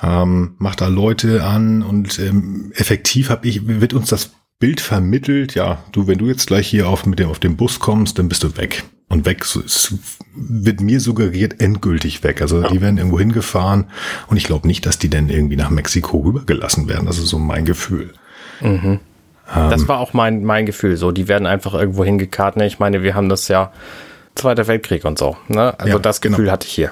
Ähm, macht da Leute an und ähm, effektiv hab ich, wird uns das Bild vermittelt, ja, du, wenn du jetzt gleich hier auf, mit dem, auf den Bus kommst, dann bist du weg. Und weg, so, es wird mir suggeriert, endgültig weg. Also ja. die werden irgendwo hingefahren und ich glaube nicht, dass die dann irgendwie nach Mexiko rübergelassen werden. Das ist so mein Gefühl. Mhm. Das war auch mein, mein Gefühl. So, die werden einfach irgendwo hingekarrt. Ne? Ich meine, wir haben das ja Zweiter Weltkrieg und so. Ne? Also ja, das Gefühl genau. hatte ich hier.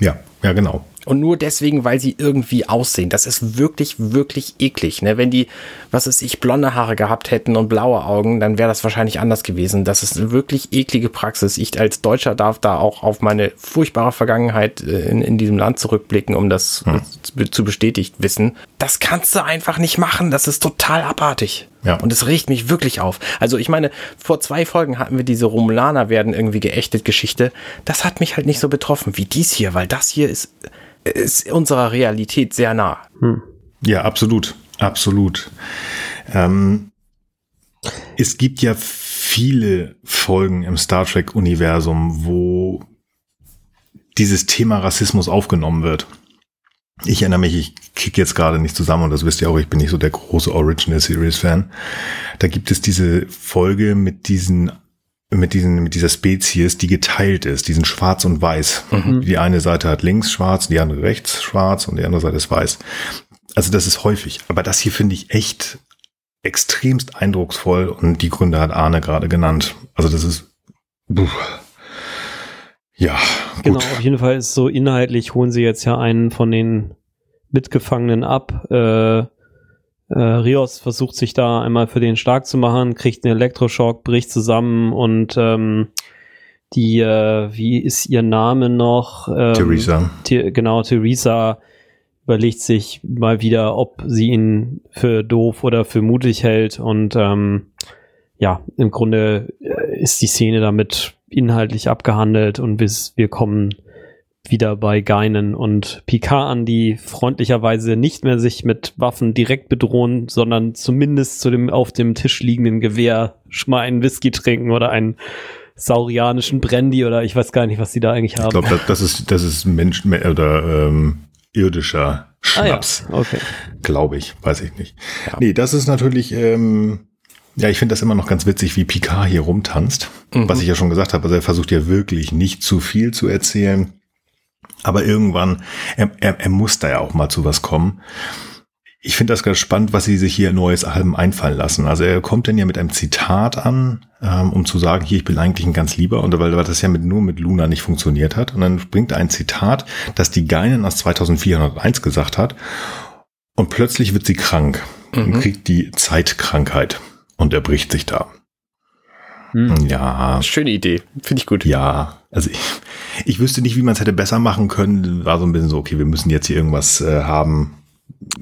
Ja, ja, genau. Und nur deswegen, weil sie irgendwie aussehen. Das ist wirklich, wirklich eklig. Ne? Wenn die, was ist ich, blonde Haare gehabt hätten und blaue Augen, dann wäre das wahrscheinlich anders gewesen. Das ist eine wirklich eklige Praxis. Ich als Deutscher darf da auch auf meine furchtbare Vergangenheit äh, in, in diesem Land zurückblicken, um das hm. zu bestätigt wissen. Das kannst du einfach nicht machen. Das ist total abartig. Ja. Und es riecht mich wirklich auf. Also ich meine, vor zwei Folgen hatten wir diese Romulaner werden irgendwie geächtet Geschichte. Das hat mich halt nicht so betroffen wie dies hier, weil das hier ist ist unserer Realität sehr nah. Hm. Ja, absolut. Absolut. Ähm, es gibt ja viele Folgen im Star Trek-Universum, wo dieses Thema Rassismus aufgenommen wird. Ich erinnere mich, ich kicke jetzt gerade nicht zusammen und das wisst ihr auch, ich bin nicht so der große Original Series Fan. Da gibt es diese Folge mit diesen mit diesen, mit dieser Spezies, die geteilt ist, diesen Schwarz und Weiß. Mhm. Die eine Seite hat links schwarz, die andere rechts schwarz und die andere Seite ist weiß. Also das ist häufig. Aber das hier finde ich echt extremst eindrucksvoll und die Gründe hat Arne gerade genannt. Also das ist, buh. ja. Gut. Genau, auf jeden Fall ist so inhaltlich holen sie jetzt ja einen von den Mitgefangenen ab, äh, äh, Rios versucht sich da einmal für den stark zu machen, kriegt einen Elektroschock, bricht zusammen und ähm, die, äh, wie ist ihr Name noch? Ähm, Theresa. genau, Theresa überlegt sich mal wieder, ob sie ihn für doof oder für mutig hält und ähm, ja, im Grunde äh, ist die Szene damit inhaltlich abgehandelt und bis wir kommen wieder bei Geinen und Picard an, die freundlicherweise nicht mehr sich mit Waffen direkt bedrohen, sondern zumindest zu dem auf dem Tisch liegenden Gewehr schon mal einen Whisky trinken oder einen saurianischen Brandy oder ich weiß gar nicht, was sie da eigentlich haben. Ich glaube, das, das, ist das ist Mensch oder ähm, irdischer Schnaps. Ah, ja. Okay. Glaube ich, weiß ich nicht. Ja. Nee, das ist natürlich ähm, ja, ich finde das immer noch ganz witzig, wie Picard hier rumtanzt. Mhm. Was ich ja schon gesagt habe, also er versucht ja wirklich nicht zu viel zu erzählen. Aber irgendwann, er, er, er muss da ja auch mal zu was kommen. Ich finde das ganz spannend, was sie sich hier neues Alben einfallen lassen. Also er kommt dann ja mit einem Zitat an, ähm, um zu sagen, hier, ich bin eigentlich ein ganz lieber, und weil, weil das ja mit, nur mit Luna nicht funktioniert hat. Und dann bringt er ein Zitat, das die Geinen aus 2401 gesagt hat. Und plötzlich wird sie krank mhm. und kriegt die Zeitkrankheit und er bricht sich da. Hm. Ja. Schöne Idee. Finde ich gut. Ja. Also ich, ich wüsste nicht, wie man es hätte besser machen können. War so ein bisschen so, okay, wir müssen jetzt hier irgendwas äh, haben,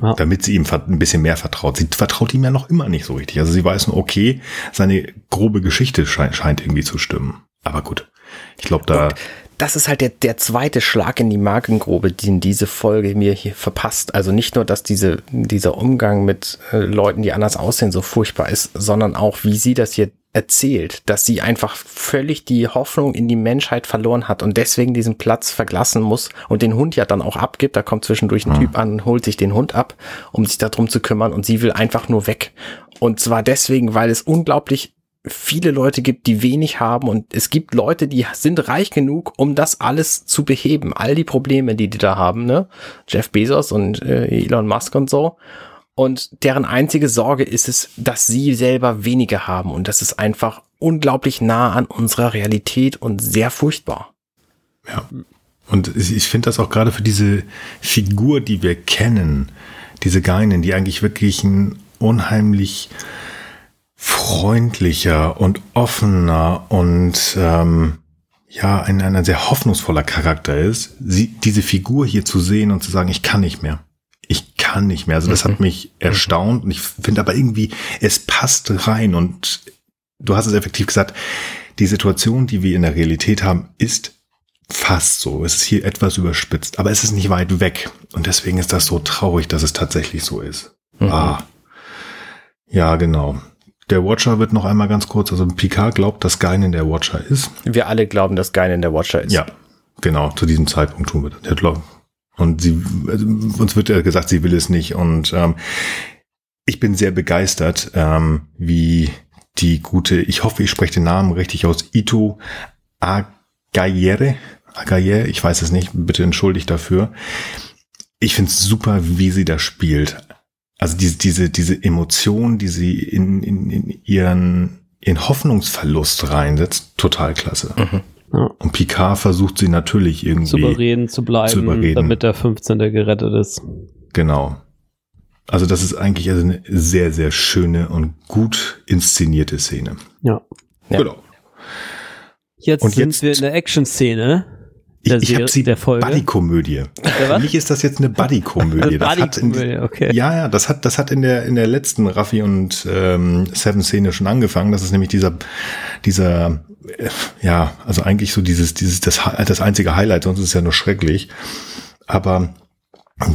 ja. damit sie ihm ein bisschen mehr vertraut. Sie vertraut ihm ja noch immer nicht so richtig. Also sie weiß nur, okay, seine grobe Geschichte scheint, scheint irgendwie zu stimmen. Aber gut. Ich glaube, da. Und das ist halt der, der zweite Schlag in die Magengrube, den diese Folge mir hier verpasst. Also nicht nur, dass diese, dieser Umgang mit äh, Leuten, die anders aussehen, so furchtbar ist, sondern auch, wie sie das hier erzählt, dass sie einfach völlig die Hoffnung in die Menschheit verloren hat und deswegen diesen Platz verlassen muss und den Hund ja dann auch abgibt. Da kommt zwischendurch ein mhm. Typ an, holt sich den Hund ab, um sich darum zu kümmern und sie will einfach nur weg. Und zwar deswegen, weil es unglaublich viele Leute gibt, die wenig haben und es gibt Leute, die sind reich genug, um das alles zu beheben. All die Probleme, die die da haben, ne? Jeff Bezos und äh, Elon Musk und so. Und deren einzige Sorge ist es, dass sie selber weniger haben. Und das ist einfach unglaublich nah an unserer Realität und sehr furchtbar. Ja. Und ich finde das auch gerade für diese Figur, die wir kennen, diese Geinen, die eigentlich wirklich ein unheimlich freundlicher und offener und ähm, ja, ein, ein sehr hoffnungsvoller Charakter ist, sie, diese Figur hier zu sehen und zu sagen, ich kann nicht mehr. Ich kann nicht mehr. Also das mhm. hat mich erstaunt und ich finde aber irgendwie, es passt rein und du hast es effektiv gesagt, die Situation, die wir in der Realität haben, ist fast so. Es ist hier etwas überspitzt, aber es ist nicht weit weg. Und deswegen ist das so traurig, dass es tatsächlich so ist. Mhm. Ah. Ja, genau. Der Watcher wird noch einmal ganz kurz, also Picard glaubt, dass Geinen der Watcher ist. Wir alle glauben, dass Geinen der Watcher ist. Ja, genau, zu diesem Zeitpunkt tun wir das. Und sie, also uns wird ja gesagt, sie will es nicht. Und ähm, ich bin sehr begeistert, ähm, wie die gute, ich hoffe, ich spreche den Namen richtig aus, Ito Agayere, Agayere, ich weiß es nicht, bitte entschuldigt dafür. Ich finde es super, wie sie das spielt. Also diese, diese, diese Emotion, die sie in, in, in ihren, in Hoffnungsverlust reinsetzt, total klasse. Mhm. Ja. Und Picard versucht sie natürlich irgendwie zu überreden zu bleiben, zu überreden. damit der 15. gerettet ist. Genau. Also das ist eigentlich also eine sehr, sehr schöne und gut inszenierte Szene. Ja. ja. Genau. Jetzt und sind jetzt, wir in der Action-Szene ich, ich habe sie der Folge. Buddy-Komödie. Für mich ist das jetzt eine Buddy-Komödie. Buddy okay. Ja, ja, das hat, das hat in der in der letzten Raffi und ähm, Seven Szene schon angefangen. Das ist nämlich dieser dieser äh, ja, also eigentlich so dieses dieses das das einzige Highlight. Sonst ist es ja nur schrecklich. Aber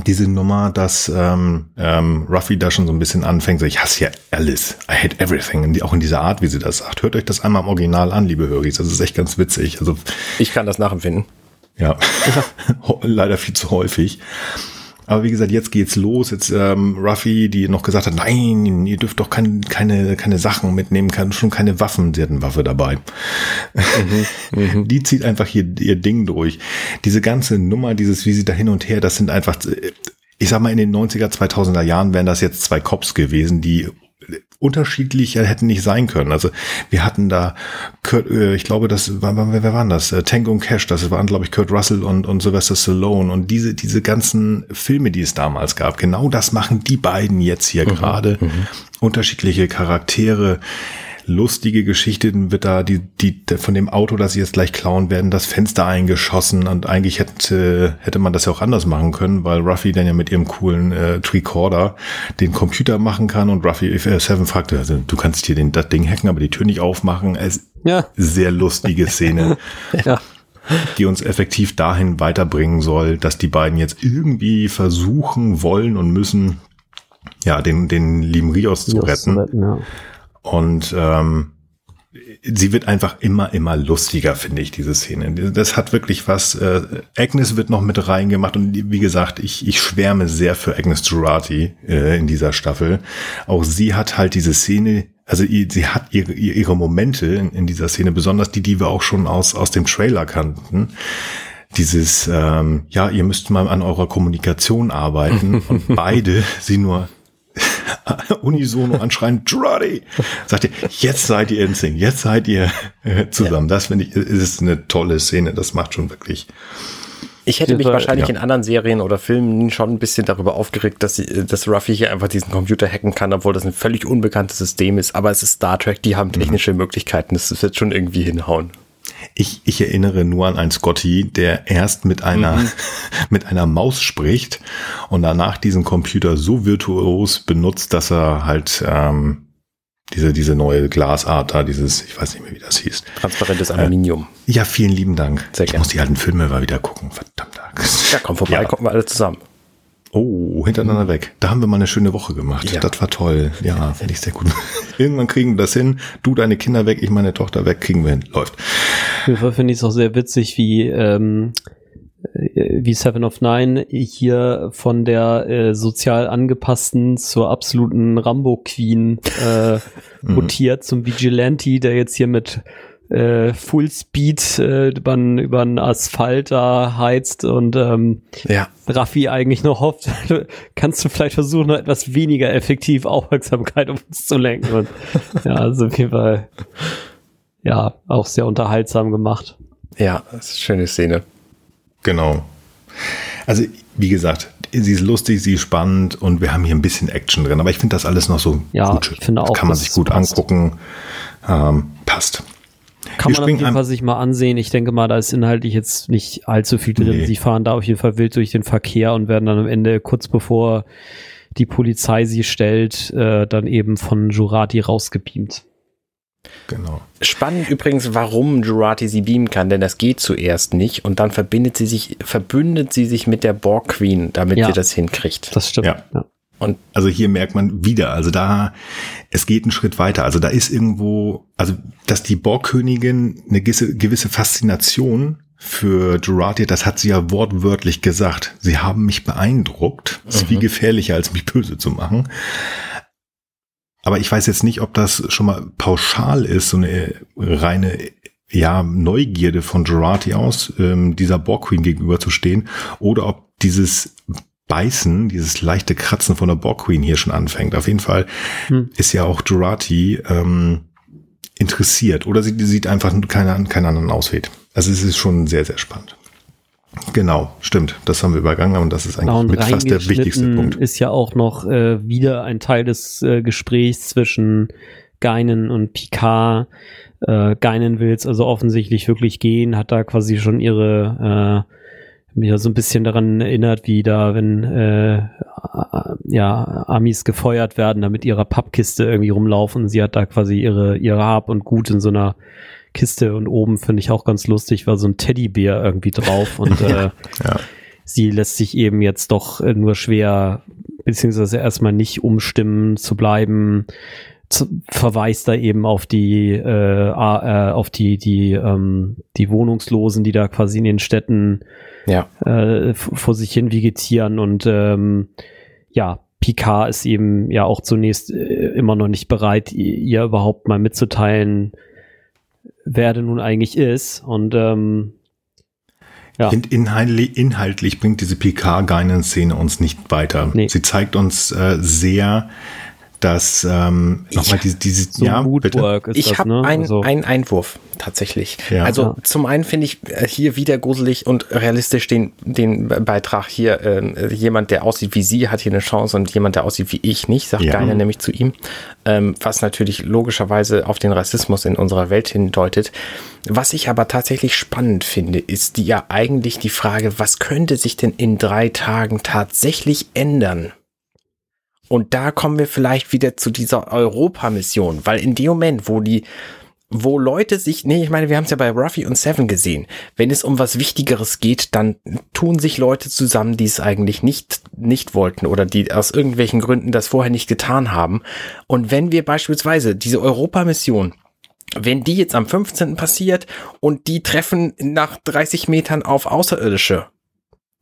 diese Nummer, dass ähm, ähm, Ruffy da schon so ein bisschen anfängt, so ich hasse ja alles, I hate everything, und auch in dieser Art, wie sie das sagt. Hört euch das einmal im Original an, liebe Höris, das ist echt ganz witzig. Also ich kann das nachempfinden. Ja, leider viel zu häufig. Aber wie gesagt, jetzt geht's los. Jetzt ähm, Ruffy, die noch gesagt hat, nein, ihr dürft doch kein, keine, keine Sachen mitnehmen, kann schon keine Waffen. Sie hat eine Waffe dabei. Mhm, mhm, die zieht einfach hier ihr Ding durch. Diese ganze Nummer, dieses, wie sie da hin und her, das sind einfach, ich sag mal, in den 90er, 2000er Jahren wären das jetzt zwei Cops gewesen, die unterschiedlicher hätten nicht sein können. Also wir hatten da, Kurt, äh, ich glaube, das war, wer waren das? Äh, Tango und Cash, das waren, glaube ich, Kurt Russell und, und Sylvester Stallone und diese, diese ganzen Filme, die es damals gab, genau das machen die beiden jetzt hier mhm. gerade. Mhm. Unterschiedliche Charaktere, lustige Geschichte, wird da die, die, von dem Auto, das sie jetzt gleich klauen werden, das Fenster eingeschossen und eigentlich hätte, hätte man das ja auch anders machen können, weil Ruffy dann ja mit ihrem coolen äh, Tricorder den Computer machen kann und Ruffy äh, Seven fragte, also, du kannst hier den, das Ding hacken, aber die Tür nicht aufmachen. Es, ja. Sehr lustige Szene. ja die uns effektiv dahin weiterbringen soll, dass die beiden jetzt irgendwie versuchen wollen und müssen, ja, den, den lieben Rios zu retten. retten ja. Und ähm, sie wird einfach immer, immer lustiger, finde ich, diese Szene. Das hat wirklich was. Äh, Agnes wird noch mit reingemacht und wie gesagt, ich, ich schwärme sehr für Agnes Girardi äh, in dieser Staffel. Auch sie hat halt diese Szene, also sie hat ihre, ihre Momente in, in dieser Szene, besonders die, die wir auch schon aus, aus dem Trailer kannten dieses, ähm, ja, ihr müsst mal an eurer Kommunikation arbeiten und beide sie nur unisono anschreien, Druddy! Sagt ihr, jetzt seid ihr in Sync, jetzt seid ihr äh, zusammen. Ja. Das finde ich, ist eine tolle Szene. Das macht schon wirklich. Ich hätte mich wahrscheinlich ja. in anderen Serien oder Filmen schon ein bisschen darüber aufgeregt, dass, sie, dass Ruffy hier einfach diesen Computer hacken kann, obwohl das ein völlig unbekanntes System ist. Aber es ist Star Trek, die haben mhm. technische mhm. Möglichkeiten. Das wird schon irgendwie hinhauen. Ich, ich erinnere nur an einen Scotty, der erst mit einer, mhm. mit einer Maus spricht und danach diesen Computer so virtuos benutzt, dass er halt ähm, diese, diese neue Glasart da, dieses, ich weiß nicht mehr, wie das hieß. Transparentes Aluminium. Äh, ja, vielen lieben Dank. Sehr gerne. Ich muss die alten Filme mal wieder gucken, verdammt. Ja, komm vorbei, ja. kommen wir alle zusammen. Oh, hintereinander mhm. weg. Da haben wir mal eine schöne Woche gemacht. Ja. Das war toll. Ja, finde ich sehr gut. Irgendwann kriegen wir das hin. Du deine Kinder weg, ich meine Tochter weg, kriegen wir hin. Läuft. Finde ich es auch sehr witzig, wie ähm, äh, wie Seven of Nine hier von der äh, sozial angepassten zur absoluten Rambo Queen äh, mhm. mutiert zum Vigilante, der jetzt hier mit äh, Fullspeed äh, über den Asphalt da heizt und ähm, ja. Raffi eigentlich noch hofft, kannst du vielleicht versuchen, noch etwas weniger effektiv Aufmerksamkeit auf uns zu lenken. Und, ja, also auf jeden Fall ja, auch sehr unterhaltsam gemacht. Ja, das ist eine schöne Szene. Genau. Also, wie gesagt, sie ist lustig, sie ist spannend und wir haben hier ein bisschen Action drin, aber ich finde das alles noch so ja, gut. Ich finde auch, kann man sich gut passt. angucken. Ähm, passt. Kann man auf jeden Fall sich mal ansehen. Ich denke mal, da ist inhaltlich jetzt nicht allzu viel drin. Nee. Sie fahren da auf jeden Fall wild durch den Verkehr und werden dann am Ende kurz bevor die Polizei sie stellt, äh, dann eben von Jurati rausgebeamt. Genau. Spannend übrigens, warum Jurati sie beamen kann, denn das geht zuerst nicht und dann verbindet sie sich, verbündet sie sich mit der Borg Queen, damit ja, sie das hinkriegt. Das stimmt. Ja. ja. Und also hier merkt man wieder, also da, es geht einen Schritt weiter. Also da ist irgendwo, also dass die Borgkönigin eine gewisse, gewisse Faszination für Jurati, das hat sie ja wortwörtlich gesagt. Sie haben mich beeindruckt. Das ist mhm. viel gefährlicher, als mich böse zu machen. Aber ich weiß jetzt nicht, ob das schon mal pauschal ist, so eine reine ja, Neugierde von Jurati aus, ähm, dieser Borg Queen gegenüberzustehen, oder ob dieses Beißen, dieses leichte Kratzen von der Borg Queen hier schon anfängt. Auf jeden Fall hm. ist ja auch Jurati ähm, interessiert oder sie sieht einfach keinen, keinen anderen Ausweg. Also es ist schon sehr, sehr spannend. Genau, stimmt. Das haben wir übergangen und das ist eigentlich mit fast der wichtigste Punkt. Ist ja auch noch äh, wieder ein Teil des äh, Gesprächs zwischen Geinen und Picard. Äh, Geinen will es also offensichtlich wirklich gehen, hat da quasi schon ihre äh, mich ja so ein bisschen daran erinnert, wie da, wenn äh, ja Amis gefeuert werden, da mit ihrer Pappkiste irgendwie rumlaufen. Sie hat da quasi ihre ihre Hab und Gut in so einer Kiste und oben finde ich auch ganz lustig, war so ein Teddybär irgendwie drauf und äh, ja. sie lässt sich eben jetzt doch nur schwer, beziehungsweise erstmal nicht umstimmen zu bleiben, zu, verweist da eben auf die äh, äh, auf die die ähm, die Wohnungslosen, die da quasi in den Städten ja. äh, vor sich hin vegetieren und ähm, ja, Picard ist eben ja auch zunächst äh, immer noch nicht bereit, ihr überhaupt mal mitzuteilen, wer denn nun eigentlich ist. Und ähm, ja. Inhaltlich, inhaltlich bringt diese Picard-Geinen-Szene uns nicht weiter. Nee. Sie zeigt uns äh, sehr dass ähm, nochmal diese, diese so ja, bitte. ich habe ne? einen, also. einen Einwurf tatsächlich. Ja. Also ja. zum einen finde ich äh, hier wieder gruselig und realistisch den, den Beitrag hier, äh, jemand, der aussieht wie sie, hat hier eine Chance und jemand, der aussieht wie ich nicht, sagt ja. keiner nämlich zu ihm, ähm, was natürlich logischerweise auf den Rassismus in unserer Welt hindeutet. Was ich aber tatsächlich spannend finde, ist die ja eigentlich die Frage, was könnte sich denn in drei Tagen tatsächlich ändern? Und da kommen wir vielleicht wieder zu dieser Europa-Mission, weil in dem Moment, wo die, wo Leute sich, nee, ich meine, wir haben es ja bei Ruffy und Seven gesehen, wenn es um was Wichtigeres geht, dann tun sich Leute zusammen, die es eigentlich nicht, nicht wollten oder die aus irgendwelchen Gründen das vorher nicht getan haben. Und wenn wir beispielsweise diese Europa-Mission wenn die jetzt am 15. passiert und die treffen nach 30 Metern auf Außerirdische,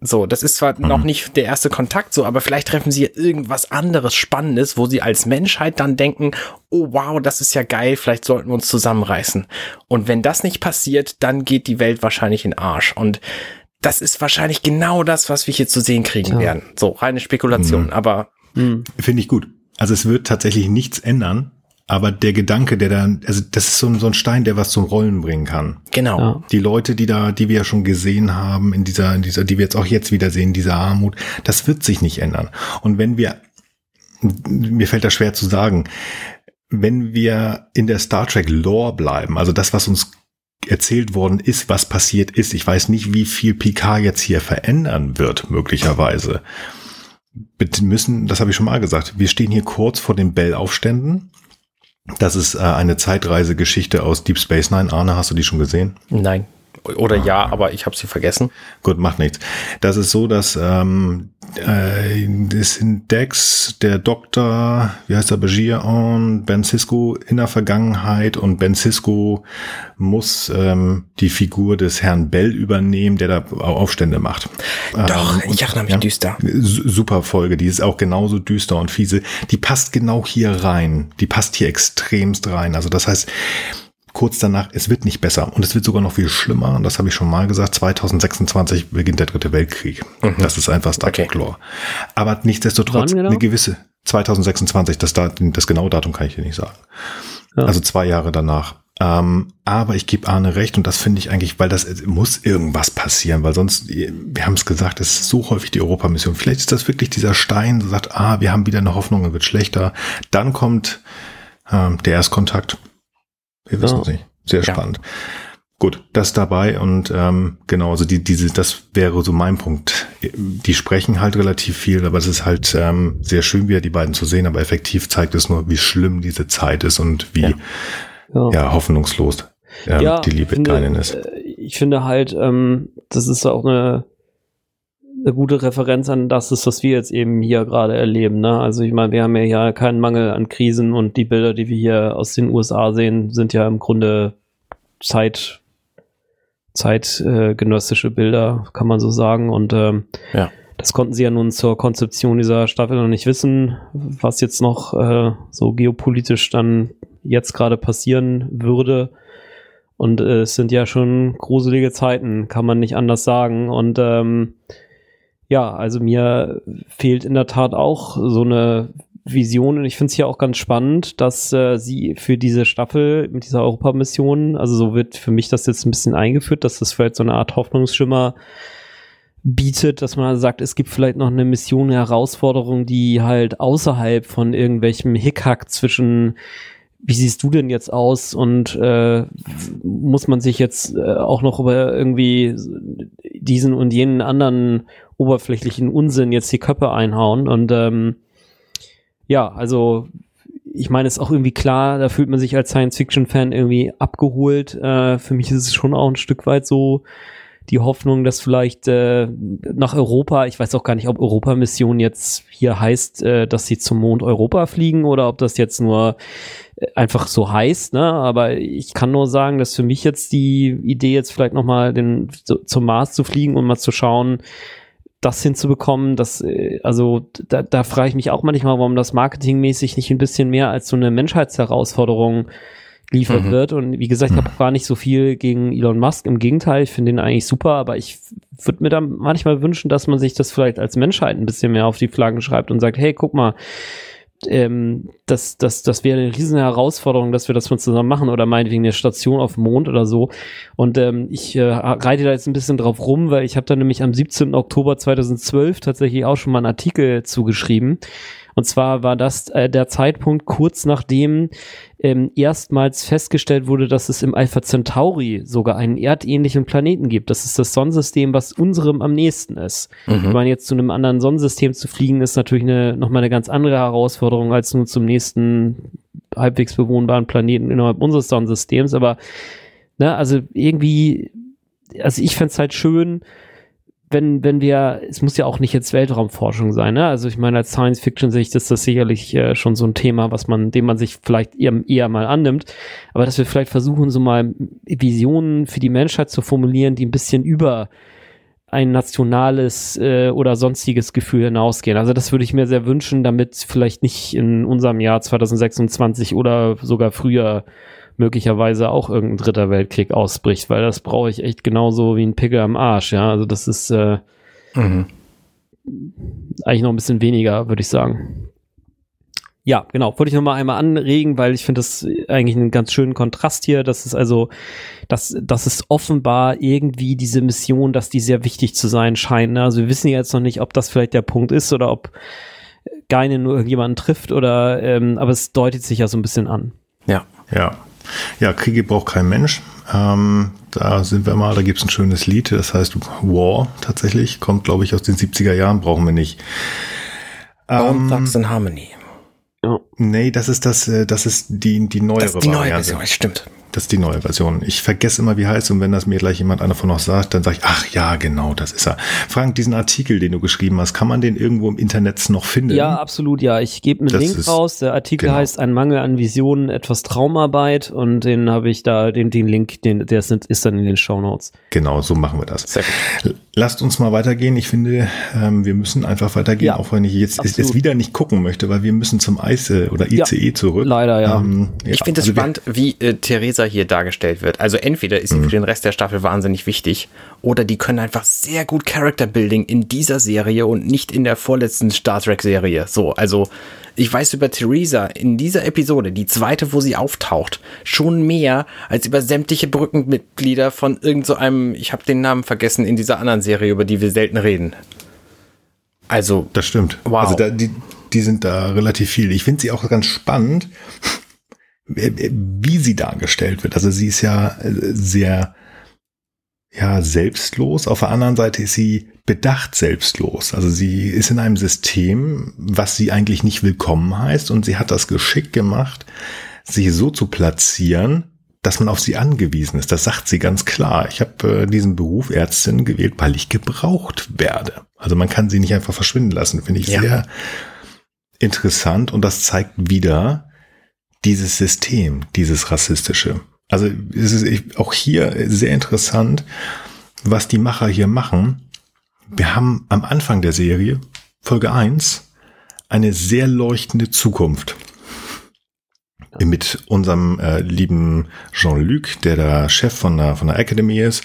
so, das ist zwar mhm. noch nicht der erste Kontakt so, aber vielleicht treffen sie irgendwas anderes Spannendes, wo sie als Menschheit dann denken, oh wow, das ist ja geil, vielleicht sollten wir uns zusammenreißen. Und wenn das nicht passiert, dann geht die Welt wahrscheinlich in Arsch. Und das ist wahrscheinlich genau das, was wir hier zu sehen kriegen ja. werden. So, reine Spekulation, mhm. aber. Mhm. Finde ich gut. Also es wird tatsächlich nichts ändern, aber der Gedanke, der dann, also das ist so, so ein Stein, der was zum Rollen bringen kann. Genau. Ja. Die Leute, die da, die wir ja schon gesehen haben, in dieser, in dieser, die wir jetzt auch jetzt wieder sehen, dieser Armut, das wird sich nicht ändern. Und wenn wir, mir fällt das schwer zu sagen, wenn wir in der Star Trek Lore bleiben, also das, was uns erzählt worden ist, was passiert ist, ich weiß nicht, wie viel Picard jetzt hier verändern wird, möglicherweise. Müssen, das habe ich schon mal gesagt, wir stehen hier kurz vor den Bell-Aufständen das ist äh, eine Zeitreisegeschichte aus Deep Space Nine. Arne, hast du die schon gesehen? Nein. Oder ja, aber ich habe sie vergessen. Gut, macht nichts. Das ist so, dass ähm, äh, das sind Dex, der Doktor, wie heißt er, Begier Ben Cisco in der Vergangenheit und Ben Cisco muss ähm, die Figur des Herrn Bell übernehmen, der da Aufstände macht. Doch, ähm, ich erinnere mich ja, düster. Super Folge, die ist auch genauso düster und fiese. Die passt genau hier rein. Die passt hier extremst rein. Also das heißt, kurz danach, es wird nicht besser und es wird sogar noch viel schlimmer. Und das habe ich schon mal gesagt. 2026 beginnt der dritte Weltkrieg. Mhm. Das ist einfach Star Trek okay. Aber nichtsdestotrotz genau? eine gewisse 2026, das, Datum, das genaue Datum kann ich dir nicht sagen. Ja. Also zwei Jahre danach. Ähm, aber ich gebe Arne recht und das finde ich eigentlich, weil das muss irgendwas passieren, weil sonst, wir haben es gesagt, es ist so häufig die Europamission. Vielleicht ist das wirklich dieser Stein, so sagt, ah, wir haben wieder eine Hoffnung, es wird schlechter. Dann kommt ähm, der Erstkontakt wir wissen es nicht. Sehr ja. spannend. Gut, das dabei und ähm, genau, also die, diese, das wäre so mein Punkt. Die sprechen halt relativ viel, aber es ist halt ähm, sehr schön, wieder die beiden zu sehen, aber effektiv zeigt es nur, wie schlimm diese Zeit ist und wie ja, ja. ja hoffnungslos ähm, die Liebe finde, kleinen ist. Äh, ich finde halt, ähm, das ist auch eine eine gute Referenz an das ist, was wir jetzt eben hier gerade erleben. Ne? Also ich meine, wir haben ja hier keinen Mangel an Krisen und die Bilder, die wir hier aus den USA sehen, sind ja im Grunde Zeit, zeitgenössische äh, Bilder, kann man so sagen. Und ähm, ja. das konnten sie ja nun zur Konzeption dieser Staffel noch nicht wissen, was jetzt noch äh, so geopolitisch dann jetzt gerade passieren würde. Und äh, es sind ja schon gruselige Zeiten, kann man nicht anders sagen. Und ähm, ja, also mir fehlt in der Tat auch so eine Vision und ich finde es hier auch ganz spannend, dass äh, sie für diese Staffel mit dieser Europamission, also so wird für mich das jetzt ein bisschen eingeführt, dass das vielleicht so eine Art Hoffnungsschimmer bietet, dass man sagt, es gibt vielleicht noch eine Mission, eine Herausforderung, die halt außerhalb von irgendwelchem Hickhack zwischen wie siehst du denn jetzt aus und äh, muss man sich jetzt äh, auch noch über irgendwie diesen und jenen anderen oberflächlichen Unsinn jetzt die Köpfe einhauen und ähm, ja, also ich meine, es ist auch irgendwie klar, da fühlt man sich als Science-Fiction-Fan irgendwie abgeholt. Äh, für mich ist es schon auch ein Stück weit so die Hoffnung, dass vielleicht äh, nach Europa, ich weiß auch gar nicht, ob Europa-Mission jetzt hier heißt, äh, dass sie zum Mond Europa fliegen oder ob das jetzt nur einfach so heißt, ne? Aber ich kann nur sagen, dass für mich jetzt die Idee jetzt vielleicht nochmal den zum Mars zu fliegen und mal zu schauen, das hinzubekommen, das, äh, also da, da frage ich mich auch manchmal, warum das marketingmäßig nicht ein bisschen mehr als so eine Menschheitsherausforderung liefert mhm. wird. Und wie gesagt, ich habe gar nicht so viel gegen Elon Musk. Im Gegenteil, ich finde ihn eigentlich super, aber ich würde mir da manchmal wünschen, dass man sich das vielleicht als Menschheit ein bisschen mehr auf die Flaggen schreibt und sagt, hey, guck mal, ähm, das, das, das wäre eine riesen Herausforderung, dass wir das mal zusammen machen oder meinetwegen eine Station auf dem Mond oder so. Und ähm, ich äh, reite da jetzt ein bisschen drauf rum, weil ich habe da nämlich am 17. Oktober 2012 tatsächlich auch schon mal einen Artikel zugeschrieben. Und zwar war das äh, der Zeitpunkt kurz nachdem ähm, erstmals festgestellt wurde, dass es im Alpha Centauri sogar einen erdähnlichen Planeten gibt. Das ist das Sonnensystem, was unserem am nächsten ist. Mhm. Ich meine, jetzt zu einem anderen Sonnensystem zu fliegen, ist natürlich eine, nochmal eine ganz andere Herausforderung, als nur zum nächsten halbwegs bewohnbaren Planeten innerhalb unseres Sonnensystems. Aber, ne, also irgendwie, also ich fände es halt schön, wenn, wenn wir, es muss ja auch nicht jetzt Weltraumforschung sein, ne? Also ich meine, als Science Fiction sehe ich das, das sicherlich äh, schon so ein Thema, was man, dem man sich vielleicht eher, eher mal annimmt. Aber dass wir vielleicht versuchen, so mal Visionen für die Menschheit zu formulieren, die ein bisschen über ein nationales äh, oder sonstiges Gefühl hinausgehen. Also das würde ich mir sehr wünschen, damit vielleicht nicht in unserem Jahr 2026 oder sogar früher möglicherweise auch irgendein dritter Weltkrieg ausbricht, weil das brauche ich echt genauso wie ein Pickel am Arsch, ja. Also das ist äh, mhm. eigentlich noch ein bisschen weniger, würde ich sagen. Ja, genau. Wollte ich noch mal einmal anregen, weil ich finde das eigentlich einen ganz schönen Kontrast hier. Das ist also, dass, dass es offenbar irgendwie diese Mission, dass die sehr wichtig zu sein scheint. Ne? Also wir wissen ja jetzt noch nicht, ob das vielleicht der Punkt ist oder ob Geine nur irgendjemanden trifft oder, ähm, aber es deutet sich ja so ein bisschen an. Ja. Ja. Ja, Kriege braucht kein Mensch. Ähm, da sind wir mal, da gibt es ein schönes Lied, das heißt War tatsächlich, kommt glaube ich aus den 70er Jahren, brauchen wir nicht. Ähm, Thugs in Harmony. Nee, das ist das, äh, das ist die, die neuere das ist die neue Version, stimmt. Das ist die neue Version. Ich vergesse immer, wie heißt und wenn das mir gleich jemand einer von noch sagt, dann sage ich, ach ja, genau, das ist er. Frank, diesen Artikel, den du geschrieben hast, kann man den irgendwo im Internet noch finden? Ja, absolut, ja. Ich gebe einen das Link ist, raus. Der Artikel genau. heißt Ein Mangel an Visionen, etwas Traumarbeit und den habe ich da, den, den Link, den, der ist, ist dann in den Show Notes. Genau, so machen wir das. Sehr gut. Lasst uns mal weitergehen. Ich finde, ähm, wir müssen einfach weitergehen, ja, auch wenn ich jetzt es wieder nicht gucken möchte, weil wir müssen zum Eis oder ICE ja, zurück. Leider, ja. Ähm, ja ich finde es also spannend, wie äh, Theresa hier dargestellt wird. Also entweder ist sie mhm. für den Rest der Staffel wahnsinnig wichtig oder die können einfach sehr gut Character Building in dieser Serie und nicht in der vorletzten Star Trek Serie. So, also ich weiß über Theresa in dieser Episode, die zweite, wo sie auftaucht, schon mehr als über sämtliche Brückenmitglieder von irgend so einem, ich habe den Namen vergessen, in dieser anderen Serie, über die wir selten reden. Also. Das stimmt. Wow. Also da, die, die sind da relativ viel. Ich finde sie auch ganz spannend, wie sie dargestellt wird. Also sie ist ja äh, sehr ja, selbstlos. Auf der anderen Seite ist sie bedacht selbstlos. Also sie ist in einem System, was sie eigentlich nicht willkommen heißt und sie hat das Geschick gemacht, sich so zu platzieren, dass man auf sie angewiesen ist. Das sagt sie ganz klar. Ich habe äh, diesen Beruf Ärztin gewählt, weil ich gebraucht werde. Also man kann sie nicht einfach verschwinden lassen, finde ich ja. sehr interessant und das zeigt wieder dieses System, dieses rassistische. Also es ist auch hier sehr interessant, was die Macher hier machen. Wir haben am Anfang der Serie, Folge 1, eine sehr leuchtende Zukunft. Mit unserem äh, lieben Jean-Luc, der der Chef von der, von der Academy ist.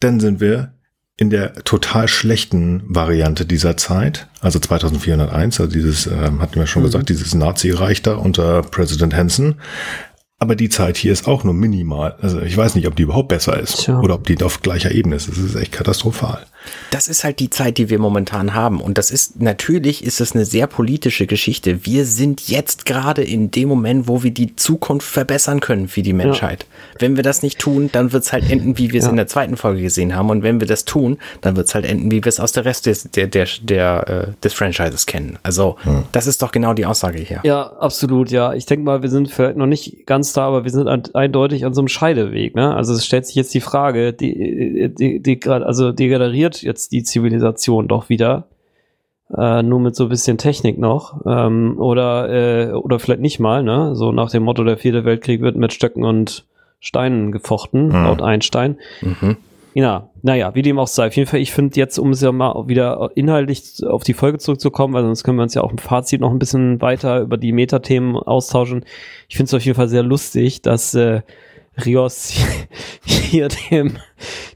Dann sind wir in der total schlechten Variante dieser Zeit, also 2401, also dieses, äh, hatten wir schon mhm. gesagt, dieses Nazi-Reich da unter Präsident Hansen. Aber die Zeit hier ist auch nur minimal. Also ich weiß nicht, ob die überhaupt besser ist Tja. oder ob die auf gleicher Ebene ist. Das ist echt katastrophal. Das ist halt die Zeit, die wir momentan haben. Und das ist, natürlich ist es eine sehr politische Geschichte. Wir sind jetzt gerade in dem Moment, wo wir die Zukunft verbessern können für die Menschheit. Ja. Wenn wir das nicht tun, dann wird es halt enden, wie wir es ja. in der zweiten Folge gesehen haben. Und wenn wir das tun, dann wird es halt enden, wie wir es aus der Rest des, der, der, der, äh, des Franchises kennen. Also, hm. das ist doch genau die Aussage hier. Ja, absolut, ja. Ich denke mal, wir sind vielleicht noch nicht ganz da, aber wir sind an, eindeutig an so einem Scheideweg. Ne? Also es stellt sich jetzt die Frage, die, die, die, also degeneriert jetzt die Zivilisation doch wieder. Äh, nur mit so ein bisschen Technik noch. Ähm, oder, äh, oder vielleicht nicht mal, ne? So nach dem Motto, der vierte Weltkrieg wird mit Stöcken und Steinen gefochten, mhm. laut Einstein. Mhm. Ja, naja, wie dem auch sei. Auf jeden Fall, ich finde jetzt, um es ja mal wieder inhaltlich auf die Folge zurückzukommen, weil sonst können wir uns ja auch im Fazit noch ein bisschen weiter über die Metathemen austauschen. Ich finde es auf jeden Fall sehr lustig, dass äh, Rios hier dem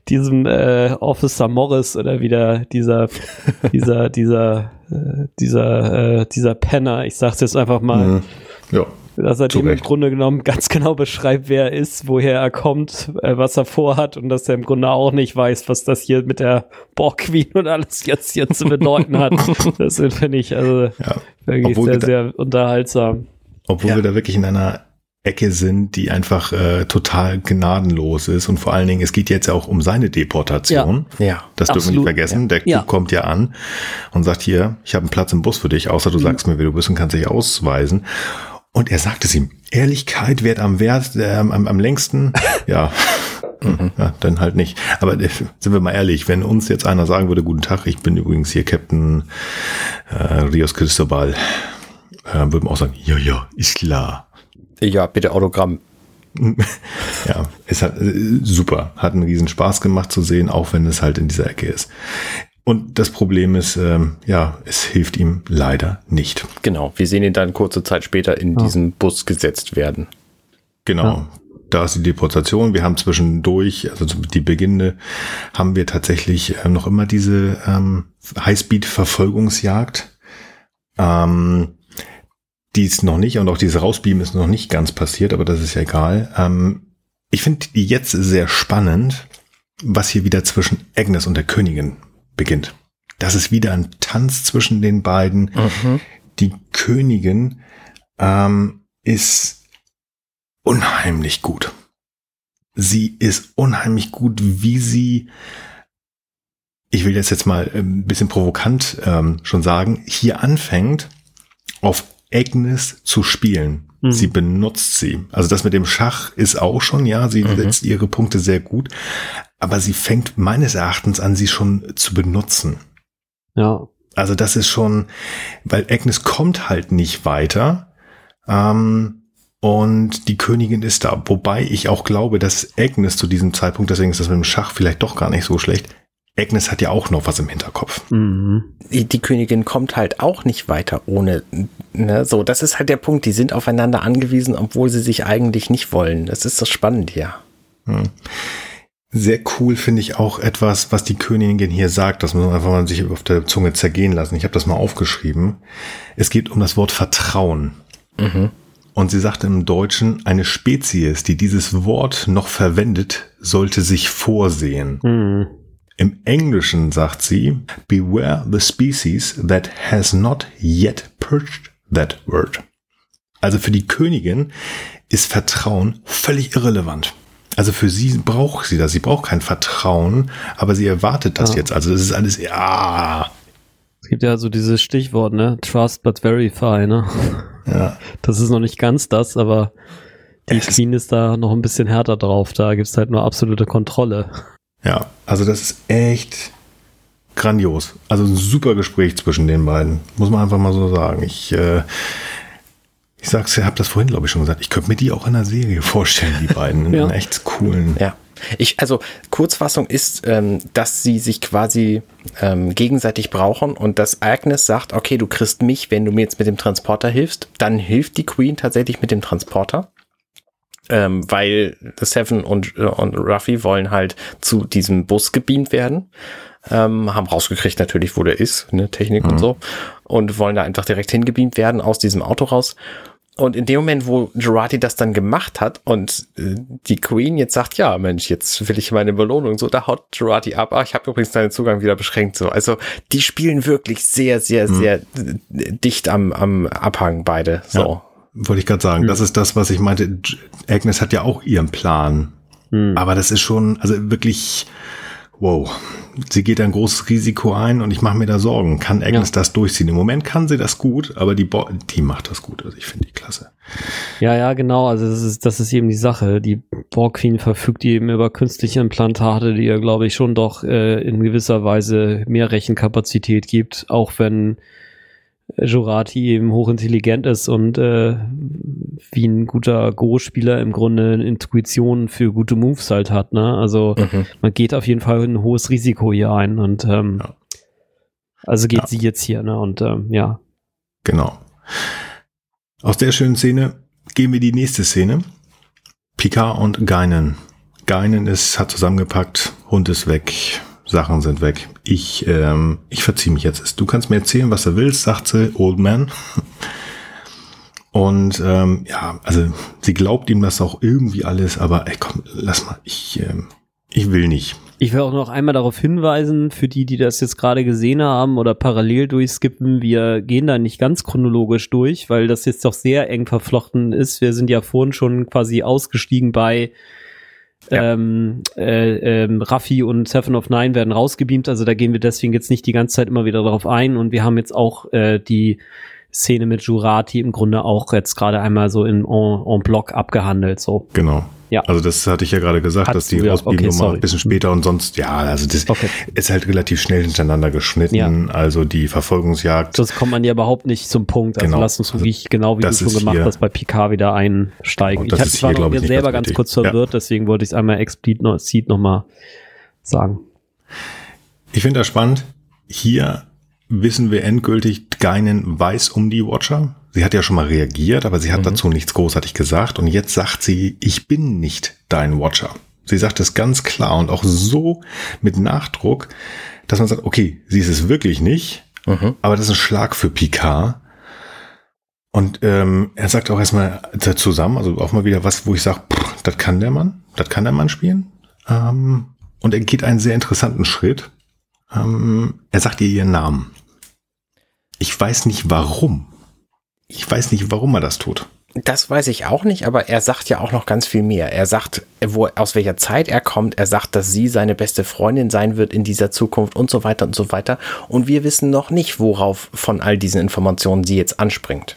diesem äh, Officer Morris oder wieder dieser dieser dieser äh, dieser äh, dieser Penner, ich sag's jetzt einfach mal. Mhm. Ja dass er dem im Grunde genommen ganz genau beschreibt, wer er ist, woher er kommt, äh, was er vorhat und dass er im Grunde auch nicht weiß, was das hier mit der Borg Queen und alles jetzt hier zu bedeuten hat. Das finde ich also ja. wirklich obwohl sehr, da, sehr unterhaltsam. Obwohl ja. wir da wirklich in einer Ecke sind, die einfach äh, total gnadenlos ist und vor allen Dingen, es geht jetzt auch um seine Deportation. Ja, ja das dürfen wir nicht vergessen. Ja. Der ja. kommt ja an und sagt hier, ich habe einen Platz im Bus für dich, außer du mhm. sagst mir, wer du bist und kannst dich ausweisen. Und er sagt es ihm. Ehrlichkeit wird am Wert, äh, am, am längsten. Ja. Mhm. ja, dann halt nicht. Aber äh, sind wir mal ehrlich, wenn uns jetzt einer sagen würde, guten Tag, ich bin übrigens hier Captain äh, Rios Cristobal, äh, würden wir auch sagen, ja, ja, ist klar. Ja, bitte Autogramm. ja, es hat äh, super, hat einen riesen Spaß gemacht zu sehen, auch wenn es halt in dieser Ecke ist. Und das Problem ist, ähm, ja, es hilft ihm leider nicht. Genau, wir sehen ihn dann kurze Zeit später in ja. diesen Bus gesetzt werden. Genau. Ja. Da ist die Deportation. Wir haben zwischendurch, also die Beginne, haben wir tatsächlich äh, noch immer diese ähm, Highspeed-Verfolgungsjagd. Ähm, die ist noch nicht und auch diese Rausbeam ist noch nicht ganz passiert, aber das ist ja egal. Ähm, ich finde die jetzt sehr spannend, was hier wieder zwischen Agnes und der Königin beginnt. Das ist wieder ein Tanz zwischen den beiden. Mhm. Die Königin ähm, ist unheimlich gut. Sie ist unheimlich gut, wie sie, ich will das jetzt mal ein bisschen provokant ähm, schon sagen, hier anfängt, auf Agnes zu spielen. Mhm. Sie benutzt sie. Also das mit dem Schach ist auch schon, ja, sie mhm. setzt ihre Punkte sehr gut, aber sie fängt meines Erachtens an, sie schon zu benutzen. Ja. Also das ist schon, weil Agnes kommt halt nicht weiter. Ähm, und die Königin ist da. Wobei ich auch glaube, dass Agnes zu diesem Zeitpunkt, deswegen ist das mit dem Schach vielleicht doch gar nicht so schlecht, Agnes hat ja auch noch was im Hinterkopf. Mhm. Die, die, Königin kommt halt auch nicht weiter ohne, ne, so, das ist halt der Punkt, die sind aufeinander angewiesen, obwohl sie sich eigentlich nicht wollen. Das ist so spannend hier. Hm. Sehr cool finde ich auch etwas, was die Königin hier sagt. Das muss man einfach mal sich auf der Zunge zergehen lassen. Ich habe das mal aufgeschrieben. Es geht um das Wort Vertrauen. Mhm. Und sie sagt im Deutschen, eine Spezies, die dieses Wort noch verwendet, sollte sich vorsehen. Mhm. Im Englischen sagt sie, beware the species that has not yet purged that word. Also für die Königin ist Vertrauen völlig irrelevant. Also für sie braucht sie das. Sie braucht kein Vertrauen, aber sie erwartet das ja. jetzt. Also das ist alles, ja. Es gibt ja so dieses Stichwort, ne? Trust but verify, ne? Ja. Das ist noch nicht ganz das, aber die es Queen ist da noch ein bisschen härter drauf. Da gibt es halt nur absolute Kontrolle. Ja, also das ist echt grandios. Also ein super Gespräch zwischen den beiden. Muss man einfach mal so sagen. Ich, äh, ich sag's, ich habe das vorhin, glaube ich, schon gesagt. Ich könnte mir die auch in einer Serie vorstellen, die beiden. In ja. echt coolen. Ja. Ich, also Kurzfassung ist, ähm, dass sie sich quasi ähm, gegenseitig brauchen und dass Agnes sagt, okay, du kriegst mich, wenn du mir jetzt mit dem Transporter hilfst, dann hilft die Queen tatsächlich mit dem Transporter ähm, weil Seven und, äh, und Ruffy wollen halt zu diesem Bus gebeamt werden. Ähm, haben rausgekriegt natürlich, wo der ist, ne, Technik mhm. und so. Und wollen da einfach direkt hingebeamt werden aus diesem Auto raus. Und in dem Moment, wo Gerati das dann gemacht hat und äh, die Queen jetzt sagt, ja, Mensch, jetzt will ich meine Belohnung, so, da haut Gerati ab. Ach, ich habe übrigens deinen Zugang wieder beschränkt. So, also die spielen wirklich sehr, sehr, mhm. sehr dicht am, am Abhang beide. So. Ja. Wollte ich gerade sagen, mhm. das ist das, was ich meinte. Agnes hat ja auch ihren Plan. Mhm. Aber das ist schon, also wirklich, wow. Sie geht ein großes Risiko ein und ich mache mir da Sorgen. Kann Agnes ja. das durchziehen? Im Moment kann sie das gut, aber die, Bo die macht das gut. Also ich finde die klasse. Ja, ja, genau. Also das ist, das ist eben die Sache. Die Borg Queen verfügt eben über künstliche Implantate, die ihr, glaube ich, schon doch äh, in gewisser Weise mehr Rechenkapazität gibt, auch wenn Jurati eben hochintelligent ist und äh, wie ein guter Go-Spieler im Grunde eine Intuition für gute Moves halt hat. Ne? Also mhm. man geht auf jeden Fall ein hohes Risiko hier ein und ähm, ja. also geht ja. sie jetzt hier, ne? Und ähm, ja. Genau. Aus der schönen Szene gehen wir die nächste Szene. Picard und Geinen. Geinen ist, hat zusammengepackt, Hund ist weg, Sachen sind weg. Ich, ähm, ich verziehe mich jetzt. Du kannst mir erzählen, was du willst, sagt sie, Old Man. Und ähm, ja, also sie glaubt ihm das auch irgendwie alles, aber ey, komm, lass mal, ich, ähm, ich will nicht. Ich will auch noch einmal darauf hinweisen, für die, die das jetzt gerade gesehen haben oder parallel durchskippen, wir gehen da nicht ganz chronologisch durch, weil das jetzt doch sehr eng verflochten ist. Wir sind ja vorhin schon quasi ausgestiegen bei ja. ähm, äh, ähm, Raffi und Seven of Nine werden rausgebeamt, also da gehen wir deswegen jetzt nicht die ganze Zeit immer wieder darauf ein und wir haben jetzt auch äh, die Szene mit Jurati im Grunde auch jetzt gerade einmal so in en, en bloc abgehandelt. So. Genau. Ja. Also das hatte ich ja gerade gesagt, Hattest dass die Ausbildung okay, nochmal ein bisschen später und sonst, ja, also das okay. ist halt relativ schnell hintereinander geschnitten. Ja. Also die Verfolgungsjagd. Das kommt man ja überhaupt nicht zum Punkt. Also genau. lass uns wirklich, genau wie das du schon gemacht hast, bei Picard wieder einsteigen. Ich, hab, ich war hier, mir selber ganz kurz verwirrt, ja. deswegen wollte ich es einmal explizit noch, mal sagen. Ich finde das spannend. Hier wissen wir endgültig, Geinen weiß um die Watcher. Sie hat ja schon mal reagiert, aber sie hat mhm. dazu nichts großartig gesagt. Und jetzt sagt sie, ich bin nicht dein Watcher. Sie sagt es ganz klar und auch so mit Nachdruck, dass man sagt, okay, sie ist es wirklich nicht, mhm. aber das ist ein Schlag für Picard. Und ähm, er sagt auch erstmal zusammen, also auch mal wieder was, wo ich sage, das kann der Mann, das kann der Mann spielen. Ähm, und er geht einen sehr interessanten Schritt. Ähm, er sagt ihr ihren Namen. Ich weiß nicht warum. Ich weiß nicht, warum er das tut. Das weiß ich auch nicht, aber er sagt ja auch noch ganz viel mehr. Er sagt, wo, aus welcher Zeit er kommt. Er sagt, dass sie seine beste Freundin sein wird in dieser Zukunft und so weiter und so weiter. Und wir wissen noch nicht, worauf von all diesen Informationen sie jetzt anspringt.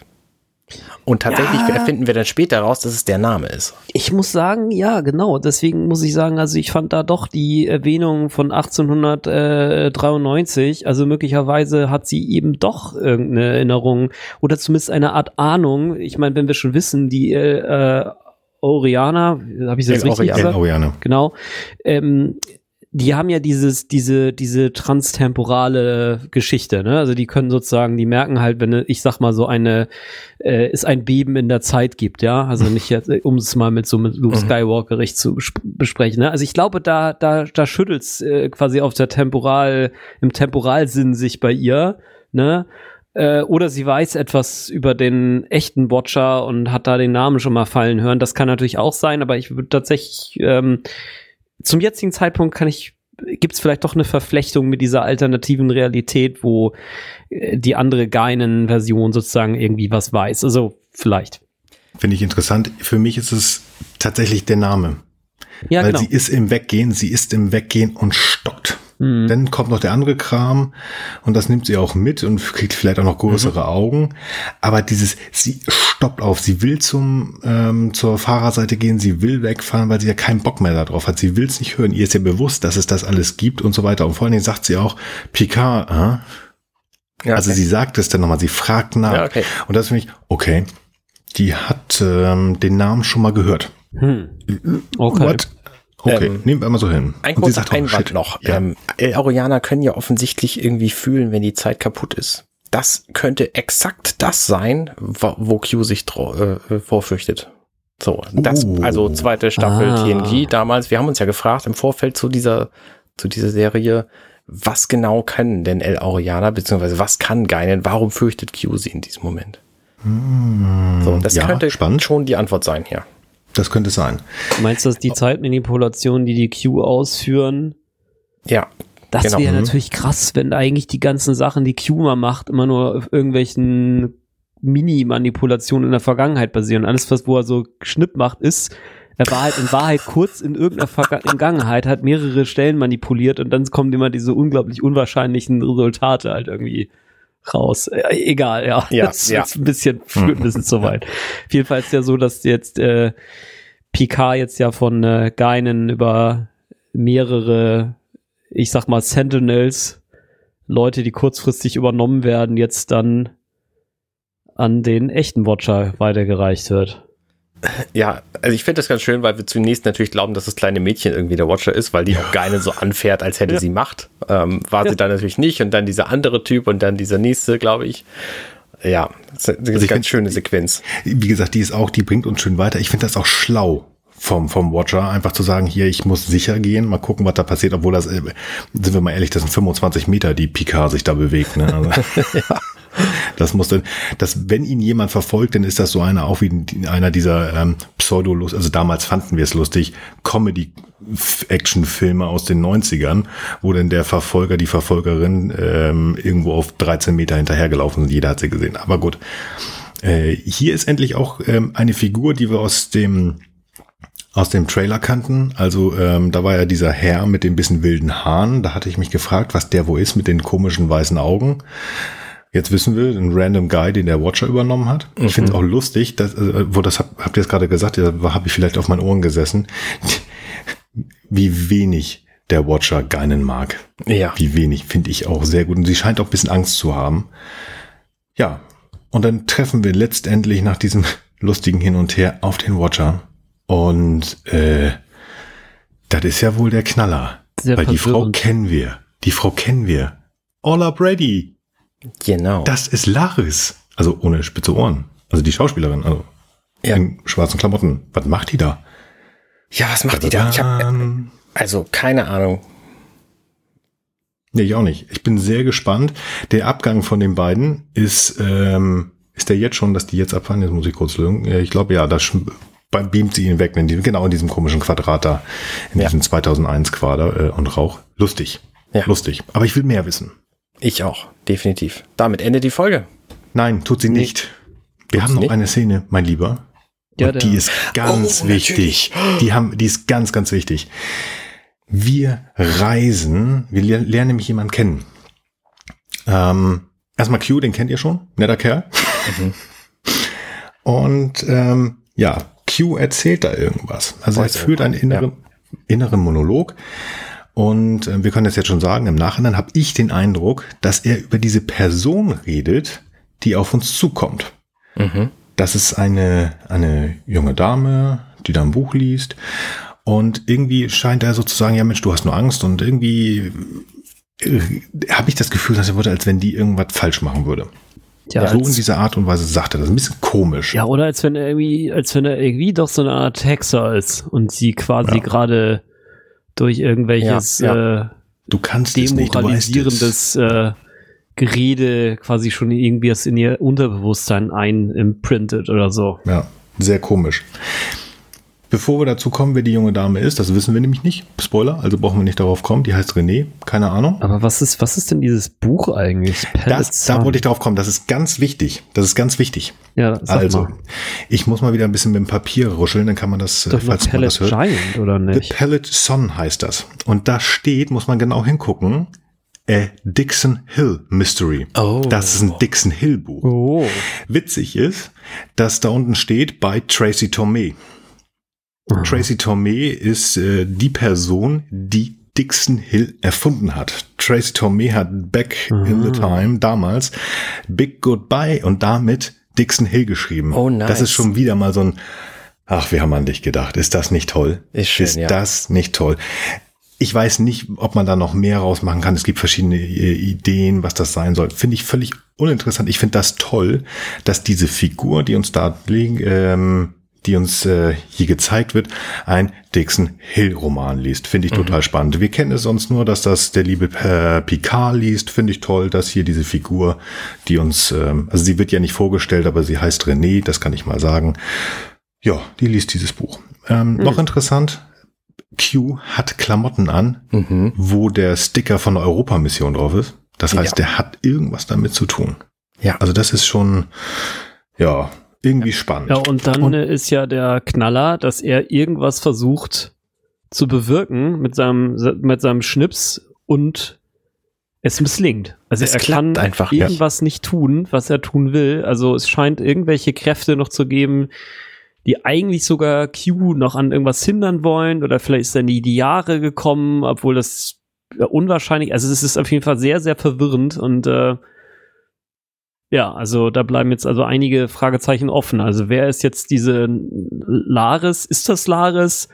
Und tatsächlich ja. erfinden wir dann später raus, dass es der Name ist. Ich muss sagen, ja, genau. Deswegen muss ich sagen, also ich fand da doch die Erwähnung von 1893, also möglicherweise hat sie eben doch irgendeine Erinnerung oder zumindest eine Art Ahnung. Ich meine, wenn wir schon wissen, die äh, Oriana, habe ich das El richtig gesagt? Oriana. Genau. Ähm, die haben ja dieses, diese, diese transtemporale Geschichte, ne? Also die können sozusagen, die merken halt, wenn ich sag mal so eine, äh, es ein Beben in der Zeit gibt, ja. Also nicht jetzt, um es mal mit so mit Luke mhm. Skywalker recht zu besprechen. Ne? Also ich glaube, da, da, da schüttelt's äh, quasi auf der Temporal, im Temporalsinn sich bei ihr, ne? Äh, oder sie weiß etwas über den echten Watcher und hat da den Namen schon mal fallen hören. Das kann natürlich auch sein, aber ich würde tatsächlich ähm, zum jetzigen Zeitpunkt kann ich gibt es vielleicht doch eine Verflechtung mit dieser alternativen Realität, wo äh, die andere Geinen-Version sozusagen irgendwie was weiß. Also vielleicht. Finde ich interessant. Für mich ist es tatsächlich der Name. Ja, Weil genau. sie ist im Weggehen, sie ist im Weggehen und stockt. Mhm. Dann kommt noch der andere Kram und das nimmt sie auch mit und kriegt vielleicht auch noch größere mhm. Augen. Aber dieses, sie stoppt auf, sie will zum ähm, zur Fahrerseite gehen, sie will wegfahren, weil sie ja keinen Bock mehr darauf hat. Sie will es nicht hören. Ihr ist ja bewusst, dass es das alles gibt und so weiter. Und vor allen Dingen sagt sie auch, Picard, äh? Ja, also sie sagt es dann nochmal, sie fragt nach. Ja, okay. Und das finde ich, okay, die hat ähm, den Namen schon mal gehört. Hm. Okay. What? Okay, ähm, nehmen wir mal so hin. Ein kurzer Einwand noch. Ja. Ähm, Aurianer können ja offensichtlich irgendwie fühlen, wenn die Zeit kaputt ist. Das könnte exakt das sein, wo, wo Q sich äh, vorfürchtet. So, das, uh, also zweite Staffel ah. TNG damals. Wir haben uns ja gefragt im Vorfeld zu dieser, zu dieser Serie, was genau können denn El Aurianer, beziehungsweise was kann Geinen, warum fürchtet Q sie in diesem Moment? Hm, so, das ja, könnte spannend. schon die Antwort sein hier. Das könnte sein. Meinst du, dass die Zeitmanipulationen, die die Q ausführen? Ja. Das genau. wäre mhm. natürlich krass, wenn eigentlich die ganzen Sachen, die Q mal macht, immer nur auf irgendwelchen Mini-Manipulationen in der Vergangenheit basieren. Alles, was wo er so Schnipp macht, ist, er war halt in Wahrheit kurz in irgendeiner Vergangenheit, hat mehrere Stellen manipuliert und dann kommen immer diese unglaublich unwahrscheinlichen Resultate halt irgendwie raus. Äh, egal, ja. ja das ja. ist ein bisschen, führt ein bisschen zu weit. Jedenfalls ja so, dass jetzt äh, Picard jetzt ja von äh, Geinen über mehrere, ich sag mal, Sentinels, Leute, die kurzfristig übernommen werden, jetzt dann an den echten Watcher weitergereicht wird. Ja, also ich finde das ganz schön, weil wir zunächst natürlich glauben, dass das kleine Mädchen irgendwie der Watcher ist, weil die auch Geine so anfährt, als hätte ja. sie Macht. Ähm, war ja. sie dann natürlich nicht und dann dieser andere Typ und dann dieser nächste, glaube ich. Ja, das ist eine also ganz schöne Sequenz. Wie gesagt, die ist auch, die bringt uns schön weiter. Ich finde das auch schlau vom, vom Watcher, einfach zu sagen, hier, ich muss sicher gehen, mal gucken, was da passiert, obwohl das, äh, sind wir mal ehrlich, das sind 25 Meter, die Picard sich da bewegt. Ne? Also, ja. Das muss dann, das, wenn ihn jemand verfolgt, dann ist das so einer, auch wie einer dieser ähm, pseudo also damals fanden wir es lustig, Comedy-Action-Filme aus den 90ern, wo dann der Verfolger, die Verfolgerin ähm, irgendwo auf 13 Meter hinterhergelaufen sind. Jeder hat sie gesehen. Aber gut. Äh, hier ist endlich auch ähm, eine Figur, die wir aus dem aus dem Trailer kannten. Also ähm, da war ja dieser Herr mit dem bisschen wilden Haaren. Da hatte ich mich gefragt, was der wo ist mit den komischen weißen Augen. Jetzt wissen wir, ein random Guy, den der Watcher übernommen hat. Ich mhm. finde es auch lustig, dass, äh, wo das hab, habt ihr jetzt gerade gesagt, da habe ich vielleicht auf meinen Ohren gesessen, wie wenig der Watcher Geinen mag. Ja. Wie wenig, finde ich auch sehr gut. Und sie scheint auch ein bisschen Angst zu haben. Ja. Und dann treffen wir letztendlich nach diesem lustigen Hin und Her auf den Watcher. Und äh, das ist ja wohl der Knaller. Sehr weil die Frau kennen wir. Die Frau kennen wir. Ola Brady. Genau. Das ist Laris. Also ohne spitze Ohren. Also die Schauspielerin. Also ja. in schwarzen Klamotten. Was macht die da? Ja, was macht die da? Ich hab, also keine Ahnung. Nee, ich auch nicht. Ich bin sehr gespannt. Der Abgang von den beiden ist, ähm, ist der jetzt schon, dass die jetzt abfahren? Jetzt muss ich kurz lügen. Ich glaube, ja, das beamt sie ihn weg, in diesem, genau in diesem komischen Quadrat da, in ja. diesem 2001 Quader äh, und Rauch. Lustig. Ja. Lustig. Aber ich will mehr wissen. Ich auch, definitiv. Damit endet die Folge. Nein, tut sie nicht. Wir tut haben noch nicht? eine Szene, mein Lieber. Ja, und die ist ganz oh, wichtig. Die haben, die ist ganz, ganz wichtig. Wir reisen, wir lernen nämlich jemanden kennen. Ähm, erstmal Q, den kennt ihr schon, netter Kerl. Mhm. Und ähm, ja, Q erzählt da irgendwas. Also er führt einen inneren, ja. inneren Monolog. Und äh, wir können das jetzt schon sagen, im Nachhinein habe ich den Eindruck, dass er über diese Person redet, die auf uns zukommt. Mhm. Das ist eine, eine junge Dame, die da ein Buch liest. Und irgendwie scheint er sozusagen, ja Mensch, du hast nur Angst und irgendwie äh, habe ich das Gefühl, dass er würde, als wenn die irgendwas falsch machen würde. Ja, so in dieser Art und Weise sagt er das. Ein bisschen komisch. Ja, oder als wenn er irgendwie, als wenn er irgendwie doch so eine Art Hexer ist und sie quasi ja. gerade durch irgendwelches ja, ja. Äh, du kannst demoralisierendes äh, Gerede quasi schon irgendwie in ihr Unterbewusstsein einimprintet oder so. Ja, sehr komisch. Bevor wir dazu kommen, wer die junge Dame ist, das wissen wir nämlich nicht. Spoiler, also brauchen wir nicht darauf kommen. Die heißt René, keine Ahnung. Aber was ist, was ist denn dieses Buch eigentlich? Das, da wollte ich drauf kommen. Das ist ganz wichtig. Das ist ganz wichtig. Ja, sag also, mal. ich muss mal wieder ein bisschen mit dem Papier ruscheln, dann kann man das, Doch falls man das hört. Giant, oder nicht? The Pellet Son heißt das. Und da steht, muss man genau hingucken, A Dixon Hill Mystery. Oh. Das ist ein Dixon Hill Buch. Oh. Witzig ist, dass da unten steht bei Tracy Tormé. Mhm. Tracy Tormé ist äh, die Person, die Dixon Hill erfunden hat. Tracy Tormé hat Back mhm. in the Time damals Big Goodbye und damit Dixon Hill geschrieben. Oh, nice. Das ist schon wieder mal so ein, ach, wir haben an dich gedacht. Ist das nicht toll? Ist, schön, ist ja. das nicht toll? Ich weiß nicht, ob man da noch mehr rausmachen kann. Es gibt verschiedene äh, Ideen, was das sein soll. Finde ich völlig uninteressant. Ich finde das toll, dass diese Figur, die uns da liegen, ähm, die uns äh, hier gezeigt wird, ein Dixon Hill Roman liest. Finde ich mhm. total spannend. Wir kennen es sonst nur, dass das der liebe äh, Picard liest. Finde ich toll, dass hier diese Figur, die uns, ähm, also sie wird ja nicht vorgestellt, aber sie heißt René, das kann ich mal sagen. Ja, die liest dieses Buch. Ähm, mhm. Noch interessant, Q hat Klamotten an, mhm. wo der Sticker von der Europamission drauf ist. Das heißt, ja. der hat irgendwas damit zu tun. Ja. Also das ist schon, ja, irgendwie spannend. Ja, und dann und ist ja der Knaller, dass er irgendwas versucht zu bewirken mit seinem, mit seinem Schnips und es misslingt. Also es er kann einfach irgendwas ja. nicht tun, was er tun will. Also es scheint irgendwelche Kräfte noch zu geben, die eigentlich sogar Q noch an irgendwas hindern wollen oder vielleicht ist er in die Jahre gekommen, obwohl das unwahrscheinlich, also es ist auf jeden Fall sehr, sehr verwirrend und äh, ja, also da bleiben jetzt also einige Fragezeichen offen. Also wer ist jetzt diese Laris? Ist das Laris?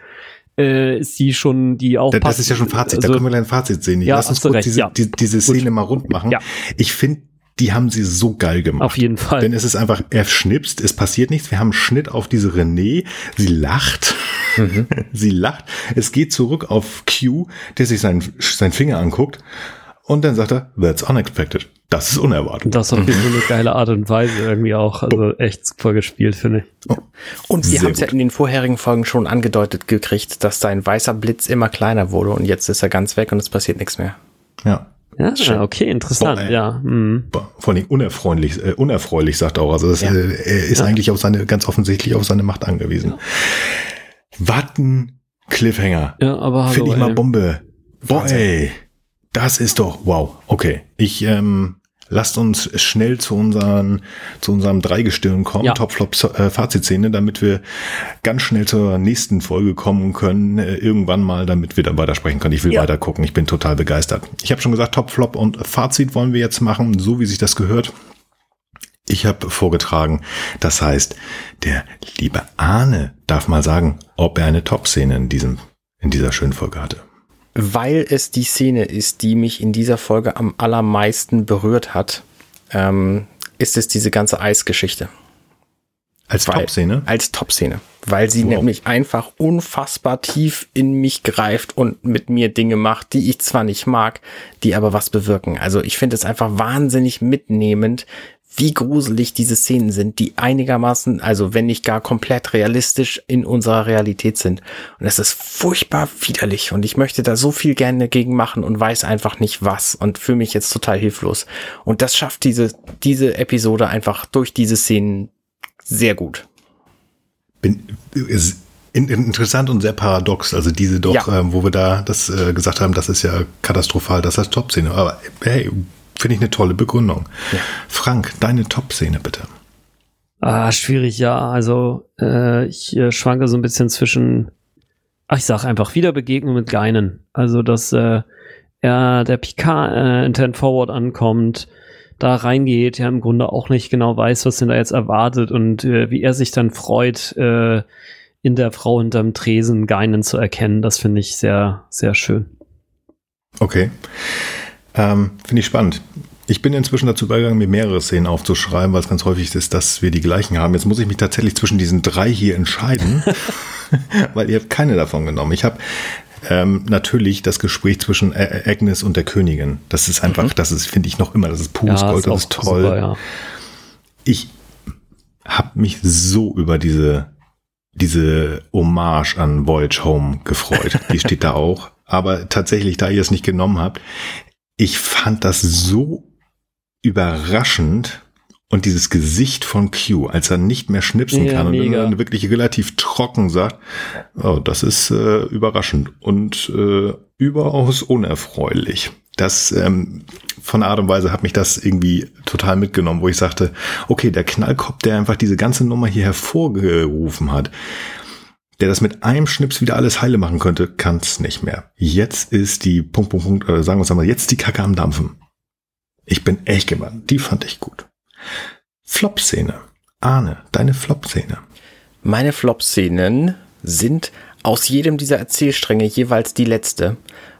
Äh, ist die schon die auch? Das ist ja schon Fazit, also, da können wir ein Fazit sehen. Ich ja, lass uns kurz recht, diese, ja. die, diese Szene Gut. mal rund machen. Ja. Ich finde, die haben sie so geil gemacht. Auf jeden Fall. Denn es ist einfach, er schnipst, es passiert nichts. Wir haben einen Schnitt auf diese René, sie lacht. Mhm. Sie lacht. Es geht zurück auf Q, der sich seinen, seinen Finger anguckt. Und dann sagt er, that's unexpected. Das ist unerwartet. Das ist auf eine geile Art und Weise irgendwie auch. Also echt super gespielt, finde ich. Oh. Und wir haben es ja in den vorherigen Folgen schon angedeutet gekriegt, dass sein weißer Blitz immer kleiner wurde und jetzt ist er ganz weg und es passiert nichts mehr. Ja. Ja, okay, interessant, Boah, ja. Mhm. Vor allem unerfreulich, äh, unerfreulich, sagt er auch. Also das, ja. äh, er ist ja. eigentlich auf seine, ganz offensichtlich auf seine Macht angewiesen. Ja. Warten, Cliffhanger. Ja, aber hallo, Finde ich mal Bombe. Boah, ey. Das ist doch, wow. Okay. Ich, ähm, lasst uns schnell zu unseren, zu unserem Dreigestirn kommen, ja. Top-Flop-Fazitszene, äh, damit wir ganz schnell zur nächsten Folge kommen können, äh, irgendwann mal, damit wir dann weiter sprechen können. Ich will ja. weiter gucken, ich bin total begeistert. Ich habe schon gesagt, Top-Flop und Fazit wollen wir jetzt machen, so wie sich das gehört. Ich habe vorgetragen, das heißt, der liebe Arne darf mal sagen, ob er eine Top-Szene in diesem, in dieser schönen Folge hatte weil es die Szene ist, die mich in dieser Folge am allermeisten berührt hat, ähm, ist es diese ganze Eisgeschichte. Als Top-Szene? Als Top-Szene. Weil sie wow. nämlich einfach unfassbar tief in mich greift und mit mir Dinge macht, die ich zwar nicht mag, die aber was bewirken. Also ich finde es einfach wahnsinnig mitnehmend, wie gruselig diese Szenen sind, die einigermaßen, also wenn nicht gar komplett realistisch in unserer Realität sind. Und es ist furchtbar widerlich und ich möchte da so viel gerne dagegen machen und weiß einfach nicht was und fühle mich jetzt total hilflos. Und das schafft diese, diese Episode einfach durch diese Szenen sehr gut. Bin, ist interessant und sehr paradox. Also diese doch, ja. äh, wo wir da das äh, gesagt haben, das ist ja katastrophal, das heißt Top-Szene. Aber hey, Finde ich eine tolle Begründung. Ja. Frank, deine Top-Szene bitte. Ah, schwierig, ja. Also äh, ich äh, schwanke so ein bisschen zwischen, ach, ich sag einfach Wiederbegegnung mit Geinen. Also dass äh, er der Picard äh, in Ten Forward ankommt, da reingeht, ja im Grunde auch nicht genau weiß, was denn da jetzt erwartet und äh, wie er sich dann freut, äh, in der Frau hinterm Tresen Geinen zu erkennen. Das finde ich sehr, sehr schön. Okay. Ähm, Finde ich spannend. Ich bin inzwischen dazu übergegangen, mir mehrere Szenen aufzuschreiben, weil es ganz häufig ist, dass wir die gleichen haben. Jetzt muss ich mich tatsächlich zwischen diesen drei hier entscheiden, weil ihr habt keine davon genommen. Ich habe ähm, natürlich das Gespräch zwischen Agnes und der Königin. Das ist einfach, mhm. das ist, finde ich noch immer, das ist pures ja, Gold, das ist toll. Super, ja. Ich habe mich so über diese diese Hommage an Voyage Home gefreut. Die steht da auch. Aber tatsächlich, da ihr es nicht genommen habt, ich fand das so überraschend und dieses Gesicht von Q, als er nicht mehr schnipsen ja, kann und dann wirklich relativ trocken sagt, oh, das ist äh, überraschend und äh, überaus unerfreulich. Das ähm, von der Art und Weise hat mich das irgendwie total mitgenommen, wo ich sagte, okay, der Knallkopf, der einfach diese ganze Nummer hier hervorgerufen hat, der das mit einem Schnips wieder alles heile machen könnte, kann es nicht mehr. Jetzt ist die Punkt, Punkt, Punkt, äh, sagen wir es einmal, jetzt die Kacke am Dampfen. Ich bin echt gewandt. Die fand ich gut. Flop-Szene. Arne, deine Flop-Szene. Meine Flop-Szenen sind aus jedem dieser Erzählstränge jeweils die letzte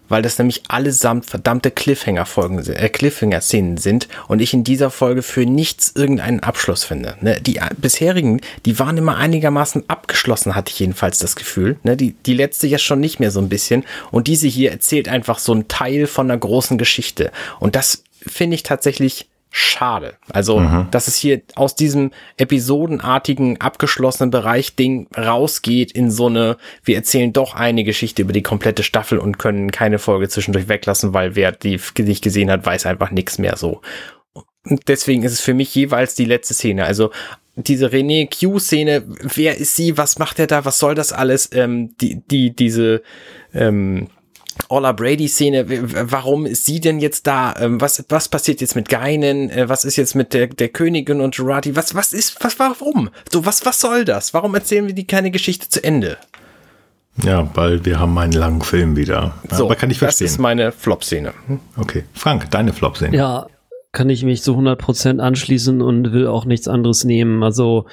weil das nämlich allesamt verdammte Cliffhanger-Folgen, äh, Cliffhanger-Szenen sind und ich in dieser Folge für nichts irgendeinen Abschluss finde. Ne? Die äh, bisherigen, die waren immer einigermaßen abgeschlossen, hatte ich jedenfalls das Gefühl. Ne? Die, die letzte ja schon nicht mehr so ein bisschen und diese hier erzählt einfach so einen Teil von einer großen Geschichte und das finde ich tatsächlich schade. Also, mhm. dass es hier aus diesem episodenartigen, abgeschlossenen Bereich Ding rausgeht in so eine, wir erzählen doch eine Geschichte über die komplette Staffel und können keine Folge zwischendurch weglassen, weil wer die nicht gesehen hat, weiß einfach nichts mehr so. Und deswegen ist es für mich jeweils die letzte Szene. Also diese René Q-Szene, wer ist sie, was macht er da, was soll das alles? Ähm, die, die, diese ähm, Ola Brady-Szene, warum ist sie denn jetzt da? Ähm, was, was passiert jetzt mit Geinen? Äh, was ist jetzt mit der, der Königin und Jurati? Was, was ist, was, warum? So, was, was soll das? Warum erzählen wir die keine Geschichte zu Ende? Ja, weil wir haben einen langen Film wieder. So, Aber kann ich verstehen. Das ist meine Flop-Szene. Hm? Okay. Frank, deine Flop-Szene. Ja, kann ich mich zu 100% anschließen und will auch nichts anderes nehmen. Also,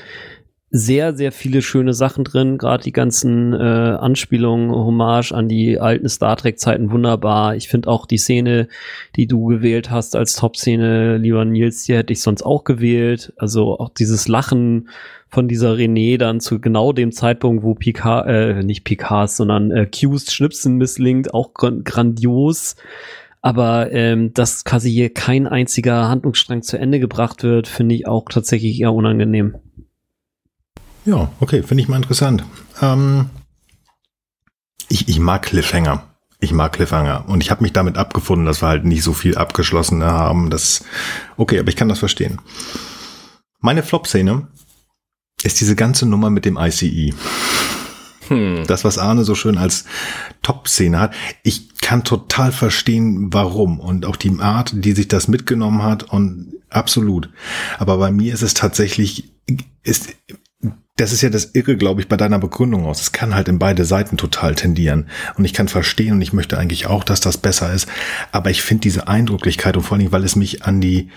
sehr, sehr viele schöne Sachen drin, gerade die ganzen äh, Anspielungen, Hommage an die alten Star Trek-Zeiten wunderbar. Ich finde auch die Szene, die du gewählt hast als Top-Szene, lieber Nils, die hätte ich sonst auch gewählt. Also auch dieses Lachen von dieser René dann zu genau dem Zeitpunkt, wo Picard, äh, nicht Picard, sondern äh, Q's Schnipsen misslingt, auch grandios. Aber ähm, dass quasi hier kein einziger Handlungsstrang zu Ende gebracht wird, finde ich auch tatsächlich eher unangenehm. Ja, okay, finde ich mal interessant. Ähm, ich, ich mag Cliffhanger. Ich mag Cliffhanger. Und ich habe mich damit abgefunden, dass wir halt nicht so viel abgeschlossen haben. Das, okay, aber ich kann das verstehen. Meine Flop-Szene ist diese ganze Nummer mit dem ICE. Hm. Das, was Arne so schön als Top-Szene hat. Ich kann total verstehen, warum. Und auch die Art, die sich das mitgenommen hat. Und absolut. Aber bei mir ist es tatsächlich, ist, das ist ja das Irre, glaube ich, bei deiner Begründung aus. Es kann halt in beide Seiten total tendieren. Und ich kann verstehen und ich möchte eigentlich auch, dass das besser ist. Aber ich finde diese Eindrücklichkeit und vor allen Dingen, weil es mich an die,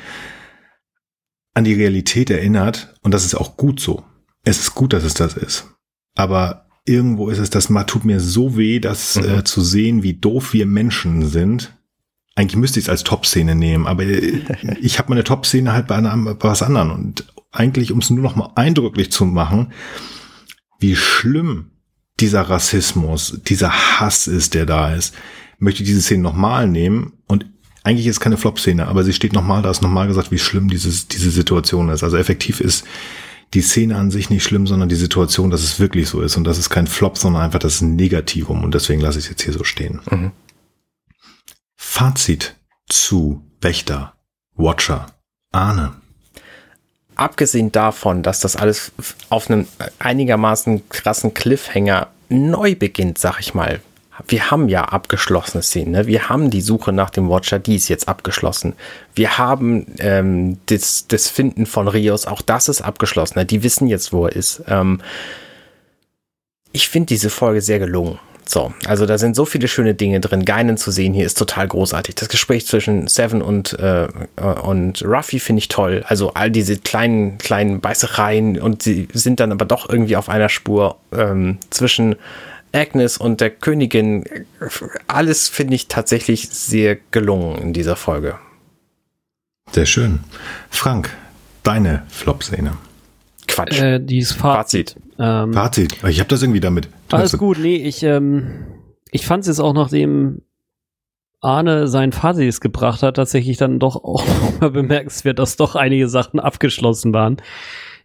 an die Realität erinnert. Und das ist auch gut so. Es ist gut, dass es das ist. Aber irgendwo ist es, das tut mir so weh, das mhm. äh, zu sehen, wie doof wir Menschen sind. Eigentlich müsste ich es als Top-Szene nehmen, aber ich habe meine Top-Szene halt bei, einer, bei was anderem. Und eigentlich, um es nur noch mal eindrücklich zu machen, wie schlimm dieser Rassismus, dieser Hass ist, der da ist, möchte ich diese Szene nochmal nehmen und eigentlich ist keine Flop-Szene, aber sie steht nochmal, da ist nochmal gesagt, wie schlimm dieses, diese Situation ist. Also effektiv ist die Szene an sich nicht schlimm, sondern die Situation, dass es wirklich so ist. Und das ist kein Flop, sondern einfach das Negativum. Und deswegen lasse ich es jetzt hier so stehen. Mhm. Fazit zu Wächter, Watcher, Ahne abgesehen davon, dass das alles auf einem einigermaßen krassen Cliffhanger neu beginnt, sag ich mal. Wir haben ja abgeschlossene Szenen. Ne? Wir haben die Suche nach dem Watcher, die ist jetzt abgeschlossen. Wir haben ähm, das, das Finden von Rios, auch das ist abgeschlossen. Ne? Die wissen jetzt, wo er ist. Ähm, ich finde diese Folge sehr gelungen. So, also da sind so viele schöne Dinge drin. Geinen zu sehen hier ist total großartig. Das Gespräch zwischen Seven und, äh, und Ruffy finde ich toll. Also all diese kleinen, kleinen Beißereien und sie sind dann aber doch irgendwie auf einer Spur ähm, zwischen Agnes und der Königin. Alles finde ich tatsächlich sehr gelungen in dieser Folge. Sehr schön. Frank, deine Flop-Szene. Quatsch. Äh, die ist Fazit. Fazit. Ähm, Fazit. Ich habe das irgendwie damit. Alles gut. Nee, ich, ähm, ich fand es jetzt auch, nachdem Arne sein Fazit gebracht hat, tatsächlich dann doch auch mal bemerkenswert, dass doch einige Sachen abgeschlossen waren.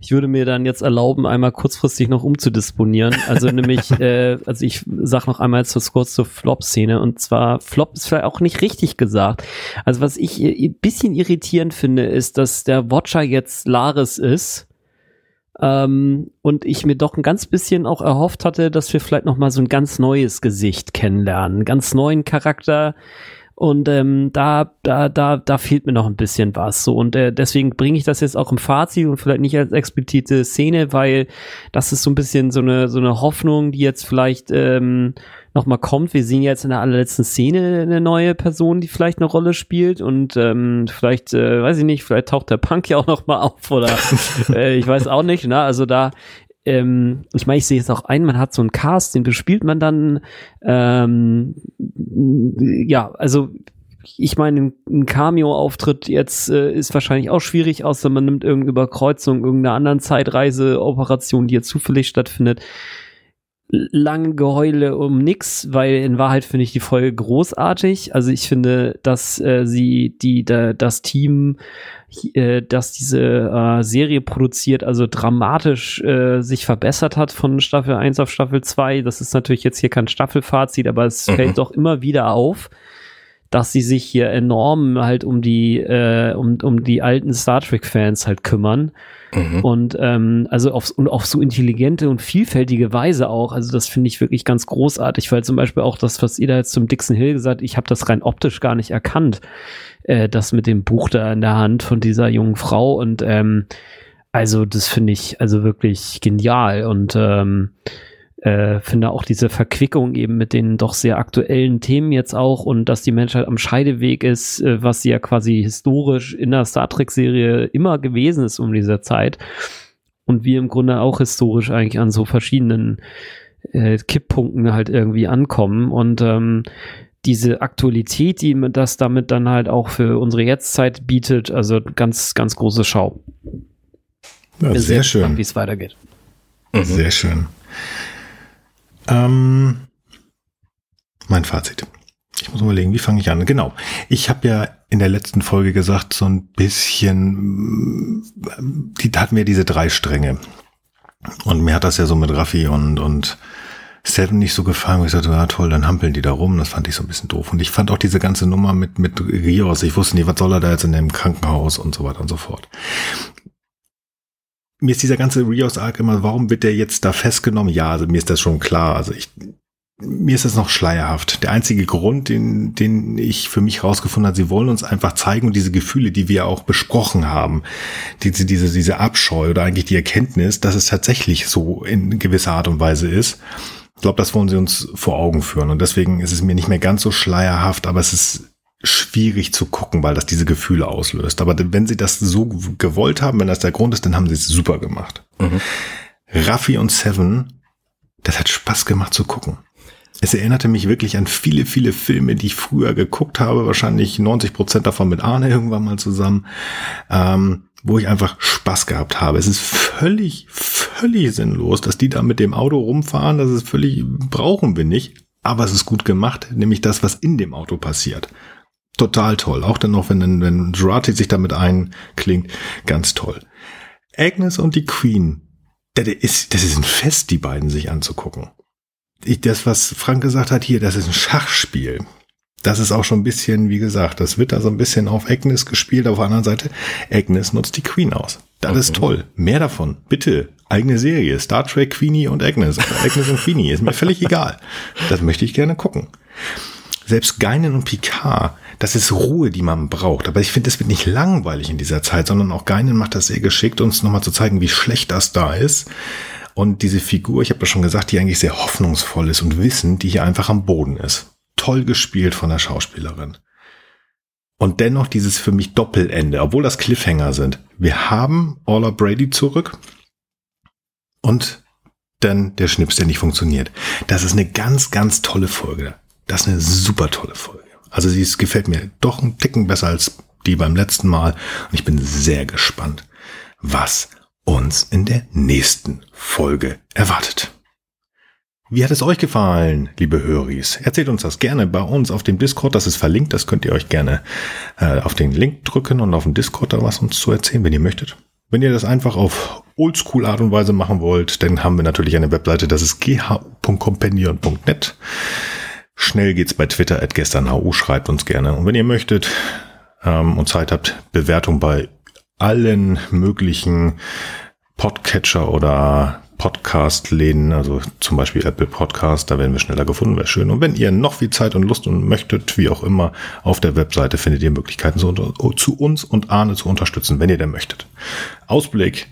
Ich würde mir dann jetzt erlauben, einmal kurzfristig noch umzudisponieren. Also nämlich, äh, also ich sag noch einmal jetzt kurz zur Flop-Szene. Und zwar, Flop ist vielleicht auch nicht richtig gesagt. Also was ich ein bisschen irritierend finde, ist, dass der Watcher jetzt Laris ist ähm, und ich mir doch ein ganz bisschen auch erhofft hatte, dass wir vielleicht noch mal so ein ganz neues Gesicht kennenlernen, einen ganz neuen Charakter. Und ähm, da, da, da, da fehlt mir noch ein bisschen was. So und äh, deswegen bringe ich das jetzt auch im Fazit und vielleicht nicht als explizite Szene, weil das ist so ein bisschen so eine so eine Hoffnung, die jetzt vielleicht ähm, nochmal kommt. Wir sehen jetzt in der allerletzten Szene eine neue Person, die vielleicht eine Rolle spielt und ähm, vielleicht, äh, weiß ich nicht, vielleicht taucht der Punk ja auch nochmal auf oder äh, ich weiß auch nicht. Ne? Also da ähm, ich meine, ich sehe es auch ein, man hat so einen Cast, den bespielt man dann, ähm, ja, also ich meine, ein Cameo-Auftritt jetzt äh, ist wahrscheinlich auch schwierig, außer man nimmt irgendeine Überkreuzung, irgendeiner anderen Zeitreise-Operation, die jetzt zufällig stattfindet lange Geheule um nix, weil in Wahrheit finde ich die Folge großartig. Also ich finde, dass äh, sie die da, das Team, äh, das diese äh, Serie produziert, also dramatisch äh, sich verbessert hat von Staffel 1 auf Staffel 2. Das ist natürlich jetzt hier kein Staffelfazit, aber es mhm. fällt doch immer wieder auf, dass sie sich hier enorm halt um die äh, um, um die alten Star Trek Fans halt kümmern Mhm. Und ähm, also auf, und auf so intelligente und vielfältige Weise auch. Also das finde ich wirklich ganz großartig, weil zum Beispiel auch das, was ihr da jetzt zum Dixon Hill gesagt, ich habe das rein optisch gar nicht erkannt, äh, das mit dem Buch da in der Hand von dieser jungen Frau. Und ähm, also das finde ich also wirklich genial und ähm, äh, finde auch diese Verquickung eben mit den doch sehr aktuellen Themen jetzt auch und dass die Menschheit am Scheideweg ist, äh, was sie ja quasi historisch in der Star Trek-Serie immer gewesen ist um diese Zeit. und wir im Grunde auch historisch eigentlich an so verschiedenen äh, Kipppunkten halt irgendwie ankommen und ähm, diese Aktualität, die das damit dann halt auch für unsere Jetztzeit bietet, also ganz, ganz große Schau. Ja, sehr, sehr schön. Wie es weitergeht. Mhm. Sehr schön. Ähm, mein Fazit. Ich muss überlegen, wie fange ich an? Genau. Ich habe ja in der letzten Folge gesagt, so ein bisschen, die hatten wir diese drei Stränge. Und mir hat das ja so mit Raffi und, und Seven nicht so gefallen, ich sagte, ja toll, dann hampeln die da rum. Das fand ich so ein bisschen doof. Und ich fand auch diese ganze Nummer mit, mit Rios, ich wusste nicht, was soll er da jetzt in dem Krankenhaus und so weiter und so fort. Mir ist dieser ganze Rios-Arc immer, warum wird der jetzt da festgenommen? Ja, also mir ist das schon klar. Also ich, mir ist das noch schleierhaft. Der einzige Grund, den, den ich für mich rausgefunden habe, sie wollen uns einfach zeigen und diese Gefühle, die wir auch besprochen haben, diese, diese, diese Abscheu oder eigentlich die Erkenntnis, dass es tatsächlich so in gewisser Art und Weise ist. Ich glaube, das wollen sie uns vor Augen führen. Und deswegen ist es mir nicht mehr ganz so schleierhaft, aber es ist schwierig zu gucken, weil das diese Gefühle auslöst. Aber wenn sie das so gewollt haben, wenn das der Grund ist, dann haben sie es super gemacht. Mhm. Raffi und Seven, das hat Spaß gemacht zu gucken. Es erinnerte mich wirklich an viele, viele Filme, die ich früher geguckt habe, wahrscheinlich 90 Prozent davon mit Arne irgendwann mal zusammen, ähm, wo ich einfach Spaß gehabt habe. Es ist völlig, völlig sinnlos, dass die da mit dem Auto rumfahren. Das ist völlig, brauchen wir nicht. Aber es ist gut gemacht, nämlich das, was in dem Auto passiert. Total toll. Auch dann noch, wenn, wenn Jurati sich damit einklingt, ganz toll. Agnes und die Queen, das ist, das ist ein Fest, die beiden sich anzugucken ich, das, was Frank gesagt hat hier, das ist ein Schachspiel. Das ist auch schon ein bisschen, wie gesagt, das wird da so ein bisschen auf Agnes gespielt. Auf der anderen Seite, Agnes nutzt die Queen aus. Das okay. ist toll. Mehr davon. Bitte. Eigene Serie. Star Trek, Queenie und Agnes. Agnes und Queenie. Ist mir völlig egal. Das möchte ich gerne gucken. Selbst Geinen und Picard, das ist Ruhe, die man braucht. Aber ich finde, es wird nicht langweilig in dieser Zeit, sondern auch Geinen macht das sehr geschickt, uns nochmal zu zeigen, wie schlecht das da ist. Und diese Figur, ich habe das schon gesagt, die eigentlich sehr hoffnungsvoll ist und wissend, die hier einfach am Boden ist. Toll gespielt von der Schauspielerin. Und dennoch dieses für mich Doppelende, obwohl das Cliffhanger sind. Wir haben Orla Brady zurück und dann der Schnips, der nicht funktioniert. Das ist eine ganz, ganz tolle Folge. Das ist eine super tolle Folge. Also sie ist, gefällt mir doch ein Ticken besser als die beim letzten Mal. Und ich bin sehr gespannt, was uns in der nächsten Folge erwartet. Wie hat es euch gefallen, liebe Höris? Erzählt uns das gerne bei uns auf dem Discord. Das ist verlinkt. Das könnt ihr euch gerne äh, auf den Link drücken und auf dem Discord da was uns zu erzählen, wenn ihr möchtet. Wenn ihr das einfach auf oldschool Art und Weise machen wollt, dann haben wir natürlich eine Webseite. Das ist gh.compendion.net. Schnell geht's bei Twitter at gesternhu. Schreibt uns gerne. Und wenn ihr möchtet ähm, und Zeit habt, Bewertung bei allen möglichen Podcatcher oder Podcast-Läden, also zum Beispiel Apple Podcast, da werden wir schneller gefunden, wäre schön. Und wenn ihr noch viel Zeit und Lust und möchtet, wie auch immer, auf der Webseite findet ihr Möglichkeiten, zu, zu uns und Arne zu unterstützen, wenn ihr denn möchtet. Ausblick.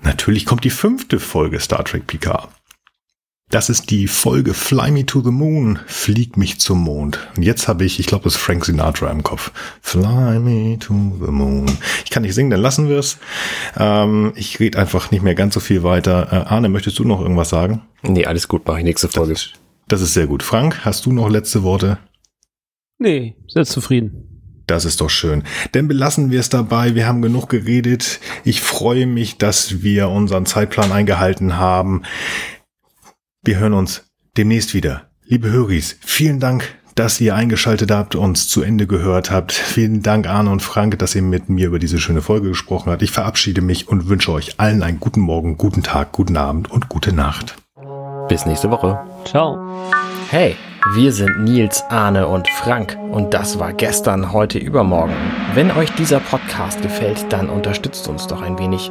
Natürlich kommt die fünfte Folge Star Trek Picard. Das ist die Folge Fly Me to the Moon, Flieg mich zum Mond. Und jetzt habe ich, ich glaube, es ist Frank Sinatra im Kopf. Fly me to the moon. Ich kann nicht singen, dann lassen wir es. Ähm, ich rede einfach nicht mehr ganz so viel weiter. Äh, Arne, möchtest du noch irgendwas sagen? Nee, alles gut, mache ich nächste Folge. Das ist, das ist sehr gut. Frank, hast du noch letzte Worte? Nee, sehr zufrieden. Das ist doch schön. Dann belassen wir es dabei. Wir haben genug geredet. Ich freue mich, dass wir unseren Zeitplan eingehalten haben. Wir hören uns demnächst wieder. Liebe Höris, vielen Dank, dass ihr eingeschaltet habt, uns zu Ende gehört habt. Vielen Dank, Arne und Frank, dass ihr mit mir über diese schöne Folge gesprochen habt. Ich verabschiede mich und wünsche euch allen einen guten Morgen, guten Tag, guten Abend und gute Nacht. Bis nächste Woche. Ciao. Hey, wir sind Nils, Arne und Frank und das war gestern, heute, übermorgen. Wenn euch dieser Podcast gefällt, dann unterstützt uns doch ein wenig.